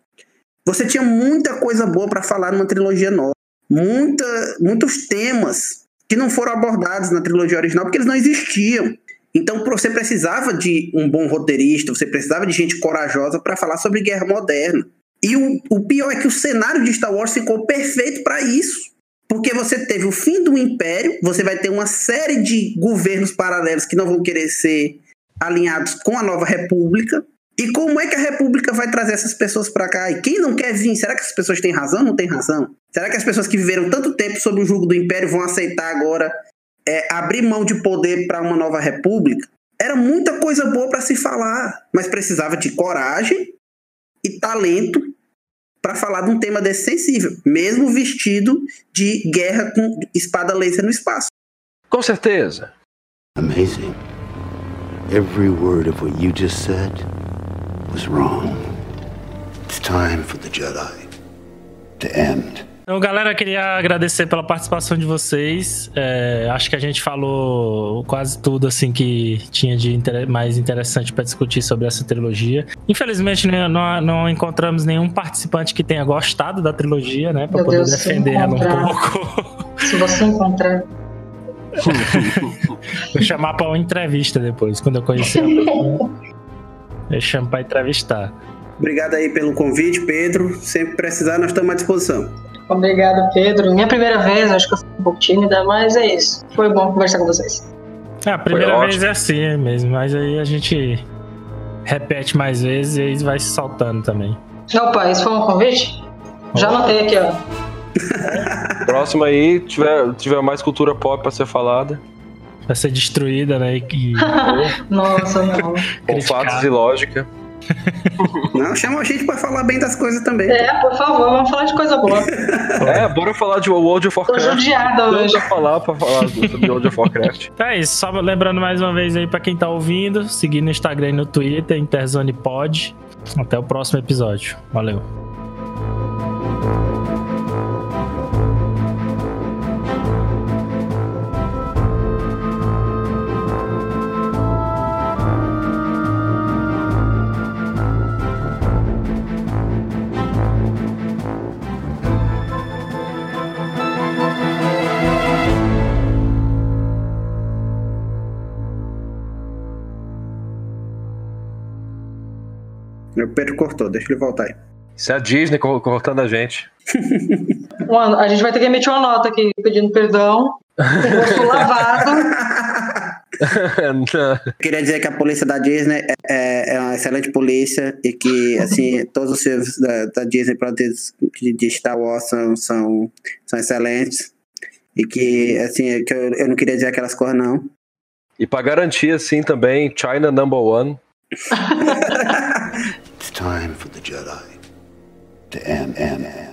Você tinha muita coisa boa para falar numa trilogia nova, muita, muitos temas que não foram abordados na trilogia original porque eles não existiam. Então você precisava de um bom roteirista, você precisava de gente corajosa para falar sobre guerra moderna. E o, o pior é que o cenário de Star Wars ficou perfeito para isso. Porque você teve o fim do Império, você vai ter uma série de governos paralelos que não vão querer ser alinhados com a nova República. E como é que a República vai trazer essas pessoas para cá? E quem não quer vir? Será que as pessoas têm razão ou não têm razão? Será que as pessoas que viveram tanto tempo sob o jugo do Império vão aceitar agora é, abrir mão de poder para uma nova república, era muita coisa boa para se falar, mas precisava de coragem e talento para falar de um tema desse sensível, mesmo vestido de guerra com espada laser no espaço. Com certeza. Amazing. Every word of what you just said was wrong. time for the Jedi to end. Então, galera, queria agradecer pela participação de vocês. É, acho que a gente falou quase tudo assim que tinha de inter mais interessante para discutir sobre essa trilogia. Infelizmente, né, não, não, encontramos nenhum participante que tenha gostado da trilogia, né, para poder Deus, defender ela um pouco. Se você encontrar. Vou chamar para uma entrevista depois, quando eu conhecer a pessoa. Eu chamo para entrevistar. Obrigado aí pelo convite, Pedro. Sempre precisar, nós estamos à disposição. Obrigado, Pedro. Minha primeira vez, acho que eu fui um pouco tímida, mas é isso. Foi bom conversar com vocês. É, a primeira Foi vez ótimo. é assim mesmo, mas aí a gente repete mais vezes e aí vai se saltando também. Opa, isso foi um convite? Já anotei aqui, ó. Próximo aí, tiver, tiver mais cultura pop pra ser falada. Vai ser destruída, né? E... Nossa, não. Com fatos e lógica. Não, chama a gente pra falar bem das coisas também. É, por favor, vamos falar de coisa boa. É, bora falar de World of Warcraft. Tô judiada hoje. falar pra falar sobre World of Warcraft. Então é isso, só lembrando mais uma vez aí pra quem tá ouvindo, seguir no Instagram e no Twitter, InterzonePod. Até o próximo episódio. Valeu. O Pedro cortou, deixa ele voltar aí. Isso é a Disney cortando a gente. Mano, a gente vai ter que emitir uma nota aqui pedindo perdão. rosto lavado. Queria dizer que a polícia da Disney é, é, é, uma excelente polícia e que, assim, todos os filmes da, da Disney de, de Star Wars são, são, são excelentes. E que, assim, que eu, eu não queria dizer aquelas coisas, não. E para garantir, assim, também, China number one. Time for the Jedi to end, end, end.